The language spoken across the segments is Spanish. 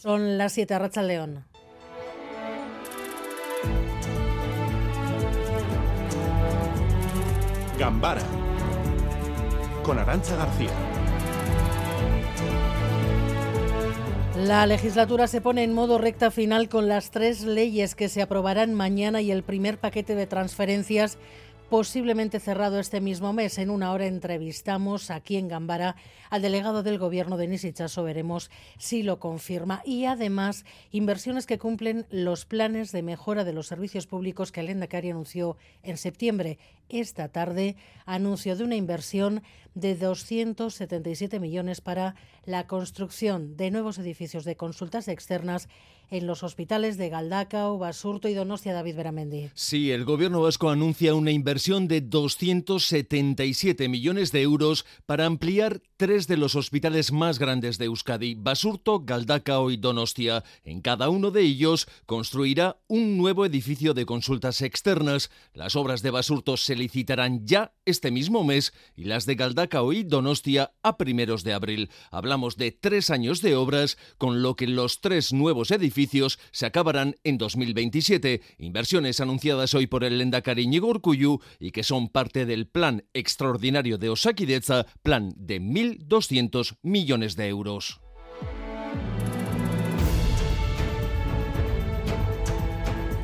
Son las 7 Racha León. Gambara con Arancha García. La legislatura se pone en modo recta final con las tres leyes que se aprobarán mañana y el primer paquete de transferencias posiblemente cerrado este mismo mes. En una hora entrevistamos aquí en Gambara al delegado del Gobierno, Denis Ichaso. Veremos si lo confirma. Y además, inversiones que cumplen los planes de mejora de los servicios públicos que el Endacari anunció en septiembre. Esta tarde, anuncio de una inversión de 277 millones para la construcción de nuevos edificios de consultas externas en los hospitales de Galdacao, Basurto y Donostia, David Beramendi. Sí, el gobierno vasco anuncia una inversión de 277 millones de euros para ampliar tres de los hospitales más grandes de Euskadi, Basurto, Galdacao y Donostia. En cada uno de ellos construirá un nuevo edificio de consultas externas. Las obras de Basurto se licitarán ya este mismo mes y las de Galdacao y Donostia a primeros de abril. Hablamos de tres años de obras, con lo que los tres nuevos edificios se acabarán en 2027. Inversiones anunciadas hoy por el Lendakari Íñigo y que son parte del plan extraordinario de Osakideza, plan de 1.200 millones de euros.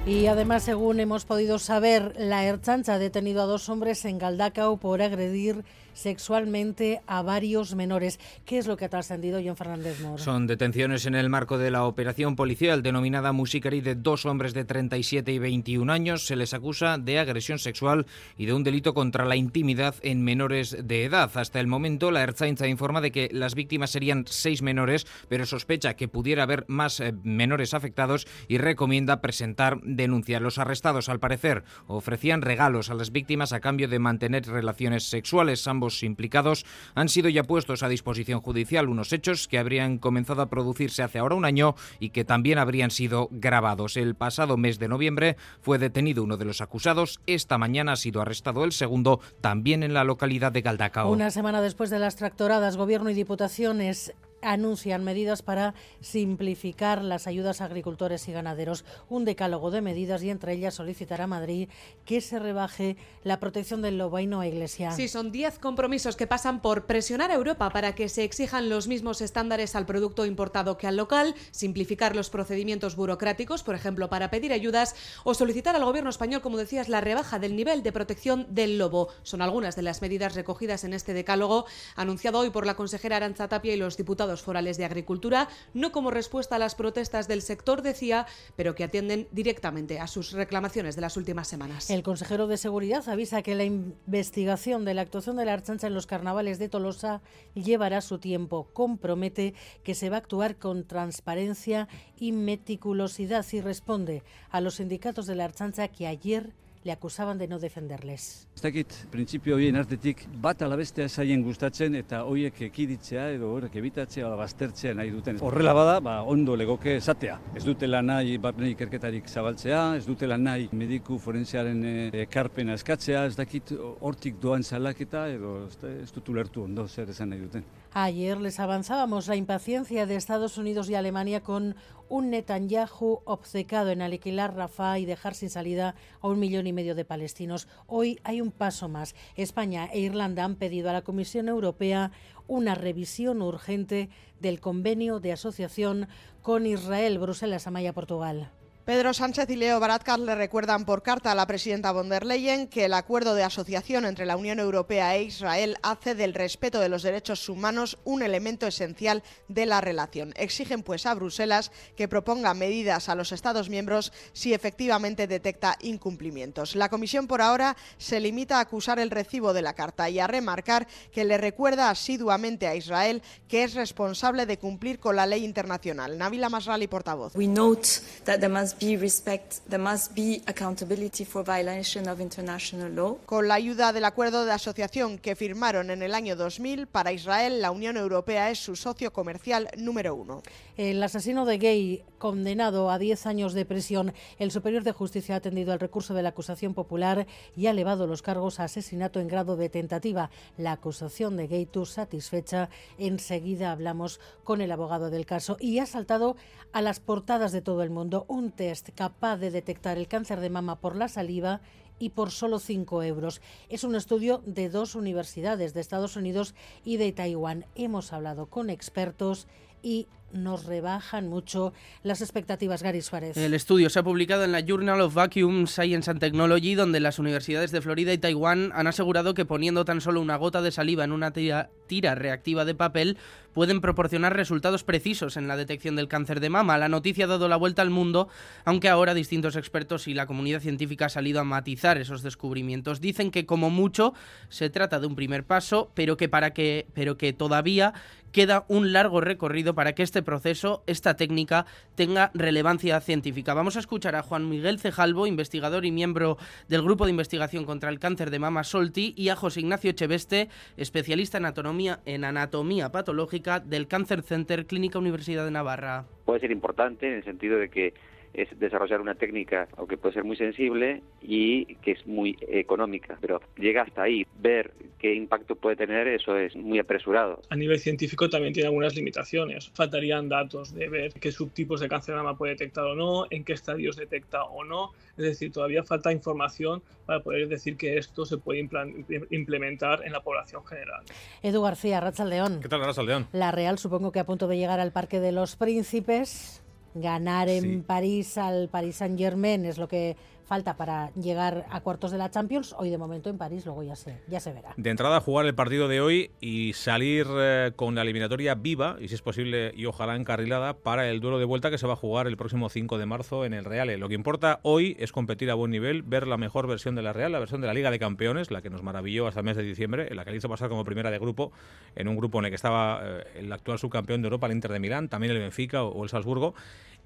Y además, según hemos podido saber, la Erchancha ha detenido a dos hombres en Galdacao por agredir sexualmente a varios menores. ¿Qué es lo que ha trascendido John Fernández Moro? Son detenciones en el marco de la operación policial denominada Musicari de dos hombres de 37 y 21 años. Se les acusa de agresión sexual y de un delito contra la intimidad en menores de edad. Hasta el momento, la Erzainza informa de que las víctimas serían seis menores, pero sospecha que pudiera haber más eh, menores afectados y recomienda presentar denuncias. Los arrestados, al parecer, ofrecían regalos a las víctimas a cambio de mantener relaciones sexuales. Ambos implicados han sido ya puestos a disposición judicial unos hechos que habrían comenzado a producirse hace ahora un año y que también habrían sido grabados. El pasado mes de noviembre fue detenido uno de los acusados. Esta mañana ha sido arrestado el segundo, también en la localidad de Galdacao. Una semana después de las tractoradas, Gobierno y Diputaciones anuncian medidas para simplificar las ayudas a agricultores y ganaderos. Un decálogo de medidas y entre ellas solicitará a Madrid que se rebaje la protección del lobaino a Iglesia. Sí, son 10 compromisos que pasan por presionar a Europa para que se exijan los mismos estándares al producto importado que al local, simplificar los procedimientos burocráticos, por ejemplo, para pedir ayudas, o solicitar al gobierno español, como decías, la rebaja del nivel de protección del lobo. Son algunas de las medidas recogidas en este decálogo anunciado hoy por la consejera Aranza Tapia y los diputados forales de Agricultura, no como respuesta a las protestas del sector, decía, pero que atienden directamente a sus reclamaciones de las últimas semanas. El consejero de Seguridad avisa que la investigación de la actuación de la Archancha en los carnavales de Tolosa llevará su tiempo. Compromete que se va a actuar con transparencia y meticulosidad y responde a los sindicatos de la Archancha que ayer le acusaban de no defenderles. Ez dakit, printzipio horien artetik bat alabestea zaien gustatzen eta horiek ekiditzea edo horrek ebitatzea ala baztertzea nahi duten. Horrela bada, ba, ondo legoke esatea. Ez dutela nahi barne ikerketarik zabaltzea, ez dutela nahi mediku forensearen eh, ekarpena eskatzea, ez dakit hortik doan salaketa edo ez dut ulertu ondo zer esan nahi duten. Ayer les avanzábamos la impaciencia de Estados Unidos y Alemania con un Netanyahu obcecado en alquilar Rafah y dejar sin salida a un millón y medio de palestinos. Hoy hay un paso más. España e Irlanda han pedido a la Comisión Europea una revisión urgente del convenio de asociación con Israel, Bruselas, Amaya, Portugal. Pedro Sánchez y Leo Varadkar le recuerdan por carta a la presidenta von der Leyen que el acuerdo de asociación entre la Unión Europea e Israel hace del respeto de los derechos humanos un elemento esencial de la relación. Exigen pues a Bruselas que proponga medidas a los Estados miembros si efectivamente detecta incumplimientos. La Comisión por ahora se limita a acusar el recibo de la carta y a remarcar que le recuerda asiduamente a Israel que es responsable de cumplir con la ley internacional. Nabila Masrali, portavoz. That Con la ayuda del acuerdo de asociación que firmaron en el año 2000, para Israel la Unión Europea es su socio comercial número uno. El asesino de Gay, condenado a 10 años de prisión, el Superior de Justicia ha atendido el recurso de la acusación popular y ha elevado los cargos a asesinato en grado de tentativa. La acusación de Gaitu satisfecha. Enseguida hablamos con el abogado del caso y ha saltado a las portadas de todo el mundo un capaz de detectar el cáncer de mama por la saliva y por solo 5 euros. Es un estudio de dos universidades de Estados Unidos y de Taiwán. Hemos hablado con expertos y nos rebajan mucho las expectativas, Gary Suárez. El estudio se ha publicado en la Journal of Vacuum Science and Technology, donde las universidades de Florida y Taiwán han asegurado que poniendo tan solo una gota de saliva en una tira, tira reactiva de papel pueden proporcionar resultados precisos en la detección del cáncer de mama. La noticia ha dado la vuelta al mundo, aunque ahora distintos expertos y la comunidad científica ha salido a matizar esos descubrimientos. Dicen que como mucho se trata de un primer paso, pero que para que pero que todavía queda un largo recorrido para que este proceso, esta técnica, tenga relevancia científica. Vamos a escuchar a Juan Miguel Cejalvo, investigador y miembro del Grupo de Investigación contra el Cáncer de Mama Solti, y a José Ignacio Cheveste, especialista en anatomía, en anatomía patológica del Cancer Center Clínica Universidad de Navarra. Puede ser importante en el sentido de que es desarrollar una técnica, aunque puede ser muy sensible y que es muy económica, pero llega hasta ahí. Ver qué impacto puede tener, eso es muy apresurado. A nivel científico también tiene algunas limitaciones. Faltarían datos de ver qué subtipos de cáncer de mama puede detectar o no, en qué estadios detecta o no. Es decir, todavía falta información para poder decir que esto se puede implementar en la población general. Edu García, Racha León. ¿Qué tal, Racha León? La Real, supongo que a punto de llegar al Parque de los Príncipes ganar en París al Paris Saint Germain es lo que falta para llegar a cuartos de la Champions. Hoy de momento en París, luego ya se, ya se verá. De entrada, jugar el partido de hoy y salir eh, con la eliminatoria viva, y si es posible, y ojalá encarrilada, para el duelo de vuelta que se va a jugar el próximo 5 de marzo en el Real. Lo que importa hoy es competir a buen nivel, ver la mejor versión de la Real, la versión de la Liga de Campeones, la que nos maravilló hasta el mes de diciembre, en la que le hizo pasar como primera de grupo, en un grupo en el que estaba eh, el actual subcampeón de Europa, el Inter de Milán, también el Benfica o el Salzburgo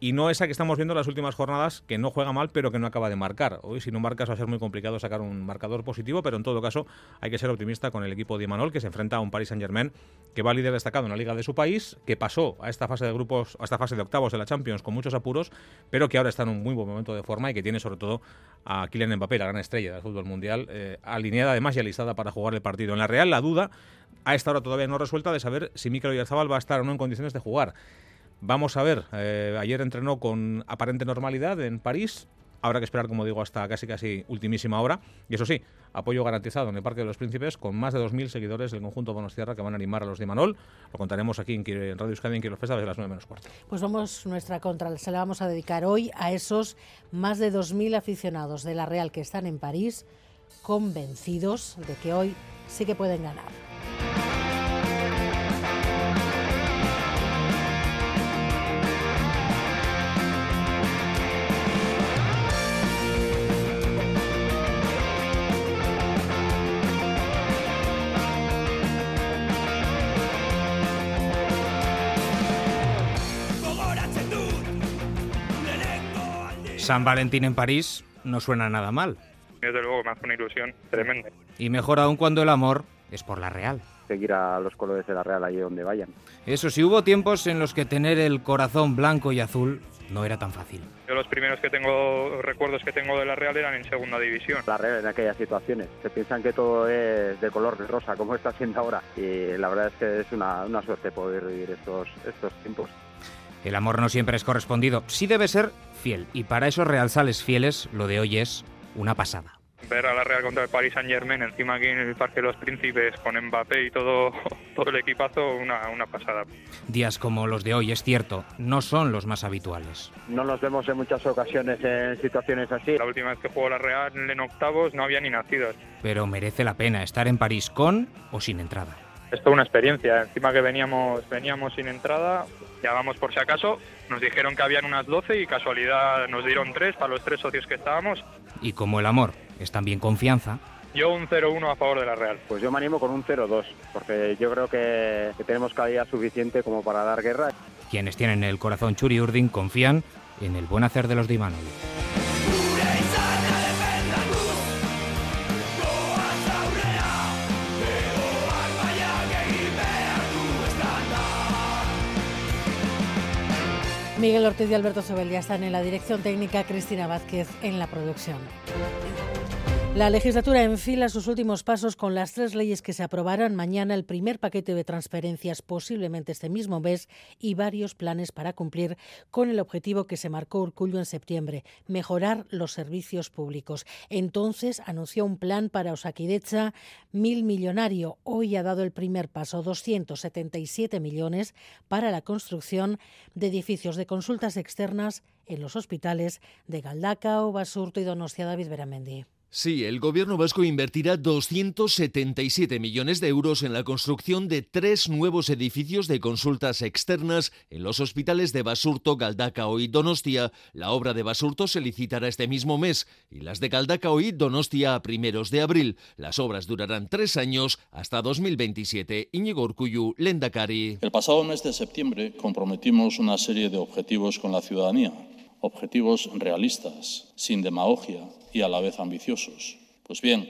y no esa que estamos viendo en las últimas jornadas, que no juega mal, pero que no acaba de marcar. Hoy, si no marcas, va a ser muy complicado sacar un marcador positivo, pero en todo caso, hay que ser optimista con el equipo de Imanol, que se enfrenta a un Paris Saint-Germain que va líder destacado en la liga de su país, que pasó a esta fase de grupos, a esta fase de octavos de la Champions con muchos apuros, pero que ahora está en un muy buen momento de forma y que tiene sobre todo a Kylian Mbappé, la gran estrella del fútbol mundial, eh, alineada además y alistada para jugar el partido. En la Real, la duda a esta hora todavía no resuelta de saber si Mikel Oyarzabal va a estar o no en condiciones de jugar. Vamos a ver, eh, ayer entrenó con aparente normalidad en París, habrá que esperar, como digo, hasta casi casi ultimísima hora. Y eso sí, apoyo garantizado en el Parque de los Príncipes con más de 2.000 seguidores del conjunto Bonostierra que van a animar a los de Manol. Lo contaremos aquí en, Radio Euskadi en Festa desde las 9 menos cuarto. Pues vamos, nuestra contra se la vamos a dedicar hoy a esos más de 2.000 aficionados de la Real que están en París convencidos de que hoy sí que pueden ganar. San Valentín en París no suena nada mal. Desde luego, me hace una ilusión tremenda. Y mejor aún cuando el amor es por la Real. Seguir a los colores de la Real allí donde vayan. Eso sí, hubo tiempos en los que tener el corazón blanco y azul no era tan fácil. Yo los primeros que tengo, recuerdos que tengo de la Real eran en segunda división. La Real en aquellas situaciones, se piensan que todo es de color de rosa, como está siendo ahora. Y la verdad es que es una, una suerte poder vivir estos, estos tiempos. El amor no siempre es correspondido, sí debe ser fiel. Y para esos realzales fieles, lo de hoy es una pasada. Ver a la Real contra el Paris Saint Germain encima aquí en el Parque de los Príncipes con Mbappé y todo, todo el equipazo, una, una pasada. Días como los de hoy, es cierto, no son los más habituales. No nos vemos en muchas ocasiones en situaciones así. La última vez que jugó la Real en octavos no había ni nacidos. Pero merece la pena estar en París con o sin entrada. Es toda una experiencia. Encima que veníamos, veníamos sin entrada, ya vamos por si acaso. Nos dijeron que habían unas 12 y casualidad nos dieron tres para los tres socios que estábamos. Y como el amor es también confianza. Yo un 0-1 a favor de la Real. Pues yo me animo con un 0-2, porque yo creo que, tenemos calidad suficiente como para dar guerra. Quienes tienen el corazón Churi Urdin confían en el buen hacer de los Dimanol. Miguel Ortiz y Alberto Sobel ya están en la dirección técnica, Cristina Vázquez en la producción. La legislatura enfila sus últimos pasos con las tres leyes que se aprobarán mañana, el primer paquete de transferencias posiblemente este mismo mes y varios planes para cumplir con el objetivo que se marcó Urcullo en septiembre, mejorar los servicios públicos. Entonces anunció un plan para Osakidecha mil millonario. Hoy ha dado el primer paso, 277 millones para la construcción de edificios de consultas externas en los hospitales de Galdacao, Basurto y Donostia David Beramendi. Sí, el gobierno vasco invertirá 277 millones de euros en la construcción de tres nuevos edificios de consultas externas en los hospitales de Basurto, Galdacao y Donostia. La obra de Basurto se licitará este mismo mes y las de Galdacao y Donostia a primeros de abril. Las obras durarán tres años hasta 2027. Íñigo Urcuyu, Lendakari. El pasado mes de septiembre comprometimos una serie de objetivos con la ciudadanía. Objetivos realistas, sin demagogia y a la vez ambiciosos. Pues bien,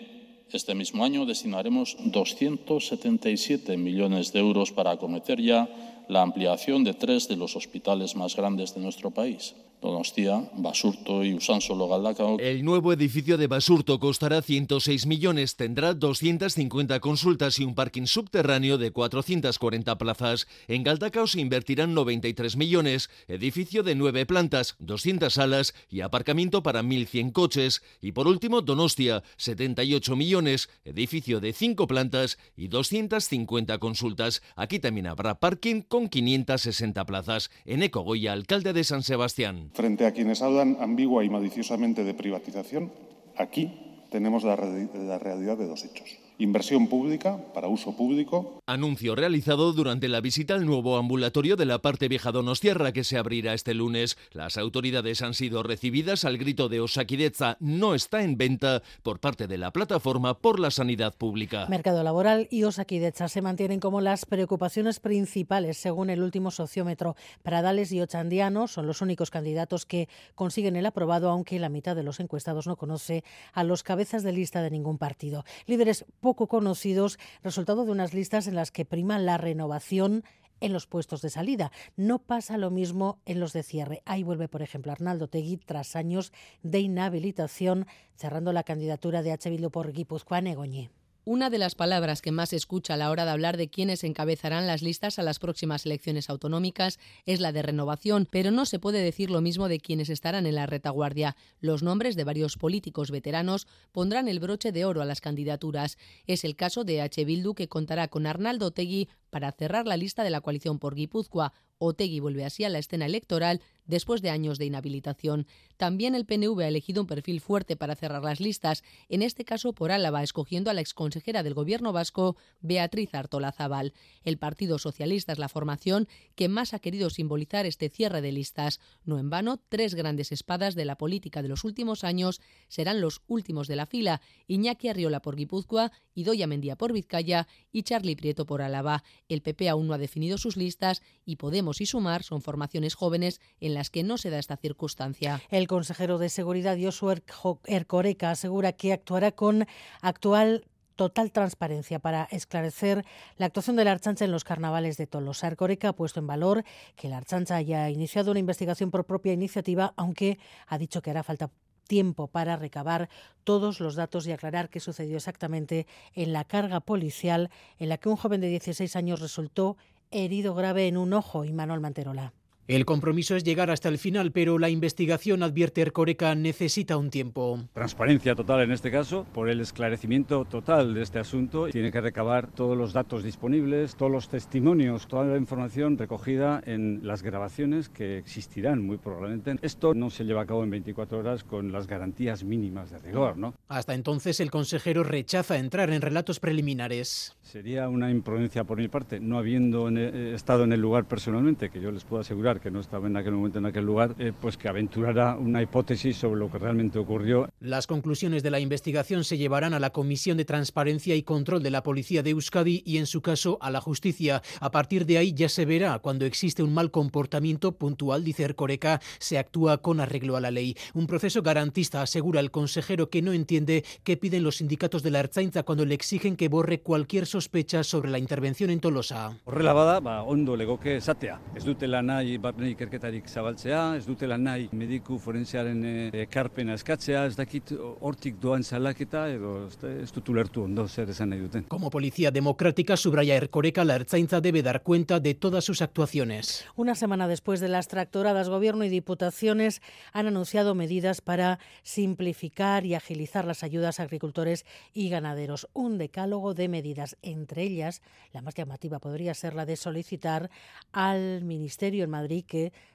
este mismo año destinaremos 277 millones de euros para acometer ya la ampliación de tres de los hospitales más grandes de nuestro país. Donostia, Basurto y Usánsolo Galdacao. El nuevo edificio de Basurto costará 106 millones, tendrá 250 consultas y un parking subterráneo de 440 plazas. En Galdacao se invertirán 93 millones, edificio de nueve plantas, 200 salas y aparcamiento para 1.100 coches. Y por último, Donostia, 78 millones, edificio de cinco plantas y 250 consultas. Aquí también habrá parking con 560 plazas. En Ecogoya, alcalde de San Sebastián. Frente a quienes hablan ambigua y maliciosamente de privatización, aquí tenemos la, realidad de dos hechos. Inversión pública para uso público. Anuncio realizado durante la visita al nuevo ambulatorio de la parte vieja Donostierra que se abrirá este lunes. Las autoridades han sido recibidas al grito de Osakideza no está en venta por parte de la plataforma por la sanidad pública. Mercado laboral y Osakideza se mantienen como las preocupaciones principales según el último sociómetro. Pradales y Ochandiano son los únicos candidatos que consiguen el aprobado, aunque la mitad de los encuestados no conoce a los cabezas de lista de ningún partido. Líderes poco conocidos, resultado de unas listas en las que prima la renovación en los puestos de salida. No pasa lo mismo en los de cierre. Ahí vuelve, por ejemplo, Arnaldo Tegui tras años de inhabilitación, cerrando la candidatura de H. Bildu por Guipúzcoa Negoñé. Una de las palabras que más se escucha a la hora de hablar de quiénes encabezarán las listas a las próximas elecciones autonómicas es la de renovación, pero no se puede decir lo mismo de quienes estarán en la retaguardia. Los nombres de varios políticos veteranos pondrán el broche de oro a las candidaturas. Es el caso de H. Bildu, que contará con Arnaldo Tegui para cerrar la lista de la coalición por Guipúzcoa. Otegui vuelve así a la escena electoral después de años de inhabilitación. También el PNV ha elegido un perfil fuerte para cerrar las listas, en este caso por Álava, escogiendo a la exconsejera del gobierno vasco, Beatriz Artola Zabal. El Partido Socialista es la formación que más ha querido simbolizar este cierre de listas. No en vano, tres grandes espadas de la política de los últimos años serán los últimos de la fila, Iñaki Arriola por Guipúzcoa, Idoia Mendía por Vizcaya y Charlie Prieto por Álava. El PP aún no ha definido sus listas y Podemos y Sumar son formaciones jóvenes en que no se da esta circunstancia. El consejero de Seguridad, Josué Ercoreca, asegura que actuará con actual total transparencia para esclarecer la actuación de la Archancha en los carnavales de Tolosa. Ercoreca ha puesto en valor que la Archancha haya iniciado una investigación por propia iniciativa, aunque ha dicho que hará falta tiempo para recabar todos los datos y aclarar qué sucedió exactamente en la carga policial en la que un joven de 16 años resultó herido grave en un ojo y Manuel Manterola. El compromiso es llegar hasta el final, pero la investigación, advierte Ercoreca, necesita un tiempo. Transparencia total en este caso, por el esclarecimiento total de este asunto. Tiene que recabar todos los datos disponibles, todos los testimonios, toda la información recogida en las grabaciones que existirán muy probablemente. Esto no se lleva a cabo en 24 horas con las garantías mínimas de rigor, ¿no? Hasta entonces el consejero rechaza entrar en relatos preliminares. Sería una imprudencia por mi parte, no habiendo estado en el lugar personalmente, que yo les puedo asegurar que no estaba en aquel momento en aquel lugar, eh, pues que aventurara una hipótesis sobre lo que realmente ocurrió. Las conclusiones de la investigación se llevarán a la Comisión de Transparencia y Control de la Policía de Euskadi y, en su caso, a la justicia. A partir de ahí ya se verá cuando existe un mal comportamiento puntual, dice Ercoreca, se actúa con arreglo a la ley. Un proceso garantista, asegura el consejero que no entiende qué piden los sindicatos de la Ertzaintza cuando le exigen que borre cualquier sospecha sobre la intervención en Tolosa. Horrela bada, ba, ondo legoke esatea. Ez dutela nahi barne ikerketarik zabaltzea, ez dutela nahi mediku forensearen ekarpena eskatzea, ez dakit hortik doan salaketa edo ez dut ulertu ondo zer esan nahi duten. Como policía democrática, subraya Ercoreca, la Ertzaintza debe dar cuenta de todas sus actuaciones. Una semana después de las tractoradas, Gobierno y Diputaciones han anunciado medidas para simplificar y agilizar las ayudas a agricultores y ganaderos. Un decálogo de medidas, entre ellas, la más llamativa podría ser la de solicitar al Ministerio en Madrid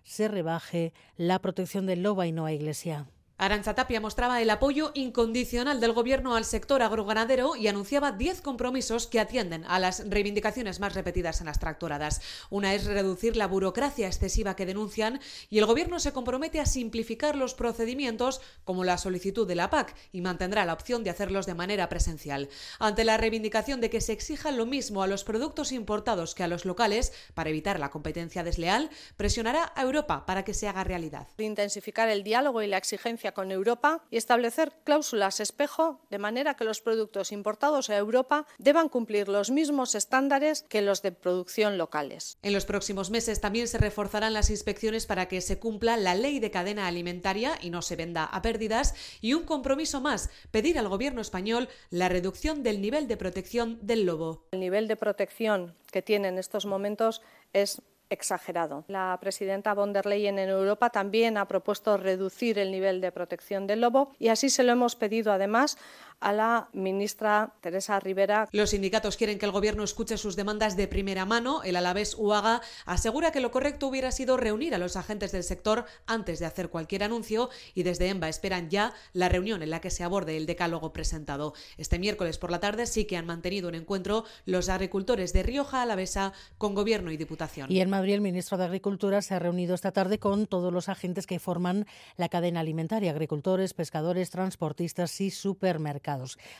se rebaje la protección del loba y no a Iglesia. Arancha Tapia mostraba el apoyo incondicional del Gobierno al sector agroganadero y anunciaba 10 compromisos que atienden a las reivindicaciones más repetidas en las tractoradas. Una es reducir la burocracia excesiva que denuncian y el Gobierno se compromete a simplificar los procedimientos como la solicitud de la PAC y mantendrá la opción de hacerlos de manera presencial. Ante la reivindicación de que se exija lo mismo a los productos importados que a los locales para evitar la competencia desleal, presionará a Europa para que se haga realidad. Intensificar el diálogo y la exigencia con Europa y establecer cláusulas espejo de manera que los productos importados a Europa deban cumplir los mismos estándares que los de producción locales. En los próximos meses también se reforzarán las inspecciones para que se cumpla la ley de cadena alimentaria y no se venda a pérdidas y un compromiso más, pedir al gobierno español la reducción del nivel de protección del lobo. El nivel de protección que tiene en estos momentos es exagerado. La presidenta von der Leyen en Europa también ha propuesto reducir el nivel de protección del lobo y así se lo hemos pedido además a la ministra Teresa Rivera. Los sindicatos quieren que el gobierno escuche sus demandas de primera mano. El alavés UAGA asegura que lo correcto hubiera sido reunir a los agentes del sector antes de hacer cualquier anuncio y desde EMBA esperan ya la reunión en la que se aborde el decálogo presentado. Este miércoles por la tarde sí que han mantenido un encuentro los agricultores de Rioja Alavesa con gobierno y diputación. Y en Madrid el ministro de Agricultura se ha reunido esta tarde con todos los agentes que forman la cadena alimentaria, agricultores, pescadores, transportistas y supermercados.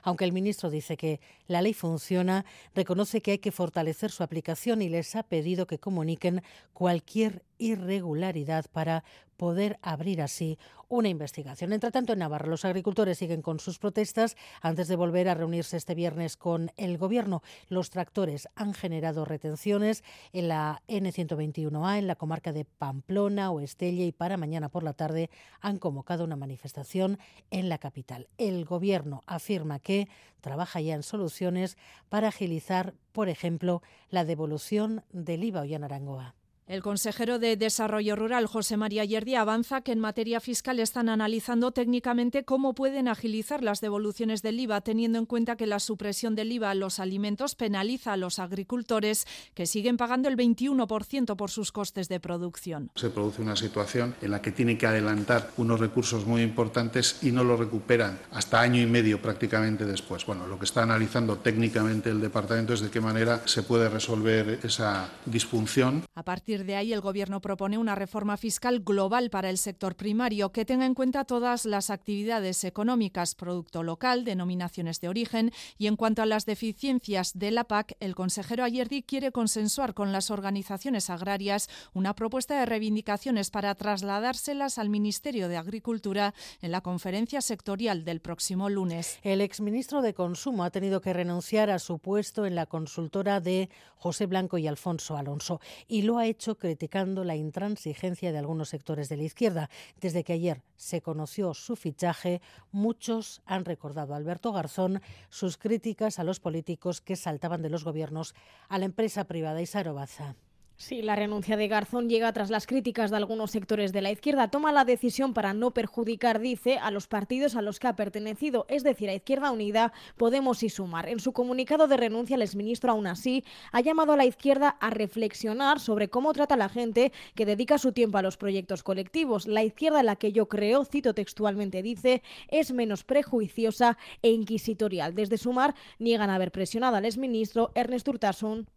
Aunque el ministro dice que la ley funciona, reconoce que hay que fortalecer su aplicación y les ha pedido que comuniquen cualquier irregularidad para poder abrir así una investigación. Entre tanto, en Navarra los agricultores siguen con sus protestas antes de volver a reunirse este viernes con el Gobierno. Los tractores han generado retenciones en la N121A, en la comarca de Pamplona o Estella y para mañana por la tarde han convocado una manifestación en la capital. El Gobierno afirma que trabaja ya en soluciones para agilizar, por ejemplo, la devolución del IVA en Arangoa. El consejero de Desarrollo Rural, José María Yerdi, avanza que en materia fiscal están analizando técnicamente cómo pueden agilizar las devoluciones del IVA, teniendo en cuenta que la supresión del IVA a los alimentos penaliza a los agricultores que siguen pagando el 21% por sus costes de producción. Se produce una situación en la que tienen que adelantar unos recursos muy importantes y no lo recuperan hasta año y medio prácticamente después. Bueno, lo que está analizando técnicamente el departamento es de qué manera se puede resolver esa disfunción. A partir de ahí, el Gobierno propone una reforma fiscal global para el sector primario que tenga en cuenta todas las actividades económicas, producto local, denominaciones de origen y en cuanto a las deficiencias de la PAC, el consejero Ayerdi quiere consensuar con las organizaciones agrarias una propuesta de reivindicaciones para trasladárselas al Ministerio de Agricultura en la conferencia sectorial del próximo lunes. El exministro de Consumo ha tenido que renunciar a su puesto en la consultora de José Blanco y Alfonso Alonso y lo ha hecho criticando la intransigencia de algunos sectores de la izquierda. Desde que ayer se conoció su fichaje, muchos han recordado a Alberto Garzón sus críticas a los políticos que saltaban de los gobiernos a la empresa privada Isarobaza. Sí, la renuncia de Garzón llega tras las críticas de algunos sectores de la izquierda. Toma la decisión para no perjudicar, dice, a los partidos a los que ha pertenecido, es decir, a Izquierda Unida, Podemos y Sumar. En su comunicado de renuncia, el exministro, aún así, ha llamado a la izquierda a reflexionar sobre cómo trata a la gente que dedica su tiempo a los proyectos colectivos. La izquierda la que yo creo, cito textualmente, dice, es menos prejuiciosa e inquisitorial. Desde Sumar niegan haber presionado al exministro Ernest Urtasun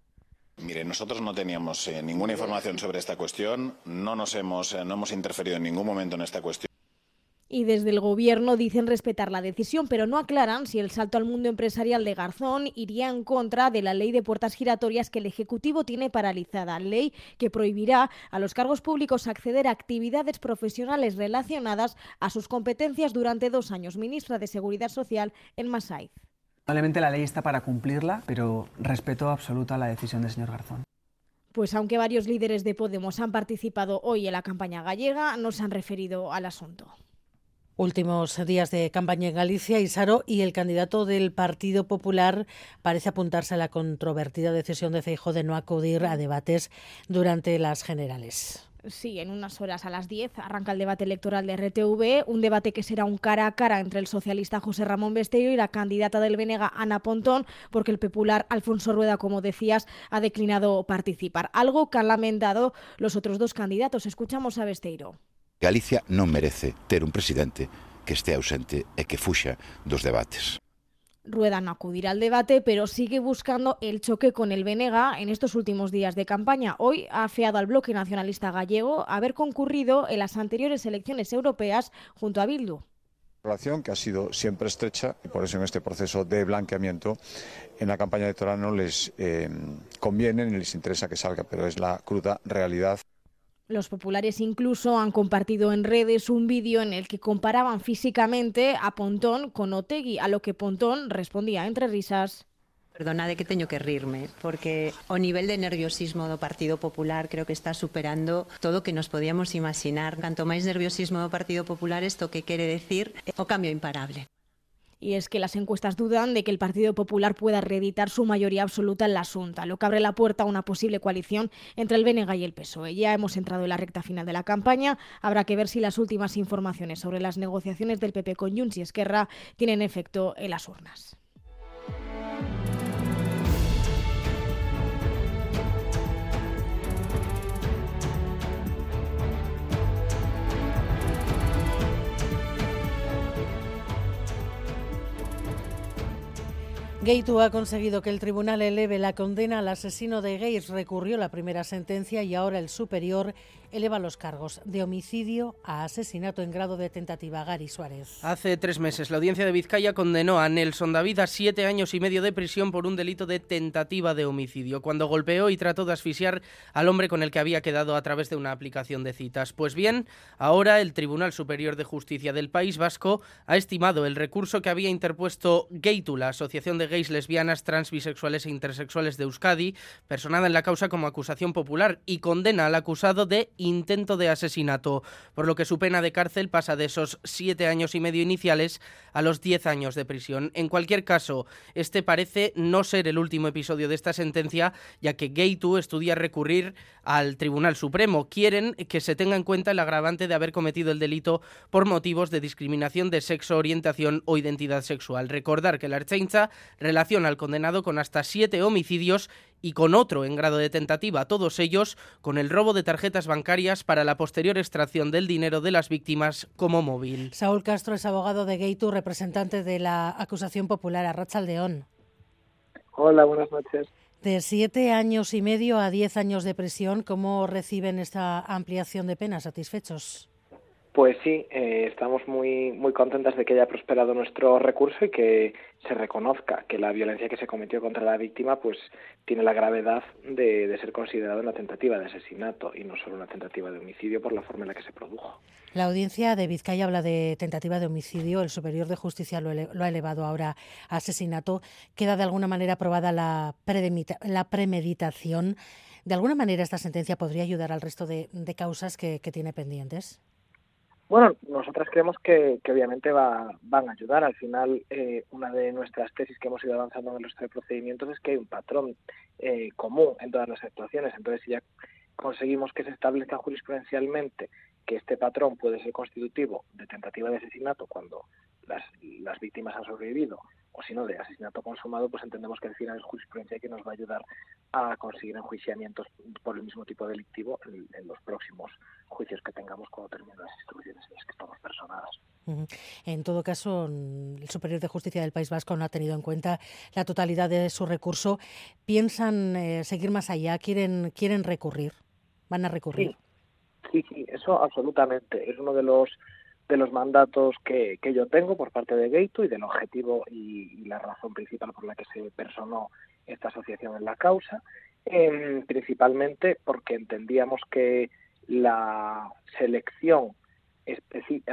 Mire, nosotros no teníamos eh, ninguna información sobre esta cuestión, no nos hemos, eh, no hemos interferido en ningún momento en esta cuestión y desde el Gobierno dicen respetar la decisión, pero no aclaran si el salto al mundo empresarial de Garzón iría en contra de la ley de puertas giratorias que el Ejecutivo tiene paralizada, ley que prohibirá a los cargos públicos acceder a actividades profesionales relacionadas a sus competencias durante dos años. Ministra de Seguridad Social en Masaiz. Probablemente la ley está para cumplirla, pero respeto absoluto a la decisión del señor Garzón. Pues aunque varios líderes de Podemos han participado hoy en la campaña gallega, no se han referido al asunto. Últimos días de campaña en Galicia, Isaro, y el candidato del Partido Popular parece apuntarse a la controvertida decisión de Feijóo de no acudir a debates durante las generales. Sí, en unas horas a las 10 arranca el debate electoral de RTV, un debate que será un cara a cara entre el socialista José Ramón Besteiro y la candidata del Venega Ana Pontón, porque el popular Alfonso Rueda, como decías, ha declinado participar, algo que han lamentado los otros dos candidatos. Escuchamos a Besteiro. Galicia non merece ter un presidente que estea ausente e que fuxa dos debates. Rueda no acudirá al debate, pero sigue buscando el choque con el Venega en estos últimos días de campaña. Hoy ha afeado al bloque nacionalista gallego haber concurrido en las anteriores elecciones europeas junto a Bildu relación que ha sido siempre estrecha y por eso en este proceso de blanqueamiento en la campaña electoral no les eh, conviene ni les interesa que salga, pero es la cruda realidad. Los populares incluso han compartido en redes un vídeo en el que comparaban físicamente a Pontón con Otegui, a lo que Pontón respondía entre risas. Perdona de que teño que rirme, porque o nivel de nerviosismo do Partido Popular creo que está superando todo o que nos podíamos imaginar. Canto máis nerviosismo do Partido Popular, isto que quere decir o cambio imparable. Y es que las encuestas dudan de que el Partido Popular pueda reeditar su mayoría absoluta en la Junta, lo que abre la puerta a una posible coalición entre el BNG y el PSOE. Ya hemos entrado en la recta final de la campaña. Habrá que ver si las últimas informaciones sobre las negociaciones del PP con Junts y Esquerra tienen efecto en las urnas. Gaitu ha conseguido que el tribunal eleve la condena al asesino de gays. Recurrió la primera sentencia y ahora el superior eleva los cargos de homicidio a asesinato en grado de tentativa. Gary Suárez. Hace tres meses, la audiencia de Vizcaya condenó a Nelson David a siete años y medio de prisión por un delito de tentativa de homicidio, cuando golpeó y trató de asfixiar al hombre con el que había quedado a través de una aplicación de citas. Pues bien, ahora el Tribunal Superior de Justicia del País Vasco ha estimado el recurso que había interpuesto Geitu, la Asociación de Lesbianas, Trans, Bisexuales e Intersexuales de Euskadi, personada en la causa como acusación popular, y condena al acusado de intento de asesinato, por lo que su pena de cárcel pasa de esos siete años y medio iniciales a los diez años de prisión. En cualquier caso, este parece no ser el último episodio de esta sentencia, ya que Gaitu estudia recurrir al Tribunal Supremo. Quieren que se tenga en cuenta el agravante de haber cometido el delito por motivos de discriminación de sexo, orientación o identidad sexual. Recordar que la Archencha relaciona al condenado con hasta siete homicidios y con otro en grado de tentativa, todos ellos con el robo de tarjetas bancarias para la posterior extracción del dinero de las víctimas como móvil. Saúl Castro es abogado de Gaitu, representante de la acusación popular a Rachaldeón. Hola, buenas noches. De siete años y medio a diez años de prisión, ¿cómo reciben esta ampliación de pena? ¿Satisfechos? Pues sí, eh, estamos muy, muy contentas de que haya prosperado nuestro recurso y que se reconozca que la violencia que se cometió contra la víctima pues tiene la gravedad de, ser considerada una tentativa de asesinato y no solo una tentativa de homicidio por la forma en la que se produjo. La audiencia de Vizcaya habla de tentativa de homicidio, el Superior de Justicia lo, ha elevado ahora a asesinato. ¿Queda de alguna manera aprobada la, la premeditación? ¿De alguna manera esta sentencia podría ayudar al resto de, causas que tiene pendientes? Bueno, nosotras creemos que, que obviamente va, van a ayudar. Al final, eh, una de nuestras tesis que hemos ido avanzando en los tres procedimientos es que hay un patrón eh, común en todas las actuaciones. Entonces, si ya conseguimos que se establezca jurisprudencialmente que este patrón puede ser constitutivo de tentativa de asesinato cuando las, las víctimas han sobrevivido o si no de asesinato consumado, pues entendemos que al final es jurisprudencia que nos va a ayudar a conseguir enjuiciamientos por el mismo tipo delictivo en, en los próximos juicios que tengamos cuando terminen las instrucciones en las que estamos personadas. En todo caso, el Superior de Justicia del País Vasco no ha tenido en cuenta la totalidad de su recurso. ¿Piensan eh, seguir más allá? ¿Quieren, ¿Quieren recurrir? ¿Van a recurrir? Sí, sí, eso absolutamente. Es uno de los de los mandatos que, yo tengo por parte de Gaitu y del objetivo y, la razón principal por la que se personó esta asociación en la causa, em, principalmente porque entendíamos que la selección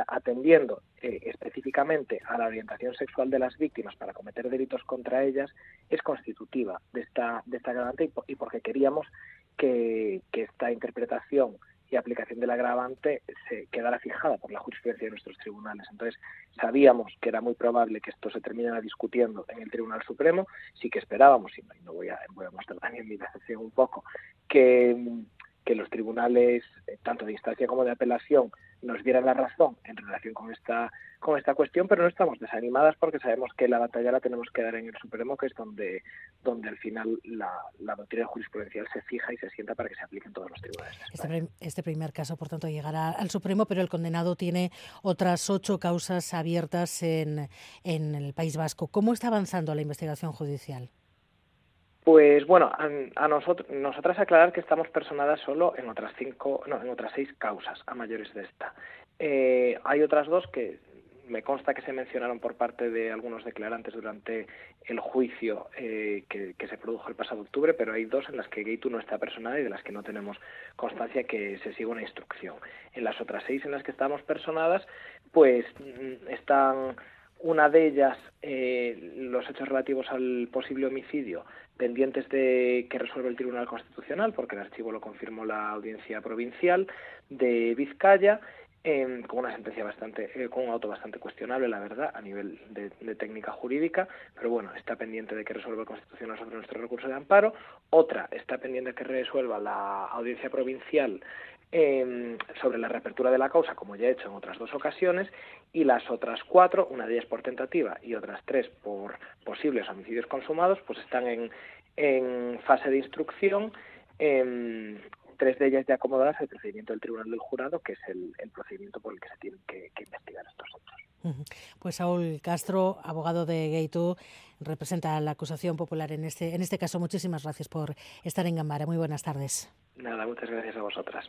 atendiendo eh, específicamente a la orientación sexual de las víctimas para cometer delitos contra ellas es constitutiva de esta, de esta agravante y, porque queríamos que, que esta interpretación aplicación del agravante se quedara fijada por la jurisprudencia de nuestros tribunales. Entonces, sabíamos que era muy probable que esto se terminara discutiendo en el Tribunal Supremo, sí que esperábamos, y no voy a, voy a mostrar también mi decepción un poco, que, que los tribunales, eh, tanto de instancia como de apelación, nos dieran la razón en relación con esta con esta cuestión, pero no estamos desanimadas porque sabemos que la batalla la tenemos que dar en el Supremo, que es donde donde al final la, la doctrina jurisprudencial se fija y se sienta para que se aplique en todos los tribunales. Este, este, primer caso, por tanto, llegará al Supremo, pero el condenado tiene otras ocho causas abiertas en, en el País Vasco. ¿Cómo está avanzando la investigación judicial? Pues bueno, a, nosotros, nosotras aclarar que estamos personadas solo en otras cinco, no, en otras seis causas a mayores de esta. Eh, hay otras dos que me consta que se mencionaron por parte de algunos declarantes durante el juicio eh, que, se produjo el pasado octubre, pero hay dos en las que Gaitu no está personada y de las que no tenemos constancia que se siga una instrucción. En las otras seis en las que estamos personadas, pues mm, están una de ellas, eh, los hechos relativos al posible homicidio, pendientes de que resuelva el Tribunal Constitucional, porque el archivo lo confirmó la Audiencia Provincial de Vizcaya, em, con una sentencia bastante, eh, con un auto bastante cuestionable, la verdad, a nivel de, técnica jurídica, pero bueno, está pendiente de que resuelva el Constitucional sobre nuestro recurso de amparo. Otra está pendiente de que resuelva la Audiencia Provincial em, sobre la reapertura de la causa, como ya he hecho en otras dos ocasiones, y las otras cuatro, una de ellas por tentativa y otras tres por posibles homicidios consumados, pues están en, fase de instrucción. Em, tres de ellas ya acomodadas al procedimiento del Tribunal del Jurado, que es el, procedimiento por el que se tienen que, investigar estos hechos. Pues Saúl Castro, abogado de Gaitu, representa la acusación popular en este, en este caso. Muchísimas gracias por estar en Gambara. Muy buenas tardes. Nada, muchas gracias a vosotras.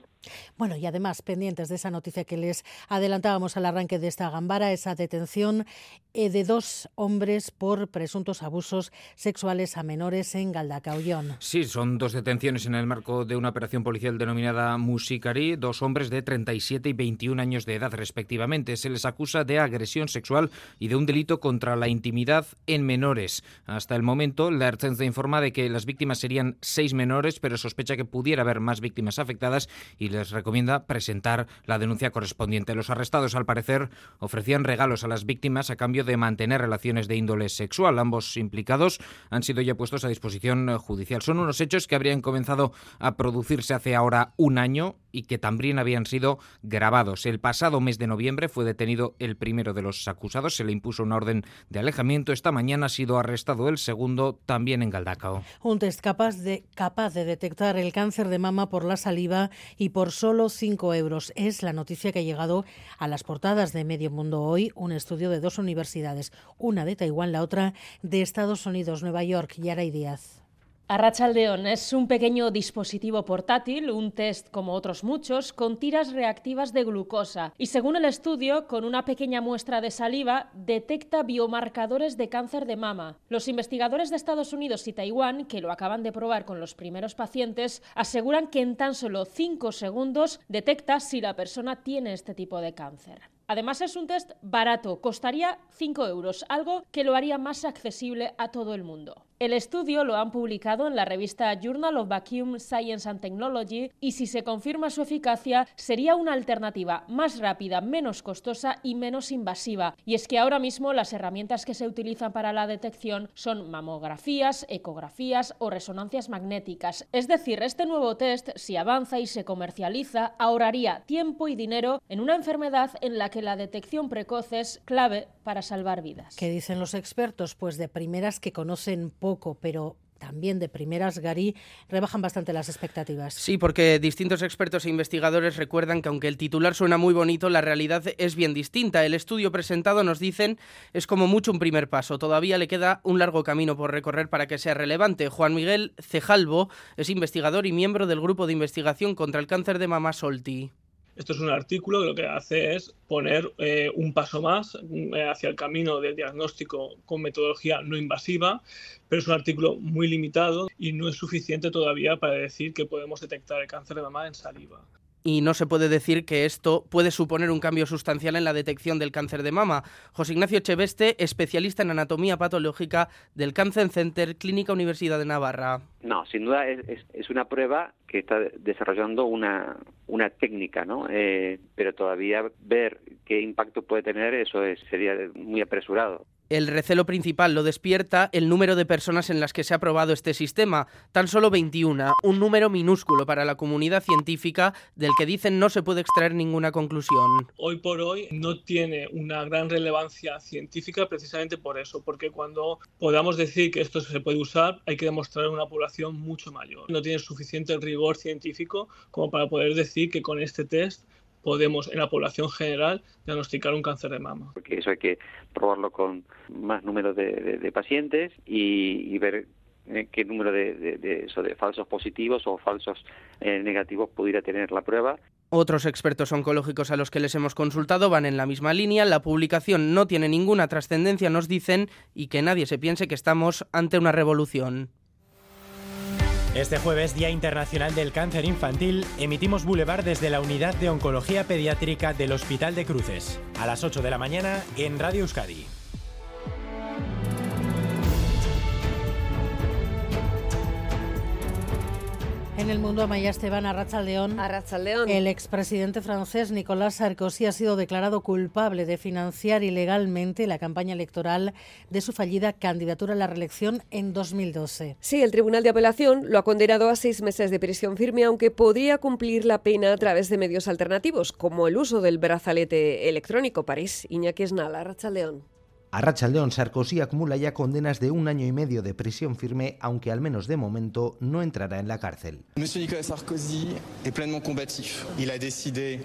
Bueno, y además, pendientes de esa noticia que les adelantábamos al arranque de esta gambara, esa detención eh, de dos hombres por presuntos abusos sexuales a menores en Galdacaullón. Sí, son dos detenciones en el marco de una operación policial denominada Musicari, dos hombres de 37 y 21 años de edad respectivamente. Se les acusa de agresión sexual y de un delito contra la intimidad en menores. Hasta el momento, la Ertzaintza informa de que las víctimas serían seis menores, pero sospecha que pudiera haber más víctimas afectadas y les recomienda presentar la denuncia correspondiente. Los arrestados, al parecer, ofrecían regalos a las víctimas a cambio de mantener relaciones de índole sexual. Ambos implicados han sido ya puestos a disposición judicial. Son unos hechos que habrían comenzado a producirse hace ahora un año y que también habían sido grabados. El pasado mes de noviembre fue detenido el primero de los acusados, se le impuso una orden de alejamiento. Esta mañana ha sido arrestado el segundo, también en Galdacao. Un test capaz de, capaz de detectar el cáncer de mama por la saliva y por solo 5 euros. Es la noticia que ha llegado a las portadas de Medio Mundo hoy, un estudio de dos universidades, una de Taiwán, la otra de Estados Unidos, Nueva York, Yara y Díaz. Arrachaldeón es un pequeño dispositivo portátil, un test como otros muchos, con tiras reactivas de glucosa y según el estudio, con una pequeña muestra de saliva, detecta biomarcadores de cáncer de mama. Los investigadores de Estados Unidos y Taiwán, que lo acaban de probar con los primeros pacientes, aseguran que en tan solo 5 segundos detecta si la persona tiene este tipo de cáncer. Además es un test barato, costaría 5 euros, algo que lo haría más accesible a todo el mundo. El estudio lo han publicado en la revista Journal of Vacuum Science and Technology y si se confirma su eficacia sería una alternativa más rápida, menos costosa y menos invasiva. Y es que ahora mismo las herramientas que se utilizan para la detección son mamografías, ecografías o resonancias magnéticas. Es decir, este nuevo test, si avanza y se comercializa, ahorraría tiempo y dinero en una enfermedad en la que la detección precoz es clave para salvar vidas. ¿Qué dicen los expertos? Pues de primeras que conocen poco, pero también de primeras, Gary, rebajan bastante las expectativas. Sí, porque distintos expertos e investigadores recuerdan que aunque el titular suena muy bonito, la realidad es bien distinta. El estudio presentado, nos dicen, es como mucho un primer paso. Todavía le queda un largo camino por recorrer para que sea relevante. Juan Miguel Cejalvo es investigador y miembro del grupo de investigación contra el cáncer de mama Solti. Esto es un artículo que lo que hace es poner eh, un paso más eh, hacia el camino del diagnóstico con metodología no invasiva, pero es un artículo muy limitado y no es suficiente todavía para decir que podemos detectar el cáncer de mama en saliva y no se puede decir que esto puede suponer un cambio sustancial en la detección del cáncer de mama. José Ignacio Cheveste, especialista en anatomía patológica del Cancer Center Clínica Universidad de Navarra. No, sin duda es, una prueba que está desarrollando una, una técnica, ¿no? Eh, pero todavía ver qué impacto puede tener, eso sería muy apresurado. El recelo principal lo despierta el número de personas en las que se ha probado este sistema, tan solo 21, un número minúsculo para la comunidad científica del que dicen no se puede extraer ninguna conclusión. Hoy por hoy no tiene una gran relevancia científica precisamente por eso, porque cuando podamos decir que esto se puede usar hay que demostrar una población mucho mayor. No tiene suficiente rigor científico como para poder decir que con este test podemos en la población general diagnosticar un cáncer de mama. Porque eso hay que probarlo con más número de, pacientes y, ver eh, qué número de, eso, de falsos positivos o falsos eh, negativos pudiera tener la prueba. Otros expertos oncológicos a los que les hemos consultado van en la misma línea. La publicación no tiene ninguna trascendencia, nos dicen, y que nadie se piense que estamos ante una revolución. Este jueves, Día Internacional del Cáncer Infantil, emitimos Boulevard desde la Unidad de Oncología Pediátrica del Hospital de Cruces, a las 8 de la mañana en Radio Euskadi. En el mundo, Amaya Esteban Arrachaldeón. Arrachaldeón. El expresidente francés Nicolas Sarkozy ha sido declarado culpable de financiar ilegalmente la campaña electoral de su fallida candidatura a la reelección en 2012. Sí, el Tribunal de Apelación lo ha condenado a seis meses de prisión firme, aunque podría cumplir la pena a través de medios alternativos, como el uso del brazalete electrónico. París, Iñaki Esnal, Arrachaldeón. A León Sarkozy acumula ya condenas de un año y medio de prisión firme, aunque al menos de momento no entrará en la cárcel. Monsieur Nicolas Sarkozy est pleinement combatif. Il a décidé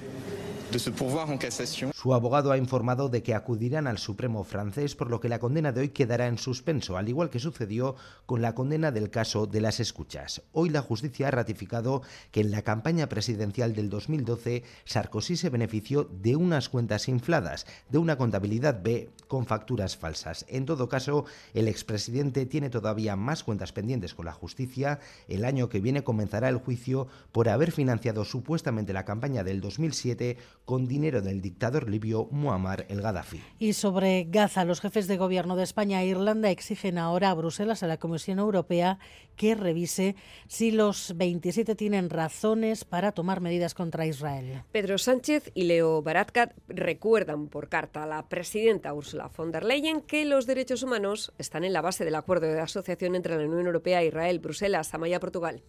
su abogado ha informado de que acudirán al Supremo francés, por lo que la condena de hoy quedará en suspenso, al igual que sucedió con la condena del caso de las escuchas. Hoy la justicia ha ratificado que en la campaña presidencial del 2012 Sarkozy se benefició de unas cuentas infladas, de una contabilidad B con facturas falsas. En todo caso, el expresidente tiene todavía más cuentas pendientes con la justicia. El año que viene comenzará el juicio por haber financiado supuestamente la campaña del 2007 con dinero del dictador libio Muammar el Gaddafi. Y sobre Gaza, los jefes de gobierno de España e Irlanda exigen ahora a Bruselas, a la Comisión Europea, que revise si los 27 tienen razones para tomar medidas contra Israel. Pedro Sánchez y Leo Varadkar recuerdan por carta a la presidenta Ursula von der Leyen que los derechos humanos están en la base del acuerdo de asociación entre la Unión Europea Israel, Bruselas, Amaya, Portugal.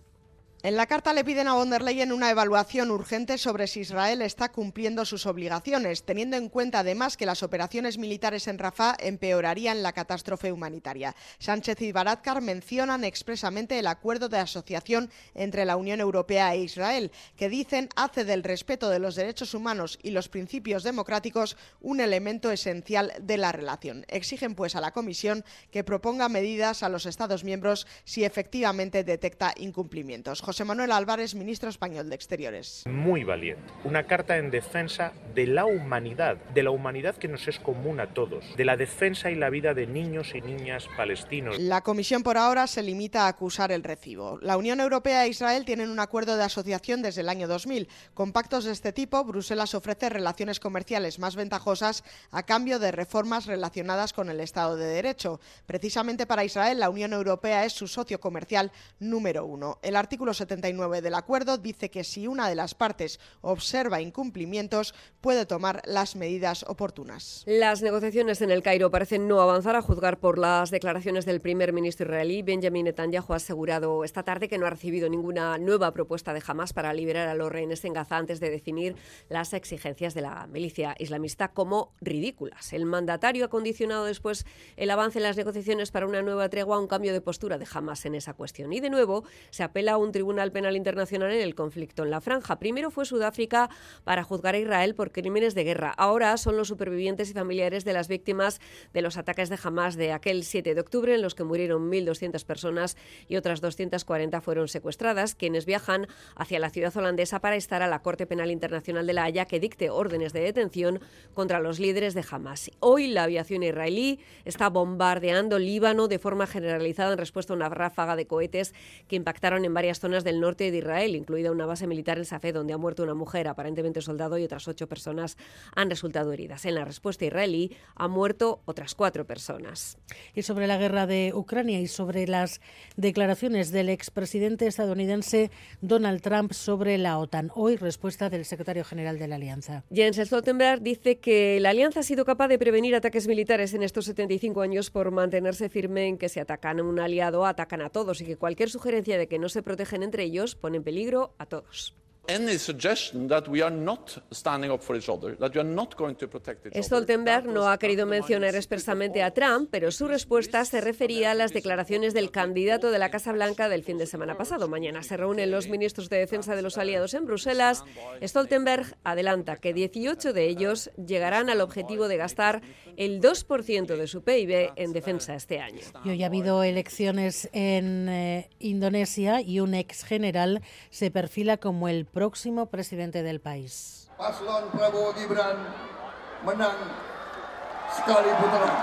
En la carta le piden a von der Leyen una evaluación urgente sobre si Israel está cumpliendo sus obligaciones, teniendo en cuenta además que las operaciones militares en Rafah empeorarían la catástrofe humanitaria. Sánchez y Baradkar mencionan expresamente el acuerdo de asociación entre la Unión Europea e Israel, que dicen hace del respeto de los derechos humanos y los principios democráticos un elemento esencial de la relación. Exigen pues a la Comisión que proponga medidas a los Estados miembros si efectivamente detecta incumplimientos. José Manuel Álvarez, ministro español de Exteriores. Muy valiente. Una carta en defensa de la humanidad, de la humanidad que nos es común a todos, de la defensa y la vida de niños y niñas palestinos. La Comisión por ahora se limita a acusar el recibo. La Unión Europea e Israel tienen un acuerdo de asociación desde el año 2000. Con pactos de este tipo, Bruselas ofrece relaciones comerciales más ventajosas a cambio de reformas relacionadas con el Estado de Derecho. Precisamente para Israel, la Unión Europea es su socio comercial número uno. El artículo 179 del acuerdo dice que si una de las partes observa incumplimientos, puede tomar las medidas oportunas. Las negociaciones en el Cairo parecen no avanzar a juzgar por las declaraciones del primer ministro israelí. Benjamin Netanyahu ha asegurado esta tarde que no ha recibido ninguna nueva propuesta de Hamas para liberar a los rehenes en Gaza antes de definir las exigencias de la milicia islamista como ridículas. El mandatario ha condicionado después el avance en las negociaciones para una nueva tregua a un cambio de postura de Hamas en esa cuestión. Y de nuevo se apela a un tribunal penal internacional en el conflicto en la franja. Primero fue Sudáfrica para juzgar a Israel por crímenes de guerra. Ahora son los supervivientes y familiares de las víctimas de los ataques de Hamas de aquel 7 de octubre en los que murieron 1.200 personas y otras 240 fueron secuestradas, quienes viajan hacia la ciudad holandesa para estar a la Corte Penal Internacional de la Haya que dicte órdenes de detención contra los líderes de Hamas. Hoy la aviación israelí está bombardeando Líbano de forma generalizada en respuesta a una ráfaga de cohetes que impactaron en varias zonas del norte de Israel, incluida una base militar en Safed donde ha muerto una mujer, aparentemente soldado, y otras ocho personas han resultado heridas. En la respuesta israelí han muerto otras cuatro personas. Y sobre la guerra de Ucrania y sobre las declaraciones del expresidente estadounidense Donald Trump sobre la OTAN. Hoy respuesta del secretario general de la Alianza. Jens Stoltenberg dice que la Alianza ha sido capaz de prevenir ataques militares en estos 75 años por mantenerse firme en que si atacan a un aliado, atacan a todos y que cualquier sugerencia de que no se protegen entre ellos pone en peligro a todos. Stoltenberg no ha querido mencionar expresamente a Trump, pero su respuesta se refería a las declaraciones del candidato de la Casa Blanca del fin de semana pasado. Mañana se reúnen los ministros de defensa de los aliados en Bruselas. Stoltenberg adelanta que 18 de ellos llegarán al objetivo de gastar el 2% de su PIB en defensa este año. Y hoy ha habido elecciones en eh, Indonesia y un ex general se perfila como el próximo presidente del país. Paslon Prabowo Gibran menang sekali putaran.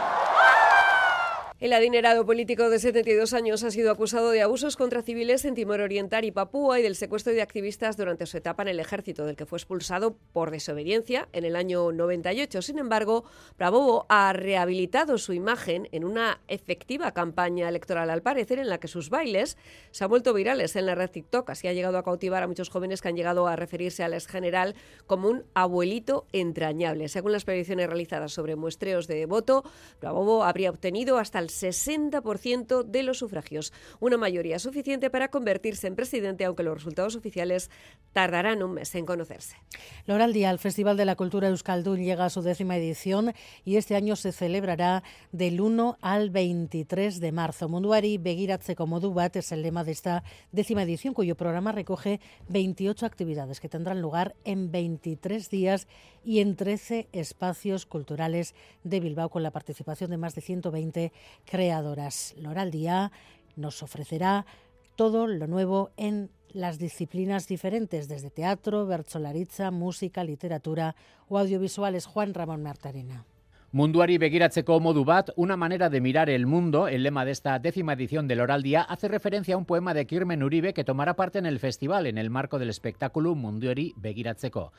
El adinerado político de 72 años ha sido acusado de abusos contra civiles en Timor Oriental y Papúa y del secuestro de activistas durante su etapa en el ejército, del que fue expulsado por desobediencia en el año 98. Sin embargo, Prabowo ha rehabilitado su imagen en una efectiva campaña electoral, al parecer, en la que sus bailes se han vuelto virales en la red TikTok. Así ha llegado a cautivar a muchos jóvenes que han llegado a referirse al ex general como un abuelito entrañable. Según las predicciones realizadas sobre muestreos de voto, Prabowo habría obtenido hasta el 60% de los sufragios, una mayoría suficiente para convertirse en presidente, aunque los resultados oficiales tardarán un mes en conocerse. Loral Día, el Festival de la Cultura Euskaldun llega a su décima edición y este año se celebrará del 1 al 23 de marzo. Munduari begiratzeko modu bat es el lema de esta décima edición, cuyo programa recoge 28 actividades que tendrán lugar en 23 días y en 13 espacios culturales de Bilbao con la participación de más de 120 creadoras. Loral Día nos ofrecerá todo lo nuevo en las disciplinas diferentes, desde teatro, bertsolaritza, música, literatura o audiovisuales. Juan Ramón Martarena. Munduari begiratzeko modu bat, una manera de mirar el mundo, el lema de esta décima edición del Oral Día, hace referencia a un poema de Kirmen Uribe que tomará parte en el festival en el marco del espectáculo Munduari begiratzeko.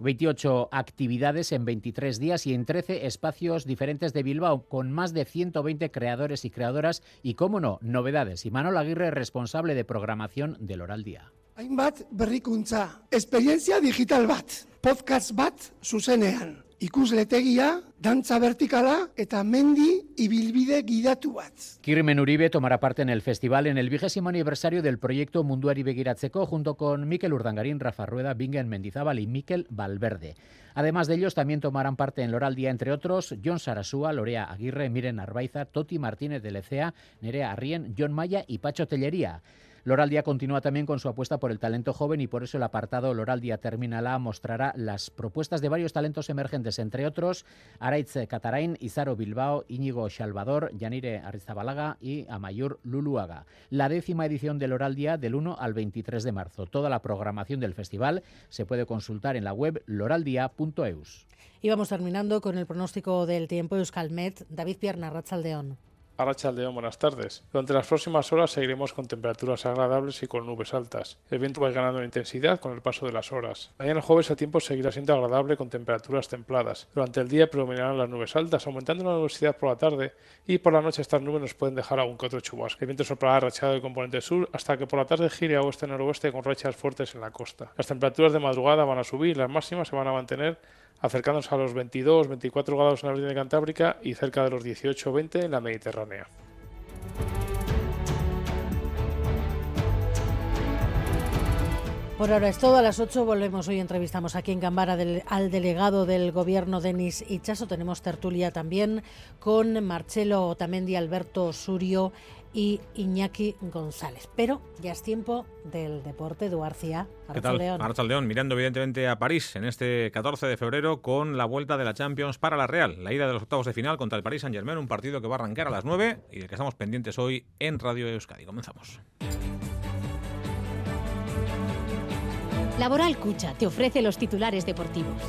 28 actividades en 23 días y en 13 espacios diferentes de Bilbao, con más de 120 creadores y creadoras y, cómo no, novedades. Y Manuel Aguirre, responsable de programación del Oral Día. Hainbat berrikuntza, experiencia digital bat, podcast bat zuzenean, ikusletegia, dantza vertikala eta mendi ibilbide gidatu bat. Kirmen Uribe tomará parte en el festival en el vigésimo aniversario del proyecto Munduari Begiratzeko junto con Miquel Urdangarín, Rafa Rueda, Bingen Mendizábal y Miquel Valverde. Además de ellos, también tomarán parte en Loral Día, entre otros, John Sarasúa, Lorea Aguirre, Miren Arbaiza, Toti Martínez de Lecea, Nerea Arrien, John Maya y Pacho Tellería. Loral Día continúa también con su apuesta por el talento joven y por eso el apartado Loral Día Terminala mostrará las propuestas de varios talentos emergentes, entre otros Araitz Catarain, Izaro Bilbao, Íñigo Salvador, Yanire Arrizabalaga y Amayur Luluaga. La décima edición del Oral Día del 1 al 23 de marzo. Toda la programación del festival se puede consultar en la web loraldia.eus. Y vamos terminando con el pronóstico del tiempo Euskalmet. David Pierna, Ratzaldeón. Arracha León, buenas tardes. Durante las próximas horas seguiremos con temperaturas agradables y con nubes altas. El viento va ganando en intensidad con el paso de las horas. Mañana jueves el tiempo seguirá siendo agradable con temperaturas templadas. Durante el día predominarán las nubes altas, aumentando la nubosidad por la tarde y por la noche estas nubes nos pueden dejar algún que otro chubasco. El viento soplará rachado de componente sur hasta que por la tarde gire a oeste-noroeste con rachas fuertes en la costa. Las temperaturas de madrugada van a subir, las máximas se van a mantener acercándose a los 22, 24 grados en la Avenida Cantábrica y cerca de los 18 20 en la Mediterránea. Por ahora es todo. A las 8 volvemos. Hoy entrevistamos aquí en Gambara al delegado del gobierno, Denis Ichaso. Tenemos tertulia también con Marcelo Otamendi, Alberto Surio y Iñaki González. Pero ya es tiempo del deporte, Duarcia. ¿Qué tal? León. León, mirando evidentemente a París en este 14 de febrero con la vuelta de la Champions para la Real, la ida de los octavos de final contra el Paris Saint-Germain, un partido que va a arrancar a las 9 y del que estamos pendientes hoy en Radio Euskadi. Comenzamos. Laboral Cucha te ofrece los titulares deportivos.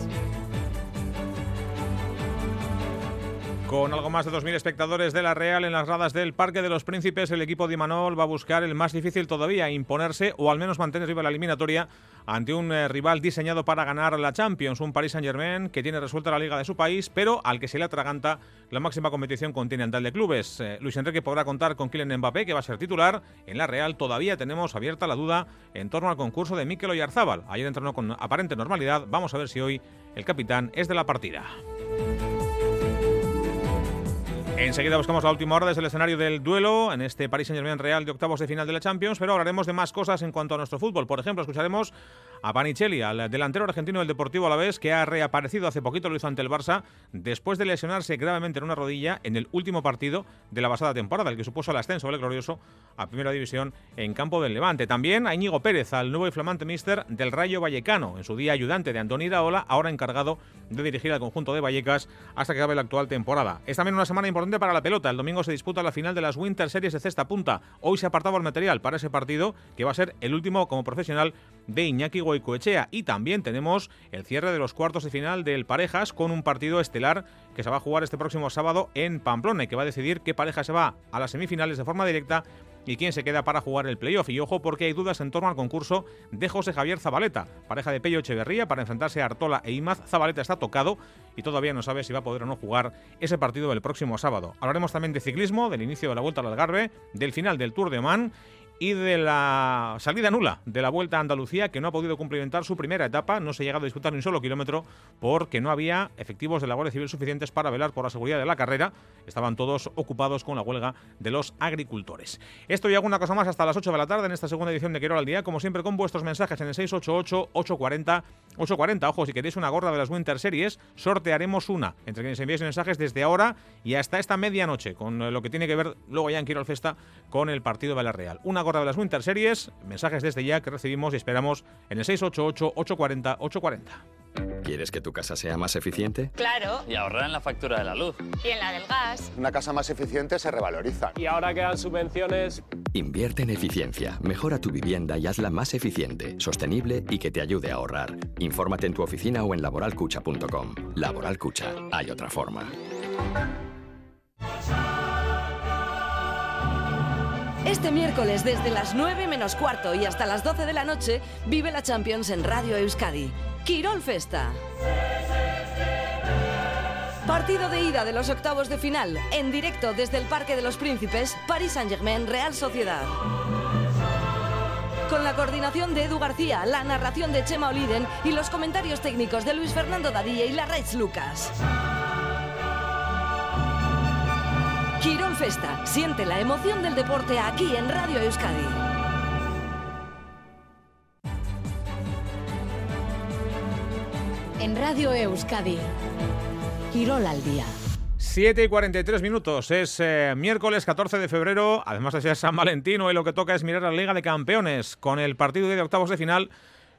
Con algo más de 2.000 espectadores de la Real en las gradas del Parque de los Príncipes, el equipo de Imanol va a buscar el más difícil todavía, imponerse o al menos mantener viva la eliminatoria ante un eh, rival diseñado para ganar la Champions, un Paris Saint-Germain que tiene resuelta la liga de su país, pero al que se le atraganta la máxima competición continental de clubes. Eh, Luis Enrique podrá contar con Kylian Mbappé, que va a ser titular. En la Real todavía tenemos abierta la duda en torno al concurso de Mikel Oyarzábal. Ayer entrenó con aparente normalidad. Vamos a ver si hoy el capitán es de la partida. Enseguida buscamos la última hora desde el escenario del duelo en este Paris Saint-Germain Real de octavos de final de la Champions, pero hablaremos de más cosas en cuanto a nuestro fútbol. Por ejemplo, escucharemos a Panicelli, al delantero argentino del Deportivo Alavés, que ha reaparecido hace poquito, lo hizo ante el Barça, después de lesionarse gravemente en una rodilla en el último partido de la pasada temporada, el que supuso el ascenso del glorioso a Primera División en campo del Levante. También a Íñigo Pérez, al nuevo y flamante míster del Rayo Vallecano, en su día ayudante de Antoni Iraola, ahora encargado de dirigir al conjunto de Vallecas hasta que acabe la actual temporada. Es también una semana importante para la pelota. El domingo se disputa la final de las Winter Series de cesta punta. Hoy se apartaba el material para ese partido, que va a ser el último como profesional de Iñaki Goicoechea. Y también tenemos el cierre de los cuartos de final del Parejas con un partido estelar que se va a jugar este próximo sábado en Pamplona y que va a decidir qué pareja se va a las semifinales de forma directa y quién se queda para jugar el playoff. Y ojo porque hay dudas en torno al concurso de José Javier Zabaleta, pareja de Pello Echeverría, para enfrentarse a Artola e Imaz. Zabaleta está tocado y todavía no sabe si va a poder o no jugar ese partido el próximo sábado. Hablaremos también de ciclismo, del inicio de la Vuelta al Algarve, del final del Tour de Oman y de la salida nula de la Vuelta a Andalucía, que no ha podido cumplimentar su primera etapa. No se ha llegado a disputar ni un solo kilómetro porque no había efectivos de la Guardia Civil suficientes para velar por la seguridad de la carrera. Estaban todos ocupados con la huelga de los agricultores. Esto y alguna cosa más hasta las 8 de la tarde en esta segunda edición de Quiero al Día, como siempre con vuestros mensajes en el 688-840. 840, ojo, si queréis una gorra de las Winter Series, sortearemos una entre quienes enviáis mensajes desde ahora y hasta esta medianoche, con lo que tiene que ver luego ya en Quiero al Festa con el partido de la Real. Una de las Winter Series. Mensajes desde ya que recibimos y esperamos en el 688-840-840. ¿Quieres que tu casa sea más eficiente? Claro. Y ahorrar en la factura de la luz. Y en la del gas. Una casa más eficiente se revaloriza. Y ahora que dan subvenciones. Invierte en eficiencia, mejora tu vivienda y hazla más eficiente, sostenible y que te ayude a ahorrar. Infórmate en tu oficina o en laboralcucha.com. Laboral Cucha, hay otra forma. Este miércoles desde las 9 menos cuarto y hasta las 12 de la noche vive la Champions en Radio Euskadi. Quirol Festa. Partido de ida de los octavos de final, en directo desde el Parque de los Príncipes, Paris Saint-Germain, Real Sociedad. Con la coordinación de Edu García, la narración de Chema Oliden y los comentarios técnicos de Luis Fernando Dadilla y Larraitz Lucas. Quirón Festa. Siente la emoción del deporte aquí en Radio Euskadi. En Radio Euskadi. Quirol al día. 7 y 43 minutos, es eh, miércoles 14 de febrero, además de ser San Valentín, hoy lo que toca es mirar la Liga de Campeones con el partido de octavos de final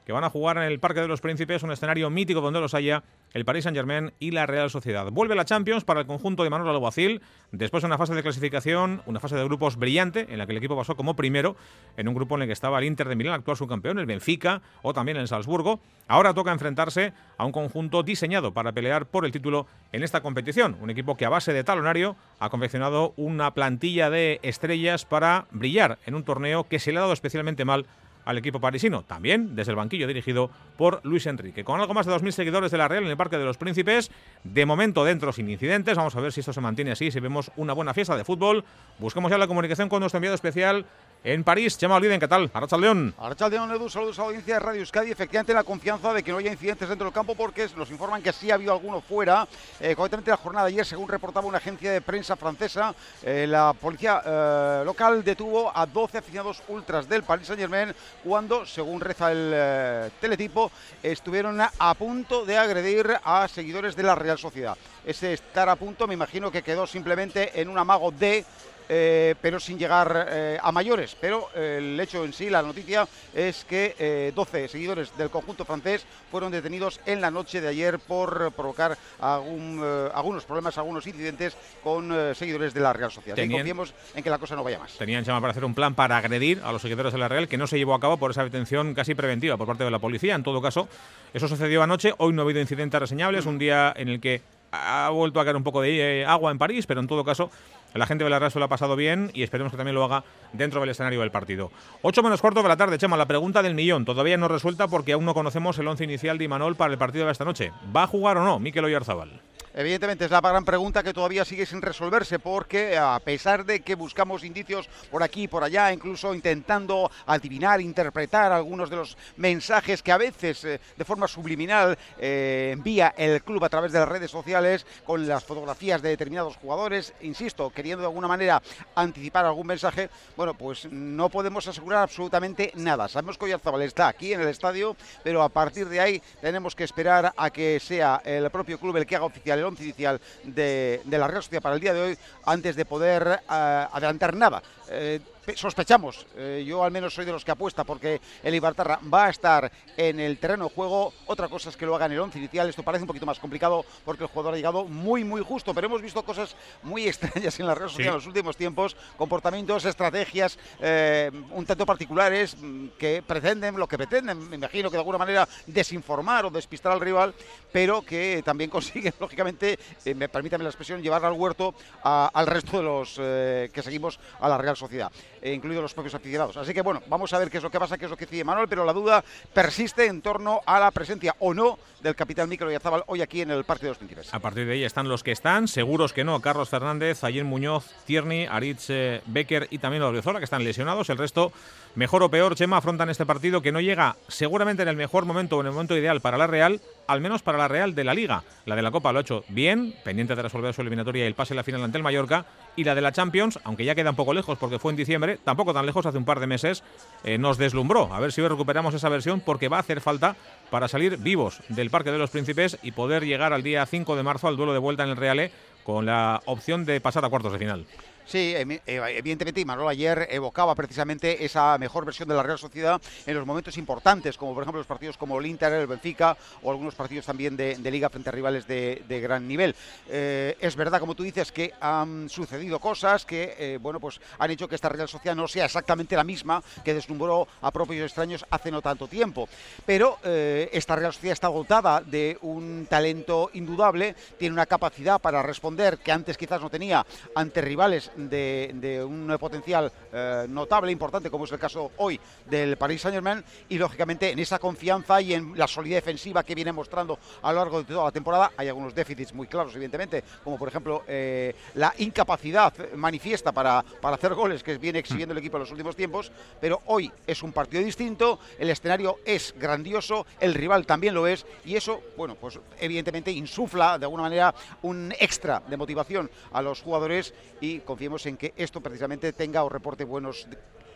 que van a jugar en el Parque de los Príncipes, un escenario mítico donde los haya el Paris Saint-Germain y la Real Sociedad. Vuelve la Champions para el conjunto de Manuel Alguacil, después de una fase de clasificación, una fase de grupos brillante, en la que el equipo pasó como primero, en un grupo en el que estaba el Inter de Milán, actual subcampeón, el Benfica o también el Salzburgo. Ahora toca enfrentarse a un conjunto diseñado para pelear por el título en esta competición. Un equipo que a base de talonario ha confeccionado una plantilla de estrellas para brillar en un torneo que se le ha dado especialmente mal al equipo parisino, también desde el banquillo dirigido por Luis Enrique. Con algo más de 2.000 seguidores de la Real en el Parque de los Príncipes, de momento dentro sin incidentes, vamos a ver si esto se mantiene así, si vemos una buena fiesta de fútbol. Busquemos ya la comunicación con nuestro enviado especial en París. Chema Oliden, ¿qué tal? Arracha León. Arracha León, Edu, saludos a la audiencia de Radio Euskadi. Efectivamente, la confianza de que no haya incidentes dentro del campo porque nos informan que sí ha habido alguno fuera. Eh, concretamente, la jornada de ayer, según reportaba una agencia de prensa francesa, eh, la policía eh, local detuvo a 12 aficionados ultras del Paris Saint-Germain cuando, según reza el eh, teletipo, estuvieron a punto de agredir a seguidores de la Real Sociedad. Ese estar a punto, me imagino que quedó simplemente en un amago de eh, pero sin llegar eh, a mayores. Pero eh, el hecho en sí, la noticia, es que eh, 12 seguidores del conjunto francés fueron detenidos en la noche de ayer por provocar algún, eh, algunos problemas, algunos incidentes con eh, seguidores de la Real Sociedad. Y Tenían- confiemos en que la cosa no vaya más. Tenían llama para hacer un plan para agredir a los seguidores de la Real que no se llevó a cabo por esa detención casi preventiva por parte de la policía. En todo caso, eso sucedió anoche. Hoy no ha habido incidentes reseñables. Un día en el que ha vuelto a caer un poco de eh, agua en París, pero en todo caso, la gente de la Real lo ha pasado bien y esperemos que también lo haga dentro del escenario del partido. 8 menos cuarto de la tarde, Chema. La pregunta del millón todavía no resuelta porque aún no conocemos el once inicial de Imanol para el partido de esta noche. ¿Va a jugar o no Mikel Oyarzábal? Evidentemente es la gran pregunta que todavía sigue sin resolverse porque a pesar de que buscamos indicios por aquí y por allá, incluso intentando adivinar, interpretar algunos de los mensajes que a veces eh, de forma subliminal eh, envía el club a través de las redes sociales con las fotografías de determinados jugadores, insisto, queriendo de alguna manera anticipar algún mensaje, bueno, pues no podemos asegurar absolutamente nada. Sabemos que Oyarzabal está aquí en el estadio, pero a partir de ahí tenemos que esperar a que sea el propio club el que haga oficial el once inicial de, la Real Sociedad para el día de hoy antes de poder eh, adelantar nada. Eh, sospechamos, eh, yo al menos soy de los que apuesta porque el Ibartarra va a estar en el terreno de juego. Otra cosa es que lo haga en el once inicial. Esto parece un poquito más complicado porque el jugador ha llegado muy, muy justo, pero hemos visto cosas muy extrañas en la Real Sociedad en los últimos tiempos, comportamientos, estrategias eh, un tanto particulares mm, que pretenden lo que pretenden, me imagino que de alguna manera desinformar o despistar al rival, pero que también consiguen, lógicamente, eh, me permítame la expresión, llevar al huerto a- al resto de los eh, que seguimos a la Real Sociedad, eh, incluidos los propios aficionados. Así que bueno, vamos a ver qué es lo que pasa, qué es lo que decide Manuel, pero la duda persiste en torno a la presencia o no del capitán Mikel Oyarzabal hoy aquí en el Parque de los Príncipes. A partir de ahí están los que están, seguros que no, Carlos Fernández, Ayer Muñoz, Tierney, Aritz eh, Becker y también Odriozola, que están lesionados. El resto, mejor o peor, Chema, afrontan este partido que no llega seguramente en el mejor momento o en el momento ideal para la Real, al menos para la Real de la Liga. La de la Copa lo ha hecho bien, pendiente de resolver su eliminatoria y el pase a la final ante el Mallorca. Y la de la Champions, aunque ya queda un poco lejos porque fue en diciembre, tampoco tan lejos, hace un par de meses, eh, nos deslumbró. A ver si hoy recuperamos esa versión porque va a hacer falta para salir vivos del Parque de los Príncipes y poder llegar al día 5 de marzo al duelo de vuelta en el Reale con la opción de pasar a cuartos de final. Sí, eh, evidentemente, y Manuel ayer evocaba precisamente esa mejor versión de la Real Sociedad en los momentos importantes, como por ejemplo los partidos como el Inter, el Benfica o algunos partidos también de, Liga frente a rivales de, gran nivel. Eh, es verdad, como tú dices, que han sucedido cosas que, eh, bueno, pues han hecho que esta Real Sociedad no sea exactamente la misma que deslumbró a propios extraños hace no tanto tiempo. Pero esta Real Sociedad está dotada de un talento indudable, tiene una capacidad para responder que antes quizás no tenía ante rivales de, un potencial eh, notable, importante, como es el caso hoy del Paris Saint-Germain, y lógicamente en esa confianza y en la solidez defensiva que viene mostrando a lo largo de toda la temporada, hay algunos déficits muy claros, evidentemente, como por ejemplo eh, la incapacidad manifiesta para, para hacer goles que viene exhibiendo el equipo en los últimos tiempos, pero hoy es un partido distinto, el escenario es grandioso, el rival también lo es, y eso, bueno, pues evidentemente insufla de alguna manera un extra de motivación a los jugadores y en que esto precisamente tenga o reporte buenos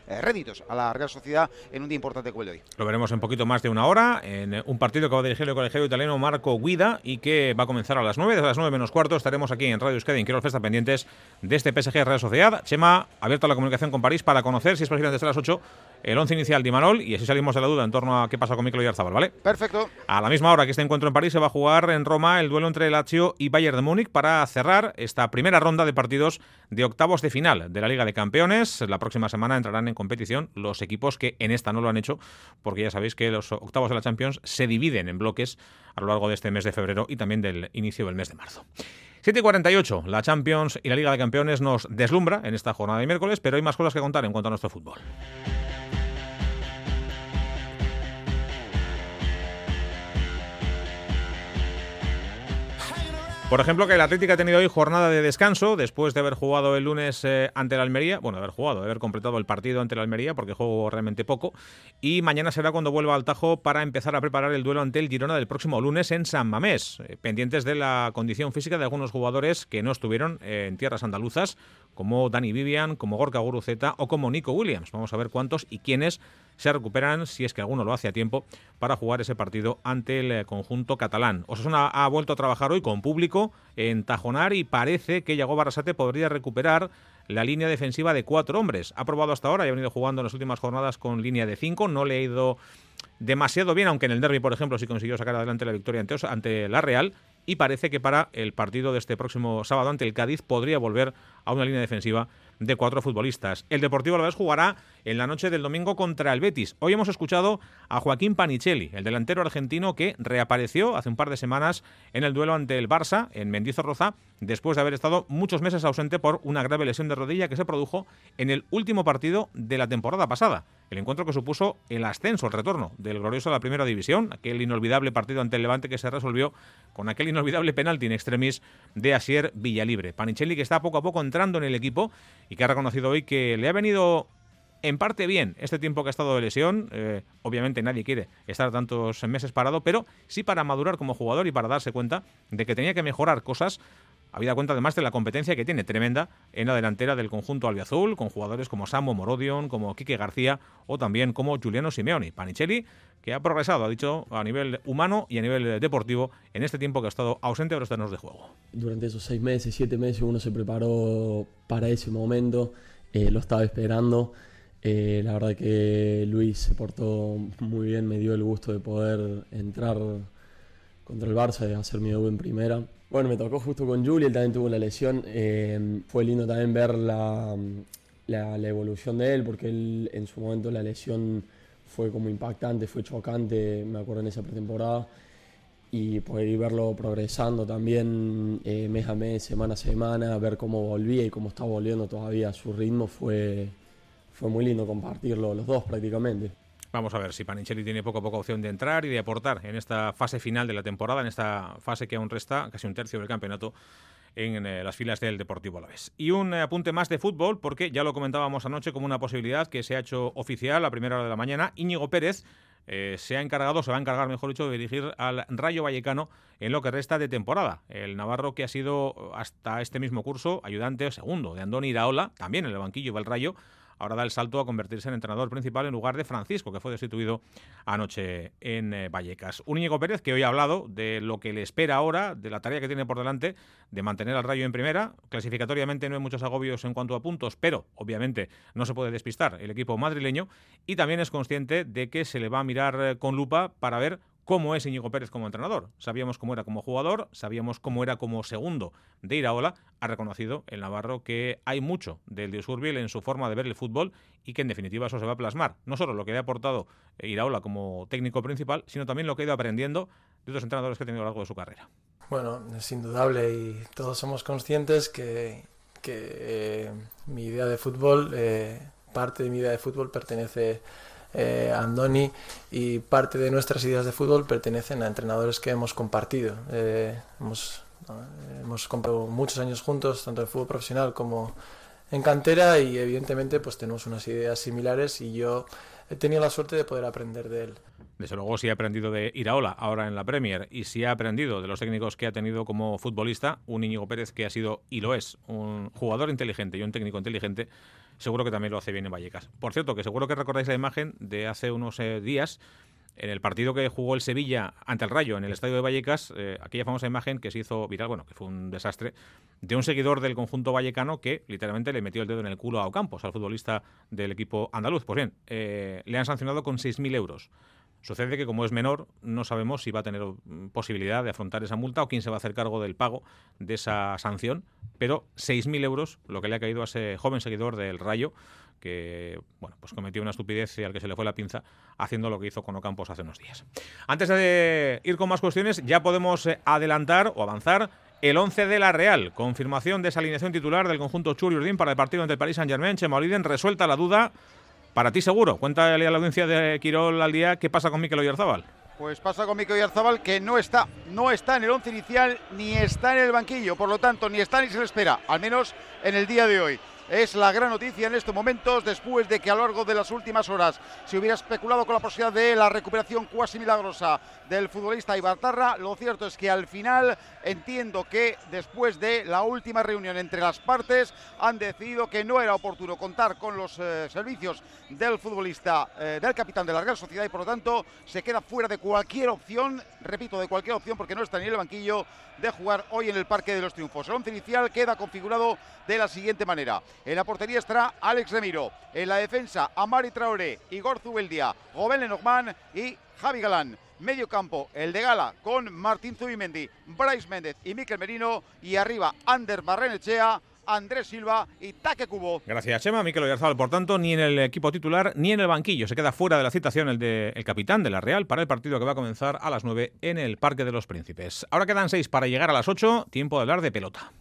eh, réditos a la Real Sociedad en un día importante como el de hoy. Lo veremos en poquito más de una hora, en eh, un partido que va a dirigir el colegiado italiano Marco Guida y que va a comenzar a las 9, desde las 9 menos cuarto estaremos aquí en Radio Euskadi en Quiero Festa pendientes de este PSG Real Sociedad. Chema, abierta la comunicación con París para conocer, si es posible antes de las 8, el once inicial de Imanol y así salimos de la duda en torno a qué pasa con Mikel Oyarzabal, ¿vale? Perfecto. A la misma hora que este encuentro en París se va a jugar en Roma el duelo entre Lazio y Bayern de Múnich para cerrar esta primera ronda de partidos de octavos de final de la Liga de Campeones. La próxima semana entrarán en competición los equipos que en esta no lo han hecho, porque ya sabéis que los octavos de la Champions se dividen en bloques a lo largo de este mes de febrero y también del inicio del mes de marzo. 7 y 48, la Champions y la Liga de Campeones nos deslumbra en esta jornada de miércoles, pero hay más cosas que contar en cuanto a nuestro fútbol. Por ejemplo, que el Atlético ha tenido hoy jornada de descanso después de haber jugado el lunes eh, ante el Almería. Bueno, haber jugado, haber completado el partido ante el Almería porque jugó realmente poco. Y mañana será cuando vuelva al Tajo para empezar a preparar el duelo ante el Girona del próximo lunes en San Mamés. eh, pendientes de la condición física de algunos jugadores que no estuvieron eh, en tierras andaluzas, como Dani Vivian, como Gorka Guruceta o como Nico Williams. Vamos a ver cuántos y quiénes se recuperan, si es que alguno lo hace a tiempo, para jugar ese partido ante el eh, conjunto catalán. Osasuna ha vuelto a trabajar hoy con público en Tajonar y parece que Yago Barrasate podría recuperar la línea defensiva de cuatro hombres. Ha probado hasta ahora y ha venido jugando en las últimas jornadas con línea de cinco. No le ha ido demasiado bien, aunque en el derby, por ejemplo, sí consiguió sacar adelante la victoria ante, ante la Real. Y parece que para el partido de este próximo sábado ante el Cádiz podría volver a una línea defensiva de cuatro futbolistas. El Deportivo Alavés jugará en la noche del domingo contra el Betis. Hoy hemos escuchado a Joaquín Panichelli, el delantero argentino que reapareció hace un par de semanas en el duelo ante el Barça en Mendizorroza, después de haber estado muchos meses ausente por una grave lesión de rodilla que se produjo en el último partido de la temporada pasada. El encuentro que supuso el ascenso, el retorno del glorioso a la primera división, aquel inolvidable partido ante el Levante que se resolvió con aquel inolvidable penalti en extremis de Asier Villalibre. Panichelli que está poco a poco entrando en el equipo y que ha reconocido hoy que le ha venido en parte bien este tiempo que ha estado de lesión. Eh, obviamente nadie quiere estar tantos meses parado, pero sí para madurar como jugador y para darse cuenta de que tenía que mejorar cosas. Habida cuenta además de la competencia que tiene tremenda en la delantera del conjunto albiazul, con jugadores como Samu Morodion, como Quique García o también como Giuliano Simeoni. Panichelli, que ha progresado, ha dicho, a nivel humano y a nivel deportivo en este tiempo que ha estado ausente de los terrenos de juego. Durante esos seis meses, siete meses, uno se preparó para ese momento, eh, lo estaba esperando. Eh, la verdad que Luis se portó muy bien, me dio el gusto de poder entrar contra el Barça y hacer mi debut en primera. Bueno, me tocó justo con Juli, él también tuvo la lesión. eh, fue lindo también ver la, la, evolución de él, porque él en su momento la lesión fue como impactante, fue chocante, me acuerdo en esa pretemporada y poder verlo progresando también eh, mes a mes, semana a semana, ver cómo volvía y cómo está volviendo todavía a su ritmo, fue, fue muy lindo compartirlo los dos prácticamente. Vamos a ver si Panichelli tiene poco a poco opción de entrar y de aportar en esta fase final de la temporada, en esta fase que aún resta casi un tercio del campeonato en eh, las filas del Deportivo Alavés. Y un eh, apunte más de fútbol, porque ya lo comentábamos anoche como una posibilidad que se ha hecho oficial a primera hora de la mañana. Íñigo Pérez eh, se ha encargado, se va a encargar, mejor dicho, de dirigir al Rayo Vallecano en lo que resta de temporada. El Navarro que ha sido hasta este mismo curso ayudante segundo de Andoni Iraola, también en el banquillo va el Rayo, ahora da el salto a convertirse en entrenador principal en lugar de Francisco, que fue destituido anoche en eh, Vallecas. Un Íñigo Pérez que hoy ha hablado de lo que le espera ahora, de la tarea que tiene por delante de mantener al Rayo en primera. Clasificatoriamente no hay muchos agobios en cuanto a puntos, pero obviamente no se puede despistar el equipo madrileño y también es consciente de que se le va a mirar eh, con lupa para ver cómo es Íñigo Pérez como entrenador. Sabíamos cómo era como jugador, sabíamos cómo era como segundo de Iraola. Ha reconocido el Navarro que hay mucho del Disurbil en su forma de ver el fútbol y que en definitiva eso se va a plasmar. No solo lo que le ha aportado Iraola como técnico principal, sino también lo que ha ido aprendiendo de otros entrenadores que ha tenido a lo largo de su carrera. Bueno, es indudable y todos somos conscientes que, que eh, mi idea de fútbol, eh, parte de mi idea de fútbol pertenece eh, Andoni y parte de nuestras ideas de fútbol pertenecen a entrenadores que hemos compartido. Eh, hemos, eh, hemos compartido muchos años juntos, tanto en fútbol profesional como en cantera y evidentemente pues tenemos unas ideas similares y yo he tenido la suerte de poder aprender de él. Desde luego, si ha aprendido de Iraola ahora en la Premier y si ha aprendido de los técnicos que ha tenido como futbolista, un Íñigo Pérez que ha sido y lo es, un jugador inteligente y un técnico inteligente, seguro que también lo hace bien en Vallecas. Por cierto, que seguro que recordáis la imagen de hace unos eh, días en el partido que jugó el Sevilla ante el Rayo en el estadio de Vallecas, eh, aquella famosa imagen que se hizo viral, bueno, que fue un desastre, de un seguidor del conjunto vallecano que literalmente le metió el dedo en el culo a Ocampos, al futbolista del equipo andaluz. Pues bien, eh, le han sancionado con 6.000 euros. Sucede que como es menor, no sabemos si va a tener mm, posibilidad de afrontar esa multa o quién se va a hacer cargo del pago de esa sanción, pero 6.000 euros, lo que le ha caído a ese joven seguidor del Rayo, que bueno, pues cometió una estupidez y al que se le fue la pinza haciendo lo que hizo con Ocampos hace unos días. Antes de ir con más cuestiones, ya podemos eh, adelantar o avanzar el 11 de la Real. Confirmación de esa alineación titular del conjunto Churi Urdín para el partido ante el Paris Saint-Germain. Chema Oliden, resuelta la duda. Para ti seguro. Cuéntale a la audiencia de Quirol al día qué pasa con Mikel Oyarzábal. Pues pasa con Mikel Oyarzábal que no está, no está en el once inicial ni está en el banquillo, por lo tanto ni está ni se le espera, al menos en el día de hoy es la gran noticia en estos momentos, después de que a lo largo de las últimas horas se hubiera especulado con la posibilidad de la recuperación cuasi milagrosa del futbolista Ibartarra. Lo cierto es que al final entiendo que después de la última reunión entre las partes han decidido que no era oportuno contar con los eh, servicios del futbolista, eh, del capitán de la Real Sociedad y por lo tanto se queda fuera de cualquier opción, repito, de cualquier opción porque no está ni en el banquillo de jugar hoy en el Parque de los Triunfos. El once inicial queda configurado de la siguiente manera. En la portería estará Alex Remiro. En la defensa, Amari Traoré, Igor Zubeldia, Gobel Lenormand y Javi Galán. Medio campo, el de Gala con Martín Zubimendi, Bryce Méndez y Miquel Merino. Y arriba, Ander Barrenechea, Andrés Silva y Taque Cubo. Gracias, Chema. Miquel Oyarzabal, por tanto, ni en el equipo titular ni en el banquillo. Se queda fuera de la citación el, de, el capitán de la Real para el partido que va a comenzar a las 9 en el Parque de los Príncipes. Ahora quedan 6 para llegar a las 8. Tiempo de hablar de pelota.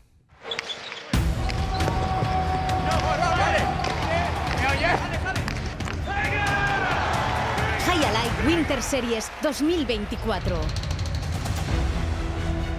Winter Series 2024.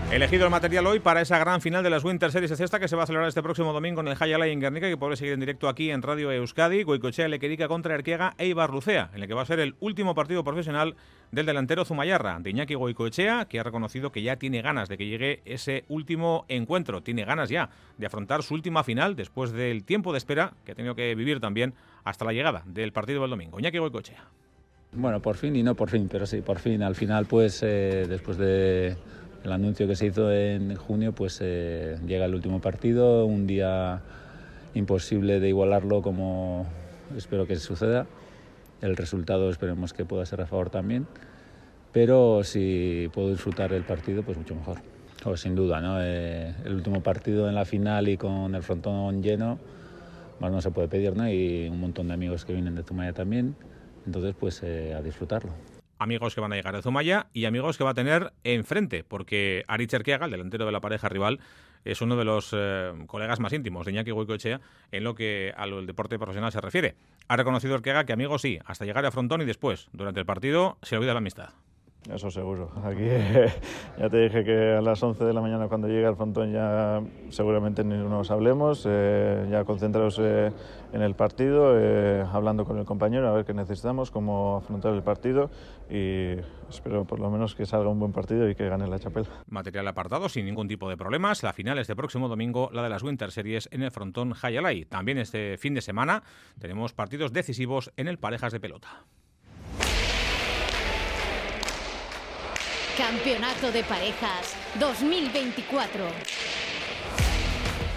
Elegido el material hoy para esa gran final de las Winter Series de cesta que se va a celebrar este próximo domingo en el High en Guernica, que podrá seguir en directo aquí en Radio Euskadi, Goicochea Lequerica contra Erquiega e Lucea, en el que va a ser el último partido profesional del delantero Zumayarra, de Iñaki Goicoechea, que ha reconocido que ya tiene ganas de que llegue ese último encuentro, tiene ganas ya de afrontar su última final después del tiempo de espera que ha tenido que vivir también hasta la llegada del partido del domingo. Iñaki Goicoechea. Bueno, por fin y no por fin, pero sí, por fin. Al final, pues, eh, después de anuncio que se hizo en junio, pues eh, llega el último partido, un día imposible de igualarlo como espero que suceda. El resultado esperemos que pueda ser a favor también, pero si puedo disfrutar el partido, pues mucho mejor. O sin duda, ¿no? Eh, el último partido en la final y con el frontón lleno, más no se puede pedir, ¿no? Y un montón de amigos que vienen de Zumaya también, entonces pues eh, a disfrutarlo amigos que van a llegar de Zumaya y amigos que va a tener enfrente, porque Aritz Erquiaga, el delantero de la pareja rival, es uno de los eh, colegas más íntimos de Iñaki Goicoechea en lo que al deporte profesional se refiere. Ha reconocido Erquiaga que amigos sí, hasta llegar a frontón y después, durante el partido, se olvida la amistad. Eso seguro. Aquí ya te dije que a las 11 de la mañana cuando llegue al frontón ya seguramente ni nos hablemos, eh, ya concentrados eh, en el partido, eh, hablando con el compañero a ver qué necesitamos, cómo afrontar el partido y espero por lo menos que salga un buen partido y que gane la chapela. Material apartado sin ningún tipo de problemas. La final este próximo domingo, la de las Winter Series en el frontón Hayalay. También este fin de semana tenemos partidos decisivos en el Parejas de Pelota. Campeonato de Parejas 2024.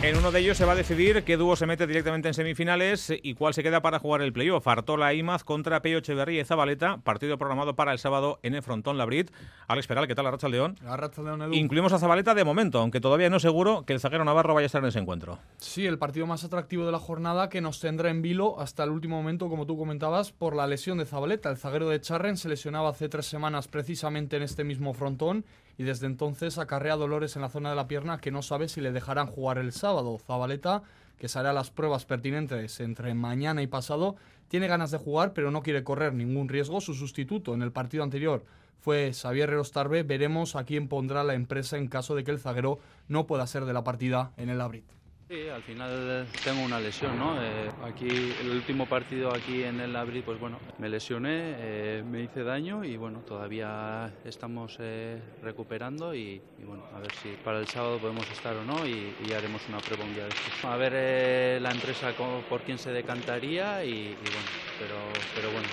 En uno de ellos se va a decidir qué dúo se mete directamente en semifinales y cuál se queda para jugar el playoff. Artola Imaz contra Peyo Echeverría y Zabaleta, partido programado para el sábado en el Frontón Labrit. Alex Peral, ¿qué tal la racha León? León, Incluimos a Zabaleta de momento, aunque todavía no es seguro que el zaguero Navarro vaya a estar en ese encuentro. Sí, el partido más atractivo de la jornada que nos tendrá en vilo hasta el último momento, como tú comentabas, por la lesión de Zabaleta. El zaguero de Charren se lesionaba hace tres semanas precisamente en este mismo frontón y desde entonces acarrea dolores en la zona de la pierna que no sabe si le dejarán jugar el sábado. Zabaleta, que se hará las pruebas pertinentes entre mañana y pasado, tiene ganas de jugar pero no quiere correr ningún riesgo. Su sustituto en el partido anterior fue Xavier Rostarbe. Veremos a quién pondrá la empresa en caso de que el zaguero no pueda ser de la partida en el Abrit. Sí, al final tengo una lesión, ¿no? Eh, aquí, el último partido aquí en el Abril, pues bueno, me lesioné, eh, me hice daño y bueno, todavía estamos eh, recuperando y, bueno, a ver si para el sábado podemos estar o no y, haremos una prueba un día. A ver la empresa por quién se decantaría y, bueno, pero, pero bueno,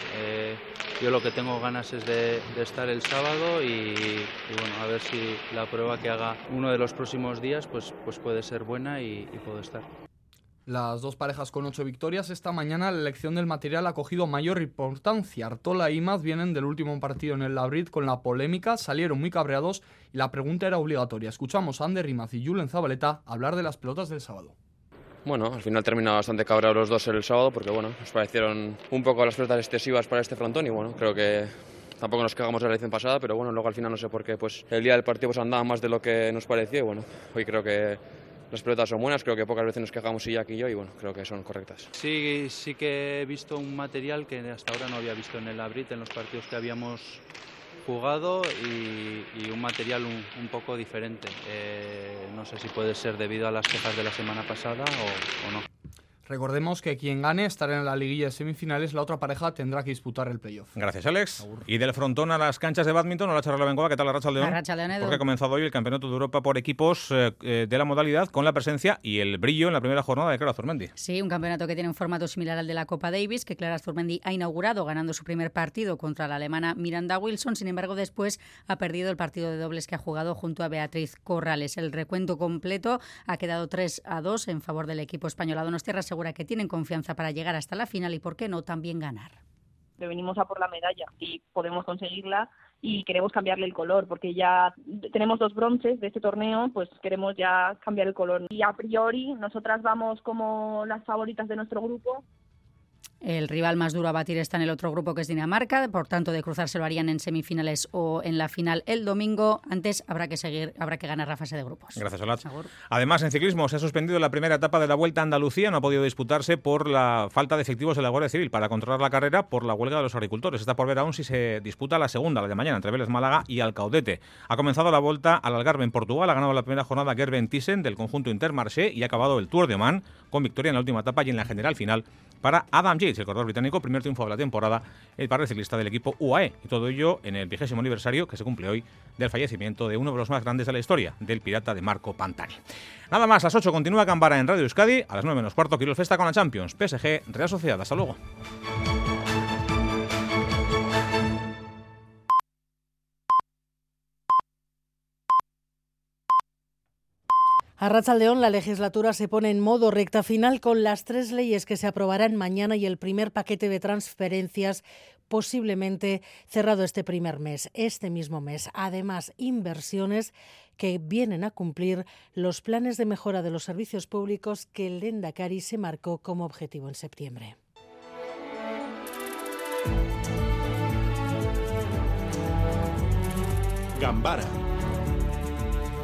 yo lo que tengo ganas es de, estar el sábado y, bueno, a ver si la prueba que haga uno de los próximos días pues, pues puede ser buena y, y puedo estar. Las dos parejas con ocho victorias. Esta mañana la elección del material ha cogido mayor importancia. Artola y Imaz vienen del último partido en el Labrit con la polémica, salieron muy cabreados y la pregunta era obligatoria. Escuchamos a Ander Imaz y Julen Zabaleta hablar de las pelotas del sábado. Bueno, al final terminado bastante cabreados los dos el sábado porque bueno, nos parecieron un poco las pelotas excesivas para este frontón y bueno, creo que tampoco nos cagamos de la elección pasada, pero bueno, luego al final no sé por qué, pues el día del partido pues andaba más de lo que nos parecía y bueno, hoy creo que las pelotas son buenas, creo que pocas veces nos quejamos Jack y yo y bueno, creo que son correctas. Sí, sí que he visto un material que hasta ahora no había visto en el Abrit, en los partidos que habíamos jugado y, un material un, poco diferente. Eh, no sé si puede ser debido a las quejas de la semana pasada o no. Recordemos que quien gane estará en la liguilla de semifinales, la otra pareja tendrá que disputar el playoff. Gracias, Alex. Y del frontón a las canchas de badminton, hola Charla Bengoa, ¿qué tal Racha León? Porque ha comenzado hoy el Campeonato de Europa por equipos eh, eh, de la modalidad con la presencia y el brillo en la primera jornada de Clara Zurmendi. Sí, un campeonato que tiene un formato similar al de la Copa Davis, que Clara Zurmendi ha inaugurado ganando su primer partido contra la alemana Miranda Wilson, sin embargo después ha perdido el partido de dobles que ha jugado junto a Beatriz Corrales. El recuento completo ha quedado 3 a 2 en favor del equipo español. Donostia asegura que tienen confianza para llegar hasta la final y, ¿por qué no, también ganar? venimos a por la medalla y podemos conseguirla y queremos cambiarle el color porque ya tenemos dos bronces de este torneo, pues queremos ya cambiar el color. Y a priori nosotras vamos como las favoritas de nuestro grupo el rival más duro a batir está en el otro grupo que es Dinamarca, por tanto de cruzarse lo harían en semifinales o en la final el domingo. Antes habrá que seguir, habrá que ganar la fase de grupos. Gracias, Olat. Además, en ciclismo se ha suspendido la primera etapa de la Vuelta a Andalucía, no ha podido disputarse por la falta de efectivos de la Guardia Civil para controlar la carrera por la huelga de los agricultores. Está por ver aún si se disputa la segunda, la de mañana, entre Vélez Málaga y Alcaudete. Ha comenzado la Vuelta al Algarve en Portugal, ha ganado la primera jornada Gerben Thyssen del conjunto Intermarché y ha acabado el Tour de Oman con victoria en la última etapa y en la general final para Adam Yates, el corredor británico, primer triunfo de la temporada, el par ciclista del equipo UAE. Y todo ello en el vigésimo aniversario que se cumple hoy del fallecimiento de uno de los más grandes de la historia, del pirata de Marco Pantani. Nada más, a las 8 continúa Gambara en Radio Euskadi, a las 9 menos cuarto Quirol Festa con la Champions, PSG, Real Sociedad. Hasta luego. A León, la legislatura se pone en modo recta final con las tres leyes que se aprobarán mañana y el primer paquete de transferencias posiblemente cerrado este primer mes, este mismo mes. Además, inversiones que vienen a cumplir los planes de mejora de los servicios públicos que el Lendakari se marcó como objetivo en septiembre. Gambara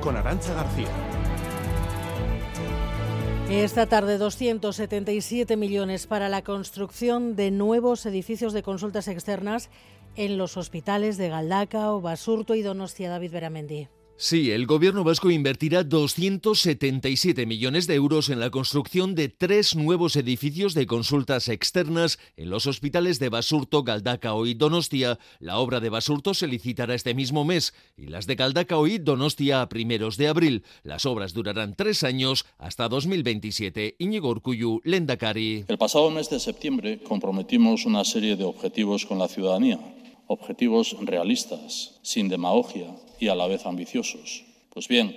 con Arancha García. Esta tarde 277 millones para la construcción de nuevos edificios de consultas externas en los hospitales de Galdacao, Basurto y Donostia. David Beramendi. Sí, el gobierno vasco invertirá 277 millones de euros en la construcción de tres nuevos edificios de consultas externas en los hospitales de Basurto, Galdacao y Donostia. La obra de Basurto se licitará este mismo mes y las de Galdacao y Donostia a primeros de abril. Las obras durarán tres años hasta 2027. Íñigo Urcuyu, Lendakari. El pasado mes de septiembre comprometimos una serie de objetivos con la ciudadanía objetivos realistas, sin demagogia y a la vez ambiciosos. Pues bien,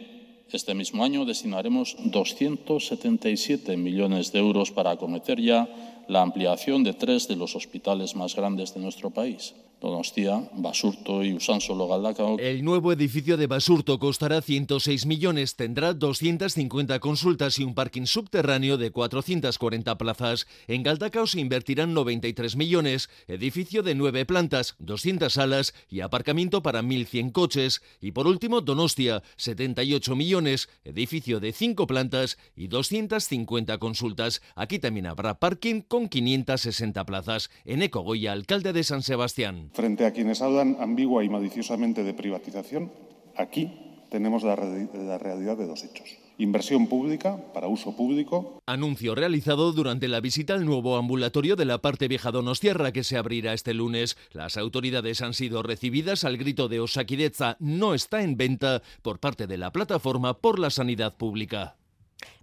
este mismo año destinaremos 277 millones de euros para acometer ya la ampliación de tres de los hospitales más grandes de nuestro país. Donostia, Basurto y Usánsolo Galdacao. El nuevo edificio de Basurto costará 106 millones, tendrá 250 consultas y un parking subterráneo de 440 plazas. En Galdacao se invertirán 93 millones, edificio de nueve plantas, 200 salas y aparcamiento para 1.100 coches. Y por último, Donostia, 78 millones, edificio de cinco plantas y 250 consultas. Aquí también habrá parking con 560 plazas. En Ecogoya, alcalde de San Sebastián. Frente a quienes hablan ambigua y maliciosamente de privatización, aquí tenemos la, realidad de dos hechos. Inversión pública para uso público. Anuncio realizado durante la visita al nuevo ambulatorio de la parte vieja Donostierra que se abrirá este lunes. Las autoridades han sido recibidas al grito de Osakideza no está en venta por parte de la plataforma por la sanidad pública.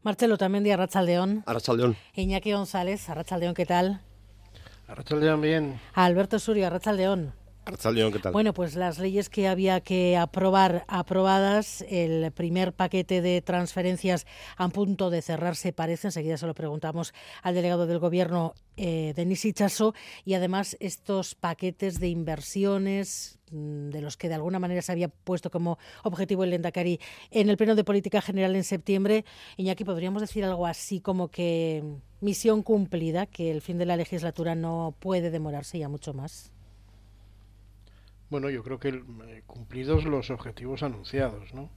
Marcelo Tamendi, Arratsaldeón. Arratsaldeón. Iñaki González, Arratsaldeón, ¿qué tal? Arratsaldeón, bien. Alberto Surio, Arratsaldeón. Bueno, pues las leyes que había que aprobar aprobadas, el primer paquete de transferencias a punto de cerrarse parece, enseguida se lo preguntamos al delegado del gobierno, eh, Denis Ichaso, y además estos paquetes de inversiones mm, de los que de alguna manera se había puesto como objetivo el Lendakari en el Pleno de Política General en septiembre. Iñaki, ¿podríamos decir algo así como que misión cumplida, que el fin de la legislatura no puede demorarse ya mucho más? Bueno, yo creo que eh, cumplidos los objetivos anunciados, ¿no?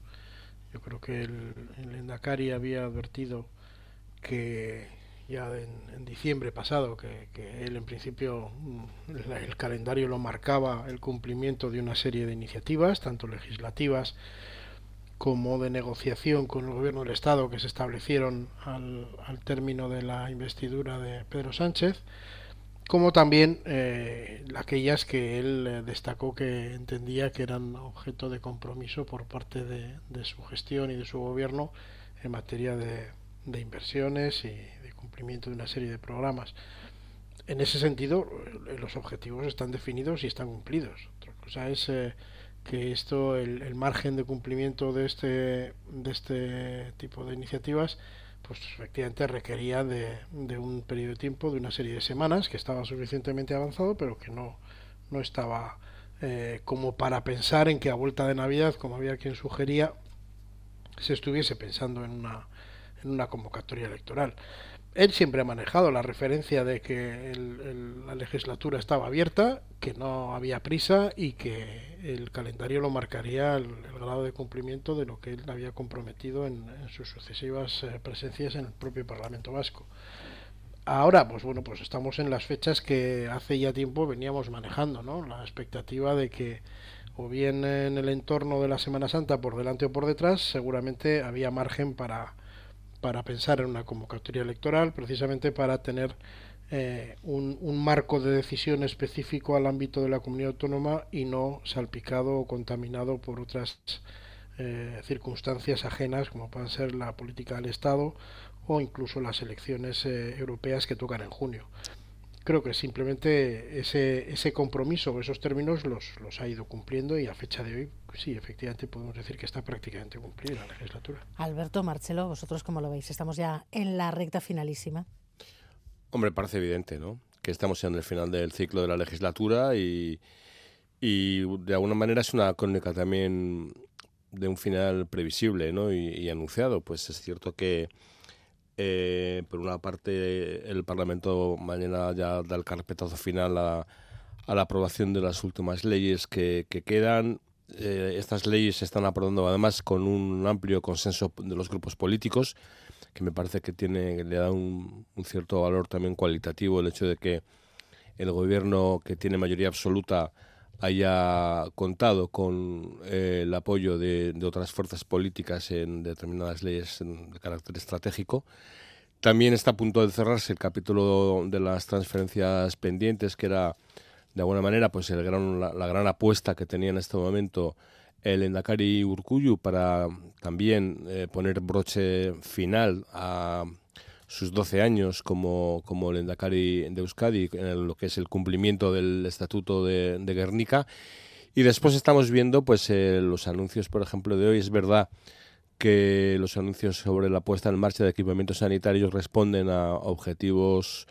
Yo creo que el, el Endacari había advertido que ya en, diciembre pasado, que, él en principio mm, el, calendario lo marcaba el cumplimiento de una serie de iniciativas, tanto legislativas como de negociación con el gobierno del Estado que se establecieron al término de la investidura de Pedro Sánchez como también eh, aquellas que él eh, destacó que entendía que eran objeto de compromiso por parte de, su gestión y de su gobierno en materia de, inversiones y de cumplimiento de una serie de programas. En ese sentido, eh, los objetivos están definidos y están cumplidos. Otra cosa es que esto, el, el, margen de cumplimiento de este, de este tipo de iniciativas, pues efectivamente requería de, un periodo de tiempo, de una serie de semanas, que estaba suficientemente avanzado, pero que no, no estaba eh, como para pensar en que a vuelta de Navidad, como había quien sugería, se estuviese pensando en una, en una convocatoria electoral él siempre ha manejado la referencia de que la legislatura estaba abierta, que no había prisa y que el calendario lo marcaría el, grado de cumplimiento de lo que él había comprometido en, sus sucesivas eh, presencias en el propio Parlamento Vasco. Ahora, pues bueno, pues estamos en las fechas que hace ya tiempo veníamos manejando, ¿no? La expectativa de que o bien en el entorno de la Semana Santa por delante o por detrás, seguramente había margen para para pensar en una convocatoria electoral, precisamente para tener eh, un, marco de decisión específico al ámbito de la comunidad autónoma y no salpicado o contaminado por otras eh, circunstancias ajenas como pueden ser la política del Estado o incluso las elecciones eh, europeas que tocan en junio. Creo que simplemente ese, ese compromiso, esos términos los, los ha ido cumpliendo y a fecha de hoy, sí, efectivamente podemos decir que está prácticamente cumplida la legislatura. Alberto, Marcelo, ¿vosotros cómo lo veis? Estamos ya en la recta finalísima. Hombre, parece evidente, ¿no? Que estamos en el final del ciclo de la legislatura y, y de alguna manera es una crónica también de un final previsible ¿no? y, y anunciado. Pues es cierto que eh, por una parte, el Parlamento mañana ya da el carpetazo final a, la aprobación de las últimas leyes que, quedan. Eh, estas leyes se están aprobando además con un amplio consenso de los grupos políticos, que me parece que tiene le da un, cierto valor también cualitativo el hecho de que el gobierno que tiene mayoría absoluta haya contado con eh, el apoyo de, otras fuerzas políticas en determinadas leyes de carácter estratégico. También está a punto de cerrarse el capítulo de las transferencias pendientes, que era de alguna manera pues el gran, la, gran apuesta que tenía en este momento el Endacari Urcuyu para también eh, poner broche final a sus 12 años como, como el Endacari de Euskadi, en lo que es el cumplimiento del Estatuto de, Guernica. Y después estamos viendo pues eh, los anuncios, por ejemplo, de hoy. Es verdad que los anuncios sobre la puesta en marcha de equipamientos sanitarios responden a objetivos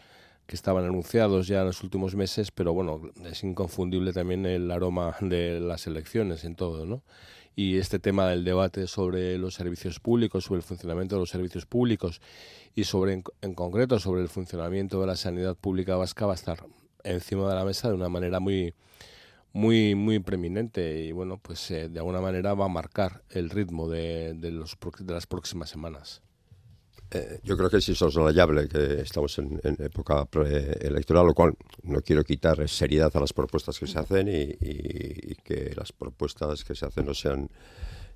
que estaban anunciados ya en los últimos meses, pero bueno, es inconfundible también el aroma de las elecciones en todo, ¿no? y este tema del debate sobre los servicios públicos, sobre el funcionamiento de los servicios públicos y sobre en, concreto sobre el funcionamiento de la sanidad pública vasca va a estar encima de la mesa de una manera muy muy muy preeminente y bueno pues eh, de alguna manera va a marcar el ritmo de, de, los, de las próximas semanas. Eh, yo creo que es insoslayable que estamos en, época electoral, lo cual no quiero quitar seriedad a las propuestas que se hacen y, que las propuestas que se hacen no sean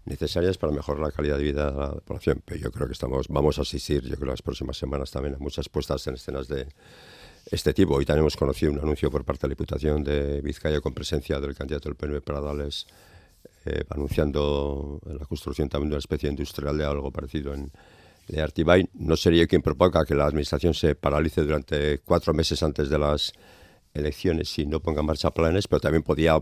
necesarias para mejorar la calidad de vida de la población. Pero yo creo que estamos, vamos a asistir, yo creo, las próximas semanas también a muchas puestas en escenas de este tipo. Hoy también hemos conocido un anuncio por parte de la Diputación de Vizcaya con presencia del candidato del PNV Pradales eh, anunciando la construcción también de una especie industrial de algo parecido en de Artibay, no sería quien proponga que la administración se paralice durante cuatro meses antes de las elecciones y no ponga en marcha planes, pero también podía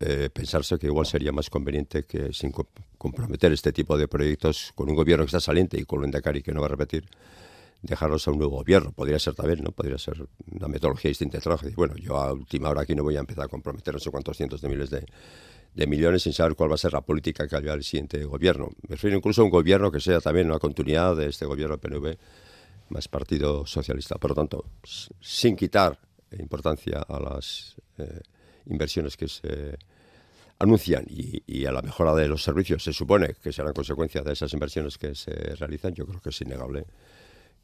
eh, pensarse que igual sería más conveniente que sin comprometer este tipo de proyectos con un gobierno que está saliente y con un Endacari que no va a repetir, dejarlos a un nuevo gobierno. Podría ser también, ¿no? Podría ser una metodología distinta de trabajo. bueno, yo a última hora aquí no voy a empezar a comprometer no sé cuántos cientos de miles de, de millones sin saber cuál va a ser la política que haya el siguiente gobierno. Me refiero incluso a un gobierno que sea también una continuidad de este gobierno PNV más Partido Socialista. Por lo tanto, sin quitar importancia a las eh, inversiones que se anuncian y, a la mejora de los servicios, se supone que serán consecuencia de esas inversiones que se realizan, yo creo que es innegable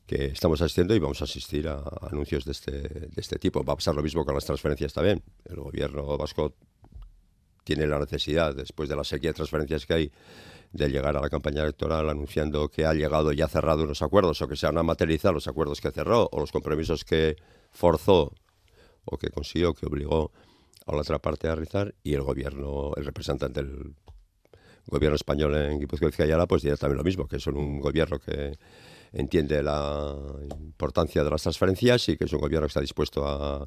que estamos asistiendo y vamos a asistir a, anuncios de este, de este tipo. Va a pasar lo mismo con las transferencias también. El gobierno vasco tiene la necesidad, después de la sequía de transferencias que hay, de llegar a la campaña electoral anunciando que ha llegado y ha cerrado unos acuerdos o que se van a materializar los acuerdos que cerró o los compromisos que forzó o que consiguió, que obligó a la otra parte a realizar y el gobierno, el representante del gobierno español en Guipúzcoa y Ayala, pues dirá también lo mismo, que es un gobierno que entiende la importancia de las transferencias y que es un gobierno que está dispuesto a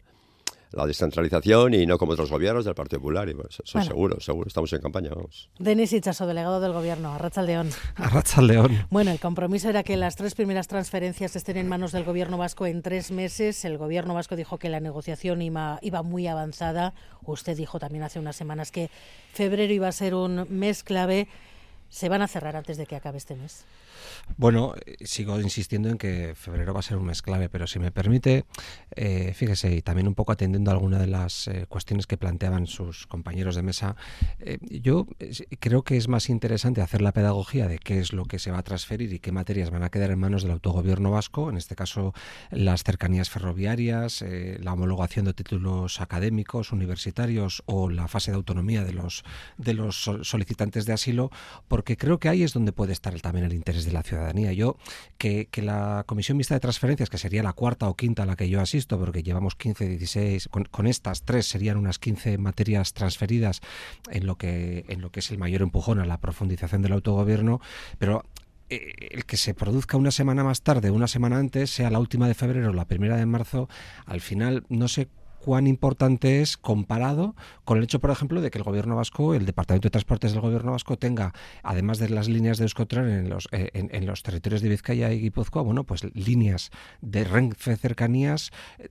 la descentralización y no como otros gobiernos del Partido Popular. Y eso seguro, seguro, estamos en campaña. Vamos. Denis Itchaso, delegado del Gobierno, Arracha León. Arracha León. Bueno, el compromiso era que las tres primeras transferencias estén en manos del Gobierno vasco en tres meses. El Gobierno vasco dijo que la negociación iba, iba muy avanzada. Usted dijo también hace unas semanas que febrero iba a ser un mes clave. ¿Se van a cerrar antes de que acabe este mes? Bueno, eh, sigo insistiendo en que febrero va a ser un mes clave, pero si me permite, eh, fíjese, y también un poco atendiendo a alguna de las eh, cuestiones que planteaban sus compañeros de mesa, yo creo que es más interesante hacer la pedagogía de qué es lo que se va a transferir y qué materias van a quedar en manos del autogobierno vasco, en este caso las cercanías ferroviarias, la homologación de títulos académicos, universitarios o la fase de autonomía de los, de los solicitantes de asilo, porque creo que ahí es donde puede estar también el interés de la ciudadanía. Yo, que, la Comisión Mixta de Transferencias, que sería la cuarta o quinta a la que yo asisto, porque llevamos 15, 16, con, estas tres serían unas 15 materias transferidas en lo, que, en lo que es el mayor empujón a la profundización del autogobierno, pero eh, el que se produzca una semana más tarde, una semana antes, sea la última de febrero o la primera de marzo, al final no sé cuán importante es comparado con el hecho, por ejemplo, de que el gobierno vasco, el Departamento de Transportes del gobierno vasco tenga, además de las líneas de Euskotren en los, eh, en, los territorios de Vizcaya y Guipúzcoa, bueno, pues líneas de Renfe cercanías eh,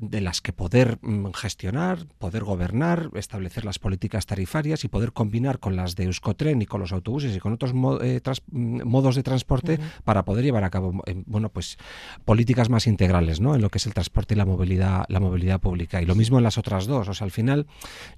de, las que poder mm, gestionar, poder gobernar, establecer las políticas tarifarias y poder combinar con las de Euskotren y con los autobuses y con otros eh, mm, modos de transporte para poder llevar a cabo, bueno, pues políticas más integrales, ¿no? En lo que es el transporte y la movilidad, la movilidad pública. Y lo mismo en las otras dos. O sea, al final,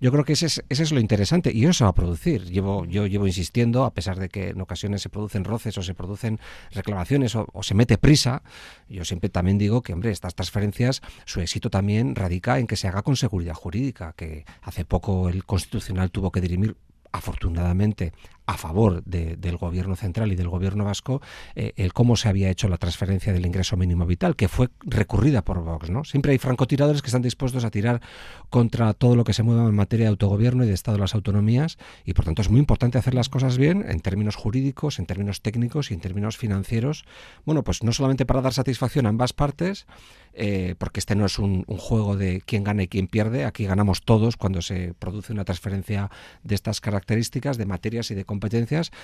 yo creo que ese es, es lo interesante y eso se va a producir. Llevo, yo llevo insistiendo, a pesar de que en ocasiones se producen roces o se producen reclamaciones o, se mete prisa, yo siempre también digo que, hombre, estas transferencias, su éxito también radica en que se haga con seguridad jurídica, que hace poco el Constitucional tuvo que dirimir afortunadamente a favor del gobierno central y del gobierno vasco eh, el cómo se había hecho la transferencia del ingreso mínimo vital, que fue recurrida por Vox. ¿no? Siempre hay francotiradores que están dispuestos a tirar contra todo lo que se mueva en materia de autogobierno y de Estado de las autonomías y por tanto es muy importante hacer las cosas bien en términos jurídicos, en términos técnicos y en términos financieros. Bueno, pues no solamente para dar satisfacción a ambas partes, eh, porque este no es un, juego de quién gana y quién pierde, aquí ganamos todos cuando se produce una transferencia de estas características, de materias y de competencias,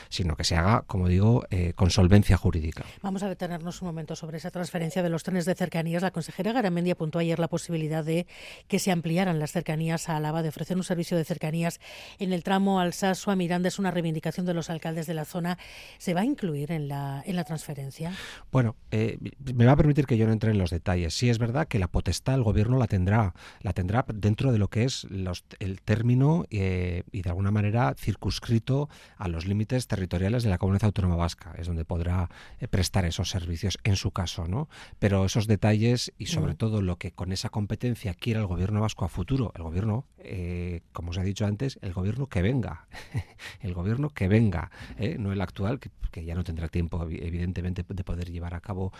sino que se haga, como digo, eh, con solvencia jurídica. Vamos a detenernos un momento sobre esa transferencia de los trenes de cercanías. La consejera Garamendi apuntó ayer la posibilidad de que se ampliaran las cercanías a Álava, de ofrecer un servicio de cercanías en el tramo Alsasua Miranda. Es una reivindicación de los alcaldes de la zona. ¿Se va a incluir en la, en la transferencia? Bueno, eh, me va a permitir que yo no entre en los detalles. Sí es verdad que la potestad el gobierno la tendrá, la tendrá dentro de lo que es el término eh, y de alguna manera circunscrito a los límites territoriales de la comunidad autónoma vasca, es donde podrá eh, prestar esos servicios en su caso, ¿no? Pero esos detalles y sobre todo lo que con esa competencia quiera el gobierno vasco a futuro, el gobierno, eh, como os he dicho antes, el gobierno que venga, el gobierno que venga, ¿eh? no el actual, que, ya no tendrá tiempo evidentemente de poder llevar a cabo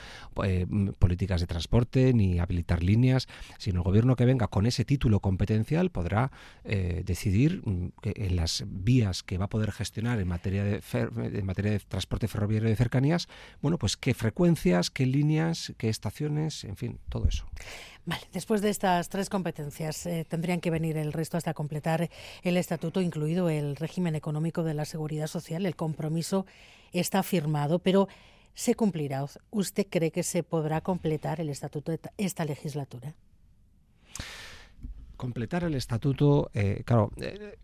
políticas de transporte ni habilitar líneas, sino el gobierno que venga con ese título competencial podrá decidir mm, en las vías que va a poder gestionar gestionar en materia de, en materia de transporte ferroviario de cercanías, bueno, pues qué frecuencias, qué líneas, qué estaciones, en fin, todo eso. Vale, después de estas tres competencias eh, tendrían que venir el resto hasta completar el estatuto, incluido el régimen económico de la seguridad social. El compromiso está firmado, pero ¿se cumplirá? ¿Usted cree que se podrá completar el estatuto de esta legislatura? Completar el estatuto, eh, claro, eh,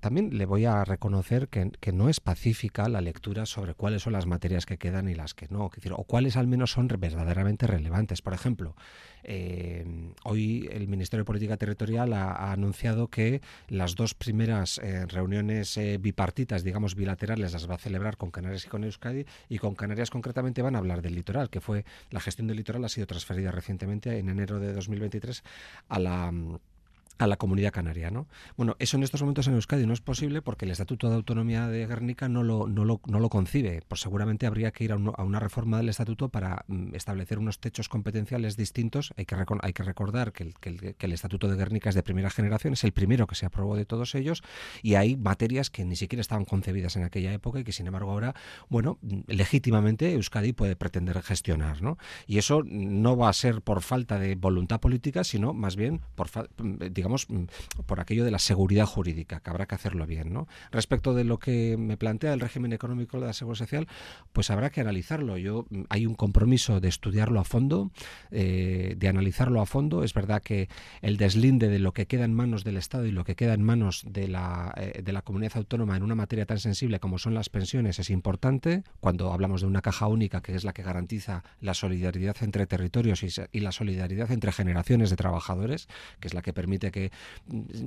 también le voy a reconocer que, no es pacífica la lectura sobre cuáles son las materias que quedan y las que no, o cuáles al menos son verdaderamente relevantes. Por ejemplo, eh, hoy el Ministerio de Política Territorial ha, anunciado que las dos primeras eh, reuniones eh, bipartitas, digamos bilaterales, las va a celebrar con Canarias y con Euskadi, y con Canarias concretamente van a hablar del litoral, que fue la gestión del litoral ha sido transferida recientemente en enero de 2023 a la a la comunidad canaria. ¿no? Bueno, eso en estos momentos en Euskadi no es posible porque el Estatuto de Autonomía de Guernica no lo, no lo, no lo concibe. Pues seguramente habría que ir a, una reforma del Estatuto para mm, establecer unos techos competenciales distintos. Hay que, hay que recordar que el, que, el, Estatuto de Guernica es de primera generación, es el primero que se aprobó de todos ellos y hay materias que ni siquiera estaban concebidas en aquella época y que sin embargo ahora, bueno, mm, legítimamente Euskadi puede pretender gestionar. ¿no? Y eso no va a ser por falta de voluntad política, sino más bien por, mm, Mm, por aquello de la seguridad jurídica, que habrá que hacerlo bien. ¿no? Respecto de lo que me plantea el régimen económico de la seguridad social, pues habrá que analizarlo. Yo mm, Hay un compromiso de estudiarlo a fondo, eh, de analizarlo a fondo. Es verdad que el deslinde de lo que queda en manos del Estado y lo que queda en manos de la, eh, de la comunidad autónoma en una materia tan sensible como son las pensiones es importante. Cuando hablamos de una caja única, que es la que garantiza la solidaridad entre territorios y la solidaridad entre generaciones de trabajadores, que es la que permite que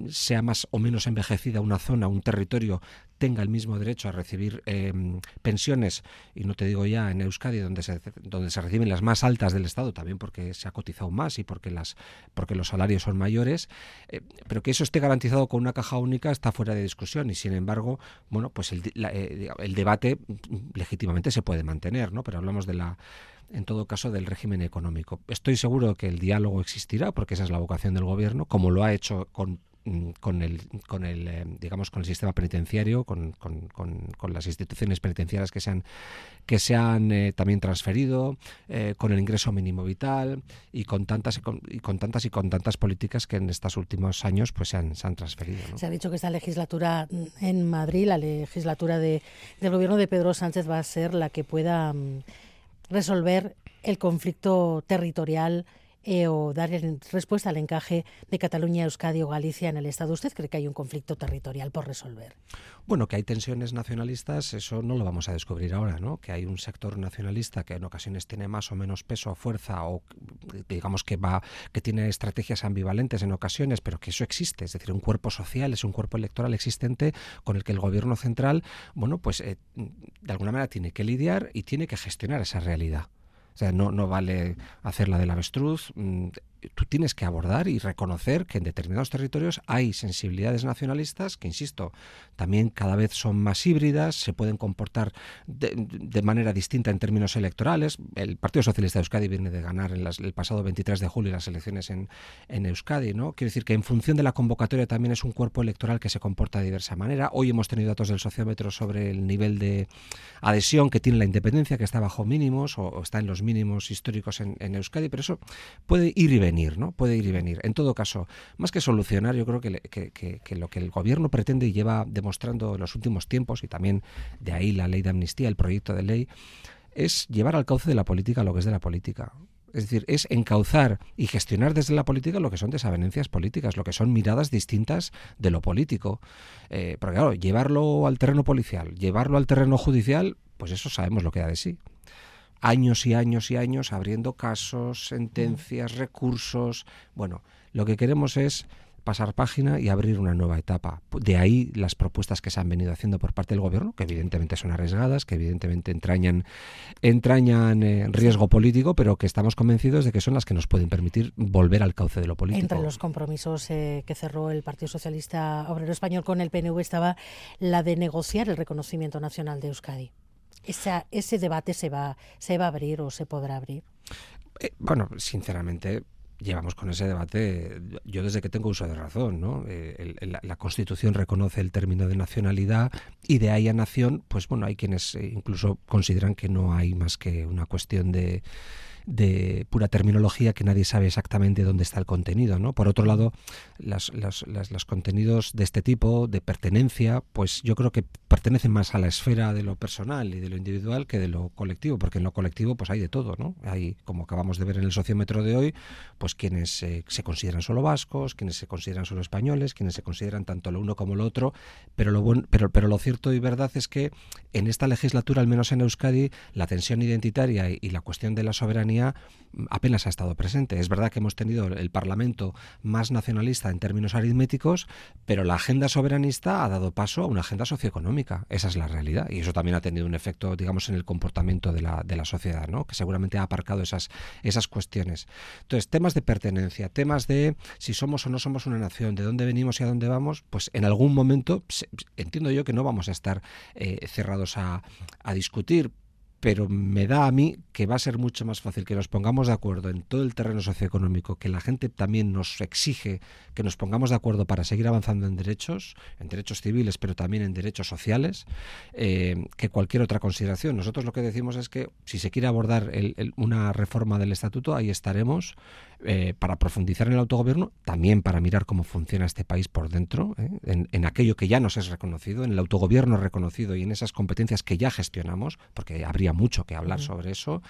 sea más o menos envejecida una zona, un territorio, tenga el mismo derecho a recibir em, pensiones, y no te digo ya en Euskadi, donde se, donde se reciben las más altas del Estado, también porque se ha cotizado más y porque, las, porque los salarios son mayores, eh, pero que eso esté garantizado con una caja única está fuera de discusión y sin embargo, bueno, pues el, eh, el debate legítimamente se puede mantener, ¿no? Pero hablamos de la en todo caso, del régimen económico. Estoy seguro que el diálogo existirá, porque esa es la vocación del gobierno, como lo ha hecho con mm, con el, con el eh, digamos con el sistema penitenciario con, con, con, las instituciones penitenciarias que se han que se han eh, también transferido eh, con el ingreso mínimo vital y con tantas y con, tantas y con tantas políticas que en estos últimos años pues se han, se han transferido se ha dicho que esta legislatura en Madrid la legislatura de, del gobierno de Pedro Sánchez va a ser la que pueda mm, resolver el conflicto territorial eh, o dar respuesta al encaje de Cataluña, Euskadi o Galicia en el Estado. ¿Usted cree que hay un conflicto territorial por resolver? Bueno, que hay tensiones nacionalistas, eso no lo vamos a descubrir ahora, ¿no? Que hay un sector nacionalista que en ocasiones tiene más o menos peso o fuerza o digamos que va que tiene estrategias ambivalentes en ocasiones, pero que eso existe, es decir, un cuerpo social, es un cuerpo electoral existente con el que el gobierno central, bueno, pues eh, de alguna manera tiene que lidiar y tiene que gestionar esa realidad. O sea, no, no vale hacer la del avestruz. Tú tienes que abordar y reconocer que en determinados territorios hay sensibilidades nacionalistas que, insisto, también cada vez son más híbridas, se pueden comportar de, manera distinta en términos electorales. El Partido Socialista de Euskadi viene de ganar en el pasado 23 de julio las elecciones en, en Euskadi. ¿no? Quiero decir que en función de la convocatoria también es un cuerpo electoral que se comporta de diversa manera. Hoy hemos tenido datos del sociómetro sobre el nivel de adhesión que tiene la independencia, que está bajo mínimos o, está en los mínimos históricos en, en Euskadi, pero eso puede ir y venir ¿no? Puede ir y venir. En todo caso, más que solucionar, yo creo que, lo que el gobierno pretende y lleva demostrando en los últimos tiempos, y también de ahí la ley de amnistía, el proyecto de ley, es llevar al cauce de la política lo que es de la política. Es decir, es encauzar y gestionar desde la política lo que son desavenencias políticas, lo que son miradas distintas de lo político. Eh, porque claro, llevarlo al terreno policial, llevarlo al terreno judicial, pues eso sabemos lo que da de sí años y años y años abriendo casos, sentencias, recursos. Bueno, lo que queremos es pasar página y abrir una nueva etapa. De ahí las propuestas que se han venido haciendo por parte del gobierno, que evidentemente son arriesgadas, que evidentemente entrañan, entrañan eh, riesgo político, pero que estamos convencidos de que son las que nos pueden permitir volver al cauce de lo político. Entre los compromisos eh, que cerró el Partido Socialista Obrero Español con el PNV estaba la de negociar el reconocimiento nacional de Euskadi esa, ese debate se va, se va a abrir o se podrá abrir? Eh, bueno, sinceramente, llevamos con ese debate, yo desde que tengo uso de razón, ¿no? Eh, la, Constitución reconoce el término de nacionalidad y de ahí a nación, pues bueno, hay quienes eh, incluso consideran que no hay más que una cuestión de de pura terminología que nadie sabe exactamente dónde está el contenido. ¿no? Por otro lado, las, los contenidos de este tipo, de pertenencia, pues yo creo que pertenecen más a la esfera de lo personal y de lo individual que de lo colectivo, porque en lo colectivo pues hay de todo. ¿no? Hay, como acabamos de ver en el sociómetro de hoy, pues quienes se consideran solo vascos, quienes se consideran solo españoles, quienes se consideran tanto lo uno como lo otro, pero lo, pero, pero lo cierto y verdad es que en esta legislatura, al menos en Euskadi, la tensión identitaria y la cuestión de la soberanía apenas ha estado presente. Es verdad que hemos tenido el Parlamento más nacionalista en términos aritméticos, pero la agenda soberanista ha dado paso a una agenda socioeconómica. Esa es la realidad. Y eso también ha tenido un efecto, digamos, en el comportamiento de la, de la sociedad, ¿no? que seguramente ha aparcado esas, esas cuestiones. Entonces, temas de pertenencia, temas de si somos o no somos una nación, de dónde venimos y a dónde vamos, pues en algún momento entiendo yo que no vamos a estar eh, cerrados a, a discutir, pero me da a mí que va a ser mucho más fácil que nos pongamos de acuerdo en todo el terreno socioeconómico, que la gente también nos exige que nos pongamos de acuerdo para seguir avanzando en derechos, en derechos civiles, pero también en derechos sociales, eh, que cualquier otra consideración. Nosotros lo que decimos es que si se quiere abordar una reforma del estatuto, ahí estaremos eh, para profundizar en el autogobierno, también para mirar cómo funciona este país por dentro, ¿eh? en, en, aquello que ya nos es reconocido, en el autogobierno reconocido y en esas competencias que ya gestionamos, porque habría mucho que hablar sobre eso.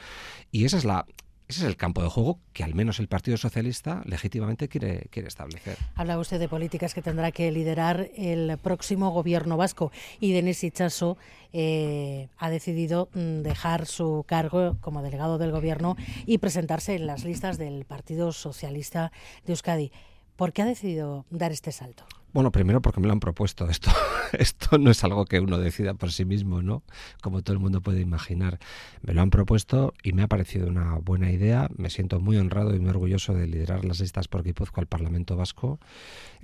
Y esa es la, ese es el campo de juego que al menos el Partido Socialista legítimamente quiere, quiere establecer. Habla usted de políticas que tendrá que liderar el próximo gobierno vasco y Denis Ichaso eh, ha decidido mm, dejar su cargo como delegado del gobierno y presentarse en las listas del Partido Socialista de Euskadi. ¿Por qué ha decidido dar este salto? Bueno, primero porque me lo han propuesto. Esto, esto no es algo que uno decida por sí mismo, ¿no? Como todo el mundo puede imaginar. Me lo han propuesto y me ha parecido una buena idea. Me siento muy honrado y muy orgulloso de liderar las listas por Guipúzcoa al Parlamento Vasco.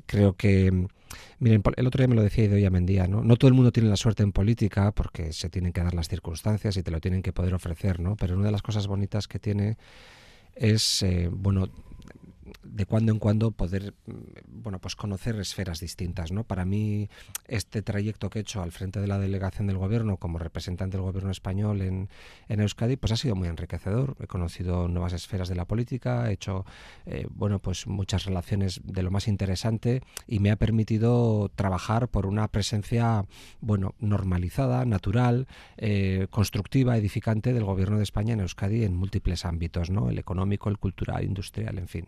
Creo que, miren, el otro día me lo decía Idoia Mendía, ¿no? No todo el mundo tiene la suerte en política porque se tienen que dar las circunstancias y te lo tienen que poder ofrecer, ¿no? Pero una de las cosas bonitas que tiene es, eh, bueno, de cuando en cuando poder mm, bueno pues conocer esferas distintas no para mí este trayecto que he hecho al frente de la delegación del gobierno como representante del gobierno español en, en Euskadi pues ha sido muy enriquecedor. He conocido nuevas esferas de la política he hecho eh, bueno pues muchas relaciones de lo más interesante y me ha permitido trabajar por una presencia bueno normalizada natural eh, constructiva edificante del gobierno de España en Euskadi en múltiples ámbitos no el económico el cultural industrial en fin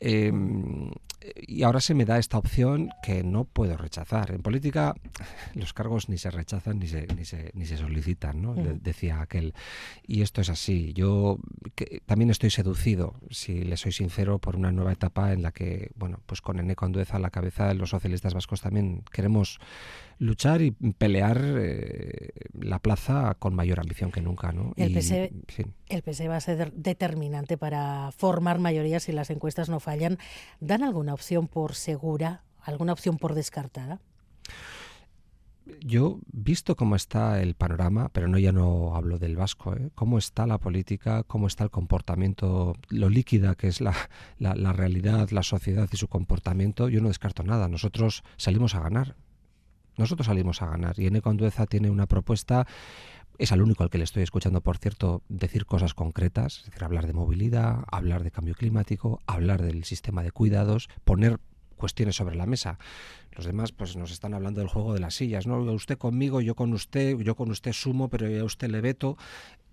Em, y ahora se me da esta opción que no puedo rechazar. En política los cargos ni se rechazan ni se, ni se, ni se solicitan, ¿no? decía aquel. Y esto es así. Yo también estoy seducido, si le soy sincero, por una nueva etapa en la que, bueno, pues con Eneco Andueza a la cabeza, los socialistas vascos también queremos luchar y pelear eh, la plaza con mayor ambición que nunca. ¿no? El, PSE, el PSE va a ser determinante para formar mayorías si las encuestas no fallan. ¿Dan alguna opción por segura, alguna opción por descartada? Yo, visto cómo está el panorama, pero no ya no hablo del vasco, ¿eh? cómo está la política, cómo está el comportamiento, lo líquida que es la, la, la realidad, la sociedad y su comportamiento, yo no descarto nada. Nosotros salimos a ganar. Nosotros salimos a ganar y Eneco Andueza tiene una propuesta es al único al que le estoy escuchando, por cierto, decir cosas concretas, es decir, hablar de movilidad, hablar de cambio climático, hablar del sistema de cuidados, poner cuestiones sobre la mesa. Los demás pues nos están hablando del juego de las sillas, ¿no? Usted conmigo, yo con usted, yo con usted sumo, pero a usted le veto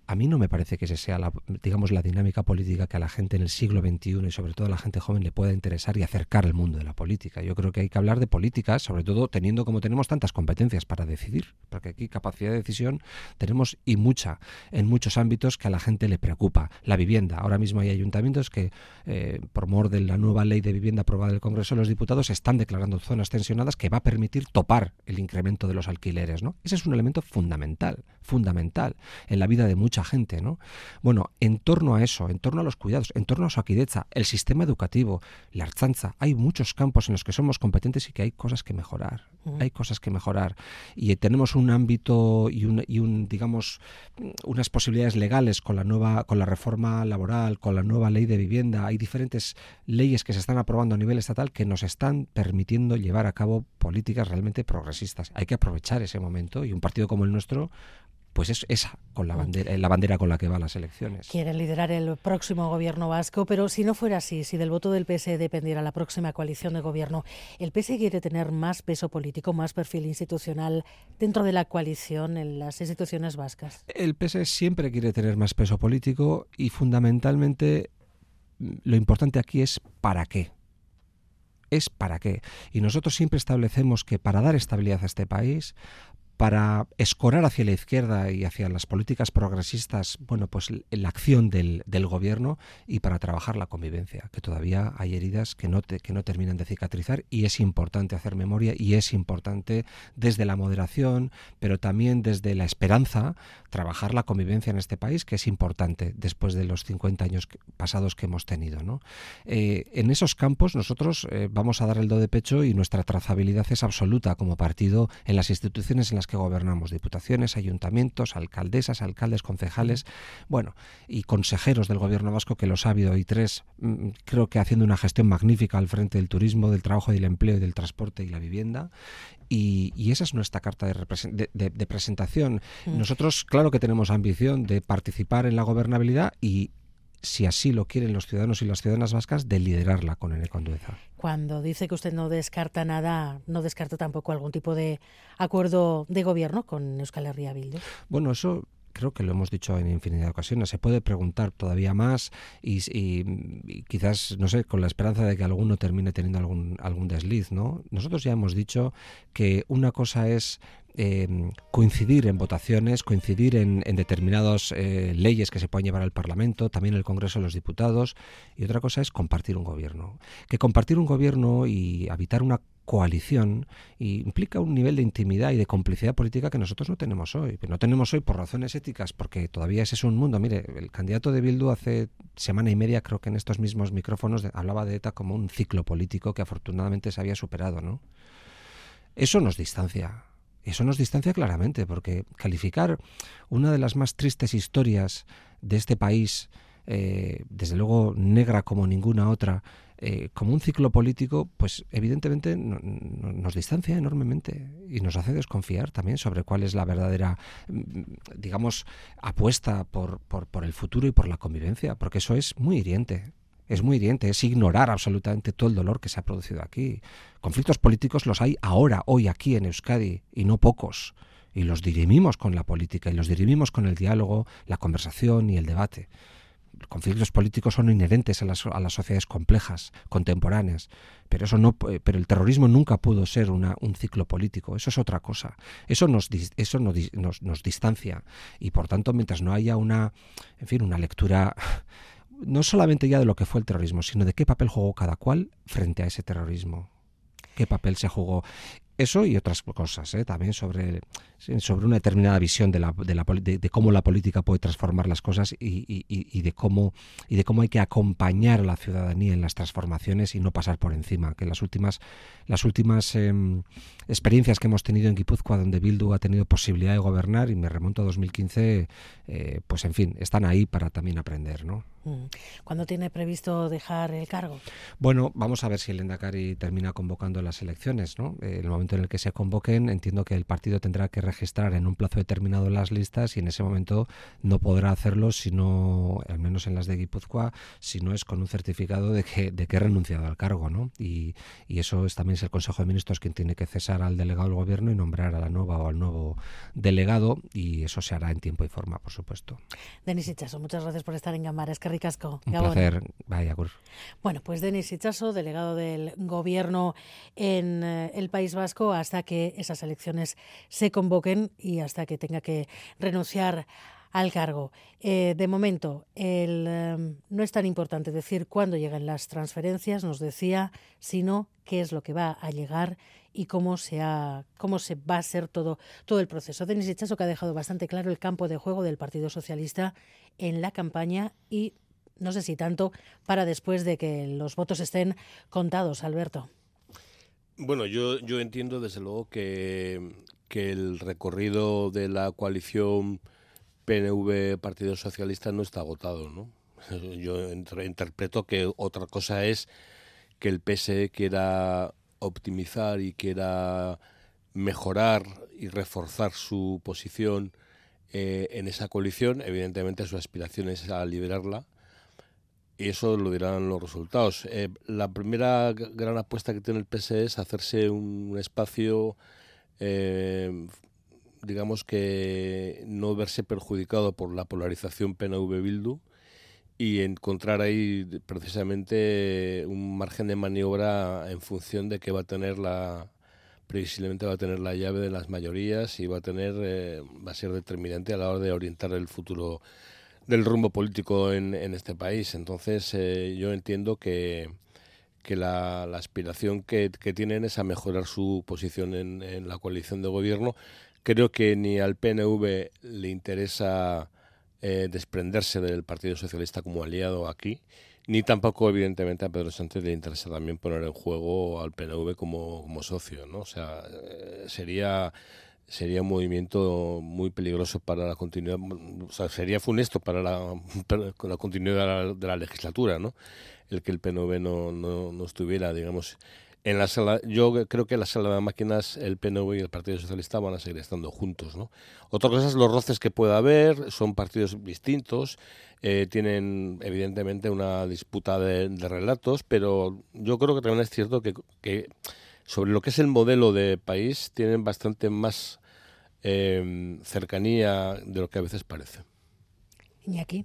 a mí no me parece que ese sea la, digamos, la dinámica política que a la gente en el siglo XXI y sobre todo a la gente joven le pueda interesar y acercar al mundo de la política. Yo creo que hay que hablar de políticas, sobre todo teniendo como tenemos tantas competencias para decidir, porque aquí capacidad de decisión tenemos y mucha en muchos ámbitos que a la gente le preocupa. La vivienda. Ahora mismo hay ayuntamientos que, eh, por mor de la nueva ley de vivienda aprobada en el Congreso los Diputados, están declarando zonas tensionadas que va a permitir topar el incremento de los alquileres. ¿no? Ese es un elemento fundamental, fundamental en la vida de muchos mucha gente, ¿no? Bueno, en torno a eso, en torno a los cuidados, en torno a su aquideza, el sistema educativo, la archanza, hay muchos campos en los que somos competentes y que hay cosas que mejorar. Hay cosas que mejorar. Y tenemos un ámbito y un, y un, digamos, unas posibilidades legales con la nueva, con la reforma laboral, con la nueva ley de vivienda. Hay diferentes leyes que se están aprobando a nivel estatal que nos están permitiendo llevar a cabo políticas realmente progresistas. Hay que aprovechar ese momento y un partido como el nuestro pues es esa con la bandera, la bandera con la que va las elecciones. Quieren liderar el próximo gobierno vasco, pero si no fuera así, si del voto del PSE dependiera la próxima coalición de gobierno, ¿el PSE quiere tener más peso político, más perfil institucional dentro de la coalición en las instituciones vascas? El PSE siempre quiere tener más peso político y fundamentalmente lo importante aquí es para qué es para qué. Y nosotros siempre establecemos que para dar estabilidad a este país, para escorar hacia la izquierda y hacia las políticas progresistas, bueno, pues la acción del, del, gobierno y para trabajar la convivencia, que todavía hay heridas que no, que no terminan de cicatrizar y es importante hacer memoria y es importante desde la moderación, pero también desde la esperanza, trabajar la convivencia en este país, que es importante después de los 50 años pasados que hemos tenido. ¿no? Eh, en esos campos nosotros eh, vamos a dar el do de pecho y nuestra trazabilidad es absoluta como partido en las instituciones en las que gobernamos, diputaciones, ayuntamientos, alcaldesas, alcaldes, concejales, bueno, y consejeros del gobierno vasco, que los ha habido, y tres, mm, creo que haciendo una gestión magnífica al frente del turismo, del trabajo y del empleo y del transporte y la vivienda. Y, esa es nuestra carta de, de presentación. Mm. Nosotros, claro que tenemos ambición de participar en la gobernabilidad y si así lo quieren los ciudadanos y las ciudadanas vascas, de liderarla con Ene Condueza. Cuando dice que usted no descarta nada, no descarta tampoco algún tipo de acuerdo de gobierno con Euskal Herria Bildu. Bueno, eso creo que lo hemos dicho en infinidad de ocasiones. Se puede preguntar todavía más y, quizás, no sé, con la esperanza de que alguno termine teniendo algún, algún desliz, ¿no? Nosotros ya hemos dicho que una cosa es Em, coincidir en votaciones, coincidir en, determinadas eh, leyes que se pueden llevar al Parlamento, también el Congreso de los Diputados, y otra cosa es compartir un gobierno. Que compartir un gobierno y habitar una coalición implica un nivel de intimidad y de complicidad política que nosotros no tenemos hoy. No tenemos hoy por razones éticas, porque todavía ese es un mundo. Mire, el candidato de Bildu hace semana y media, creo que en estos mismos micrófonos, hablaba de ETA como un ciclo político que afortunadamente se había superado, ¿no? Eso nos distancia eso nos distancia claramente, porque calificar una de las más tristes historias de este país, eh, desde luego negra como ninguna otra, eh, como un ciclo político, pues evidentemente nos distancia enormemente y nos hace desconfiar también sobre cuál es la verdadera, mm, digamos, apuesta por, por, por el futuro y por la convivencia, porque eso es muy hiriente es muy hiriente, es ignorar absolutamente todo el dolor que se ha producido aquí. Conflictos políticos los hay ahora, hoy, aquí en Euskadi, y no pocos. Y los dirimimos con la política, y los dirimimos con el diálogo, la conversación y el debate. Conflictos políticos son inherentes a las, a las sociedades complejas, contemporáneas, pero eso no, pero el terrorismo nunca pudo ser un ciclo político. Eso es otra cosa. Eso nos, eso nos, nos distancia y por tanto, mientras no haya una, en fin, una lectura no solamente ya de lo que fue el terrorismo, sino de qué papel jugó cada cual frente a ese terrorismo. ¿Qué papel se jugó? Eso y otras cosas, ¿eh? también sobre, sobre una determinada visión de, la, de, la, de, cómo la política puede transformar las cosas y, y, de cómo, y de cómo hay que acompañar a la ciudadanía en las transformaciones y no pasar por encima. Que las últimas, las últimas em, experiencias que hemos tenido en Guipúzcoa, donde Bildu ha tenido posibilidad de gobernar, y me remonto a 2015, eh, pues en fin, están ahí para también aprender, ¿no? Mm. ¿Cuándo tiene previsto dejar el cargo? Bueno, vamos a ver si el Endacari termina convocando las elecciones. ¿no? Eh, en el momento en el que se convoquen, entiendo que el partido tendrá que registrar en un plazo determinado las listas y en ese momento no podrá hacerlo, sino, al menos en las de Guipúzcoa, si no es con un certificado de que, de que ha renunciado al cargo. ¿no? Y, y eso es, también es el Consejo de Ministros quien tiene que cesar al delegado del Gobierno y nombrar a la nueva o al nuevo delegado y eso se hará en tiempo y forma, por supuesto. Denis Ichazo, muchas gracias por estar en Gambara. Es un placer. Vaya, Bueno, pues Denis Ichaso, delegado del Gobierno en eh, el País Vasco, hasta que esas elecciones se convoquen y hasta que tenga que renunciar al cargo. Eh, de momento, el, em, no es tan importante decir cuándo llegan las transferencias, nos decía, sino qué es lo que va a llegar y cómo se, ha, cómo se va a ser todo, todo el proceso. Denis Echazo que ha dejado bastante claro el campo de juego del Partido Socialista en la campaña y no sé si tanto para después de que los votos estén contados, Alberto. Bueno, yo, yo entiendo desde luego que, que el recorrido de la coalición PNV Partido Socialista no está agotado, ¿no? Yo interpreto que otra cosa es que el PSE quiera optimizar y quiera mejorar y reforzar su posición eh, en esa coalición. Evidentemente su aspiración es a liberarla eso lo dirán los resultados. Eh, la primera gran apuesta que tiene el PSE es hacerse un espacio, eh, digamos que no verse perjudicado por la polarización PNV-Bildu y encontrar ahí precisamente un margen de maniobra en función de que va a tener la previsiblemente va a tener la llave de las mayorías y va a tener eh, va a ser determinante a la hora de orientar el futuro del rumbo político en, en este país. Entonces, eh, yo entiendo que, que la, aspiración que, que, tienen es a mejorar su posición en, en, la coalición de gobierno. Creo que ni al PNV le interesa eh, desprenderse del Partido Socialista como aliado aquí, ni tampoco, evidentemente, a Pedro Sánchez le interesa también poner en juego al PNV como, como socio. ¿no? O sea, eh, sería sería un movimiento muy peligroso para la continuidad, o sea, sería funesto para la, la continuidad de la, legislatura, ¿no? El que el PNV no, no, no, estuviera, digamos, en la sala. Yo creo que en la sala de máquinas el PNV y el Partido Socialista van a seguir estando juntos, ¿no? Otra cosa es los roces que pueda haber, son partidos distintos, eh, tienen evidentemente una disputa de, de, relatos, pero yo creo que también es cierto que, que sobre lo que es el modelo de país tienen bastante más eh, cercanía de lo que a veces parece. ¿Y aquí?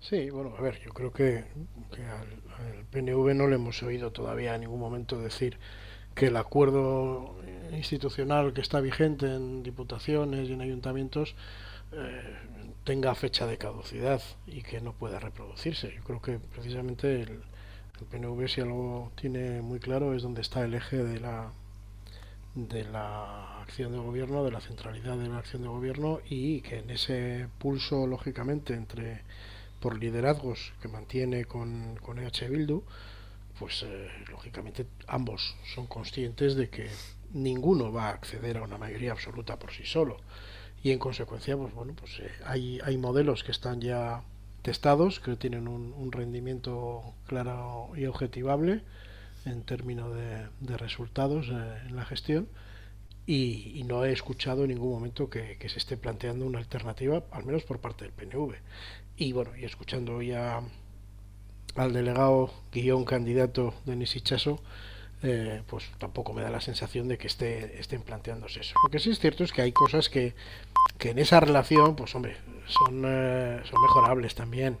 Sí, bueno, a ver, yo creo que, que al, al, PNV no le hemos oído todavía en ningún momento decir que el acuerdo institucional que está vigente en diputaciones y en ayuntamientos eh, tenga fecha de caducidad y que no pueda reproducirse. Yo creo que precisamente el, el PNV si algo tiene muy claro es donde está el eje de la de la acción de gobierno, de la centralidad de la acción de gobierno y que en ese pulso, lógicamente, entre por liderazgos que mantiene con, con EH Bildu, pues eh, lógicamente ambos son conscientes de que ninguno va a acceder a una mayoría absoluta por sí solo. Y en consecuencia pues bueno pues eh, hay, hay modelos que están ya testados que tienen un, rendimiento claro y objetivable en términos de, resultados eh, en la gestión y, no he escuchado en ningún momento que, se esté planteando una alternativa, al menos por parte del PNV. Y bueno, y escuchando ya al delegado guion candidato Denis Ichaso, eh, pues tampoco me da la sensación de que esté, estén planteándose eso. Lo que sí es cierto es que hay cosas que, que en esa relación, pues hombre, son, eh, son mejorables también.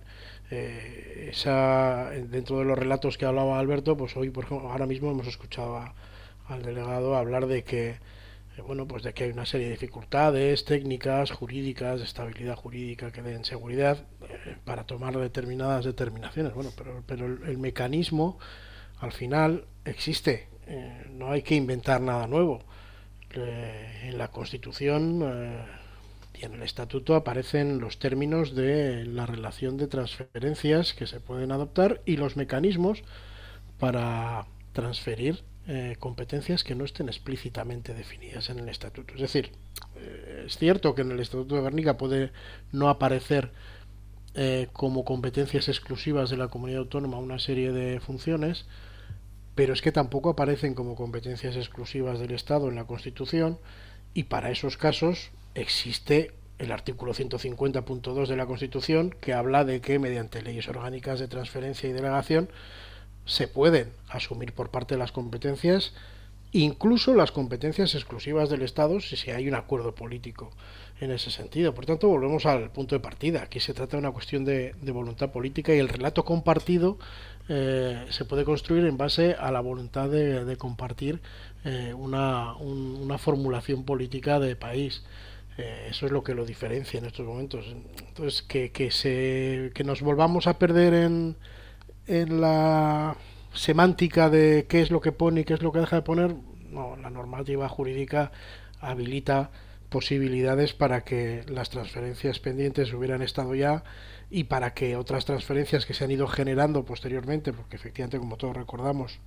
Eh, esa dentro de los relatos que hablaba Alberto pues hoy por ejemplo ahora mismo hemos escuchado al delegado hablar de que eh, bueno pues de que hay una serie de dificultades técnicas jurídicas de estabilidad jurídica que den seguridad eh, para tomar determinadas determinaciones. Bueno pero pero el, mecanismo al final existe. No hay que inventar nada nuevo. En la constitución en el estatuto aparecen los términos de la relación de transferencias que se pueden adoptar y los mecanismos para transferir eh, competencias que no estén explícitamente definidas en el estatuto. Es decir, eh, es cierto que en el estatuto de Guernica puede no aparecer eh, como competencias exclusivas de la comunidad autónoma una serie de funciones, pero es que tampoco aparecen como competencias exclusivas del Estado en la Constitución y para esos casos existe el artículo 150.2 de la Constitución que habla de que mediante leyes orgánicas de transferencia y delegación se pueden asumir por parte de las competencias incluso las competencias exclusivas del Estado si hay un acuerdo político en ese sentido. Por tanto, volvemos al punto de partida. Aquí se trata de una cuestión de, voluntad política y el relato compartido eh, se puede construir en base a la voluntad de, compartir eh, una, un, una formulación política de país. Eh, eso es lo que lo diferencia en estos momentos. Entonces, que, que, se, que nos volvamos a perder en, en la semántica de qué es lo que pone y qué es lo que deja de poner, no, la normativa jurídica habilita posibilidades para que las transferencias pendientes hubieran estado ya y para que otras transferencias que se han ido generando posteriormente, porque efectivamente, como todos recordamos,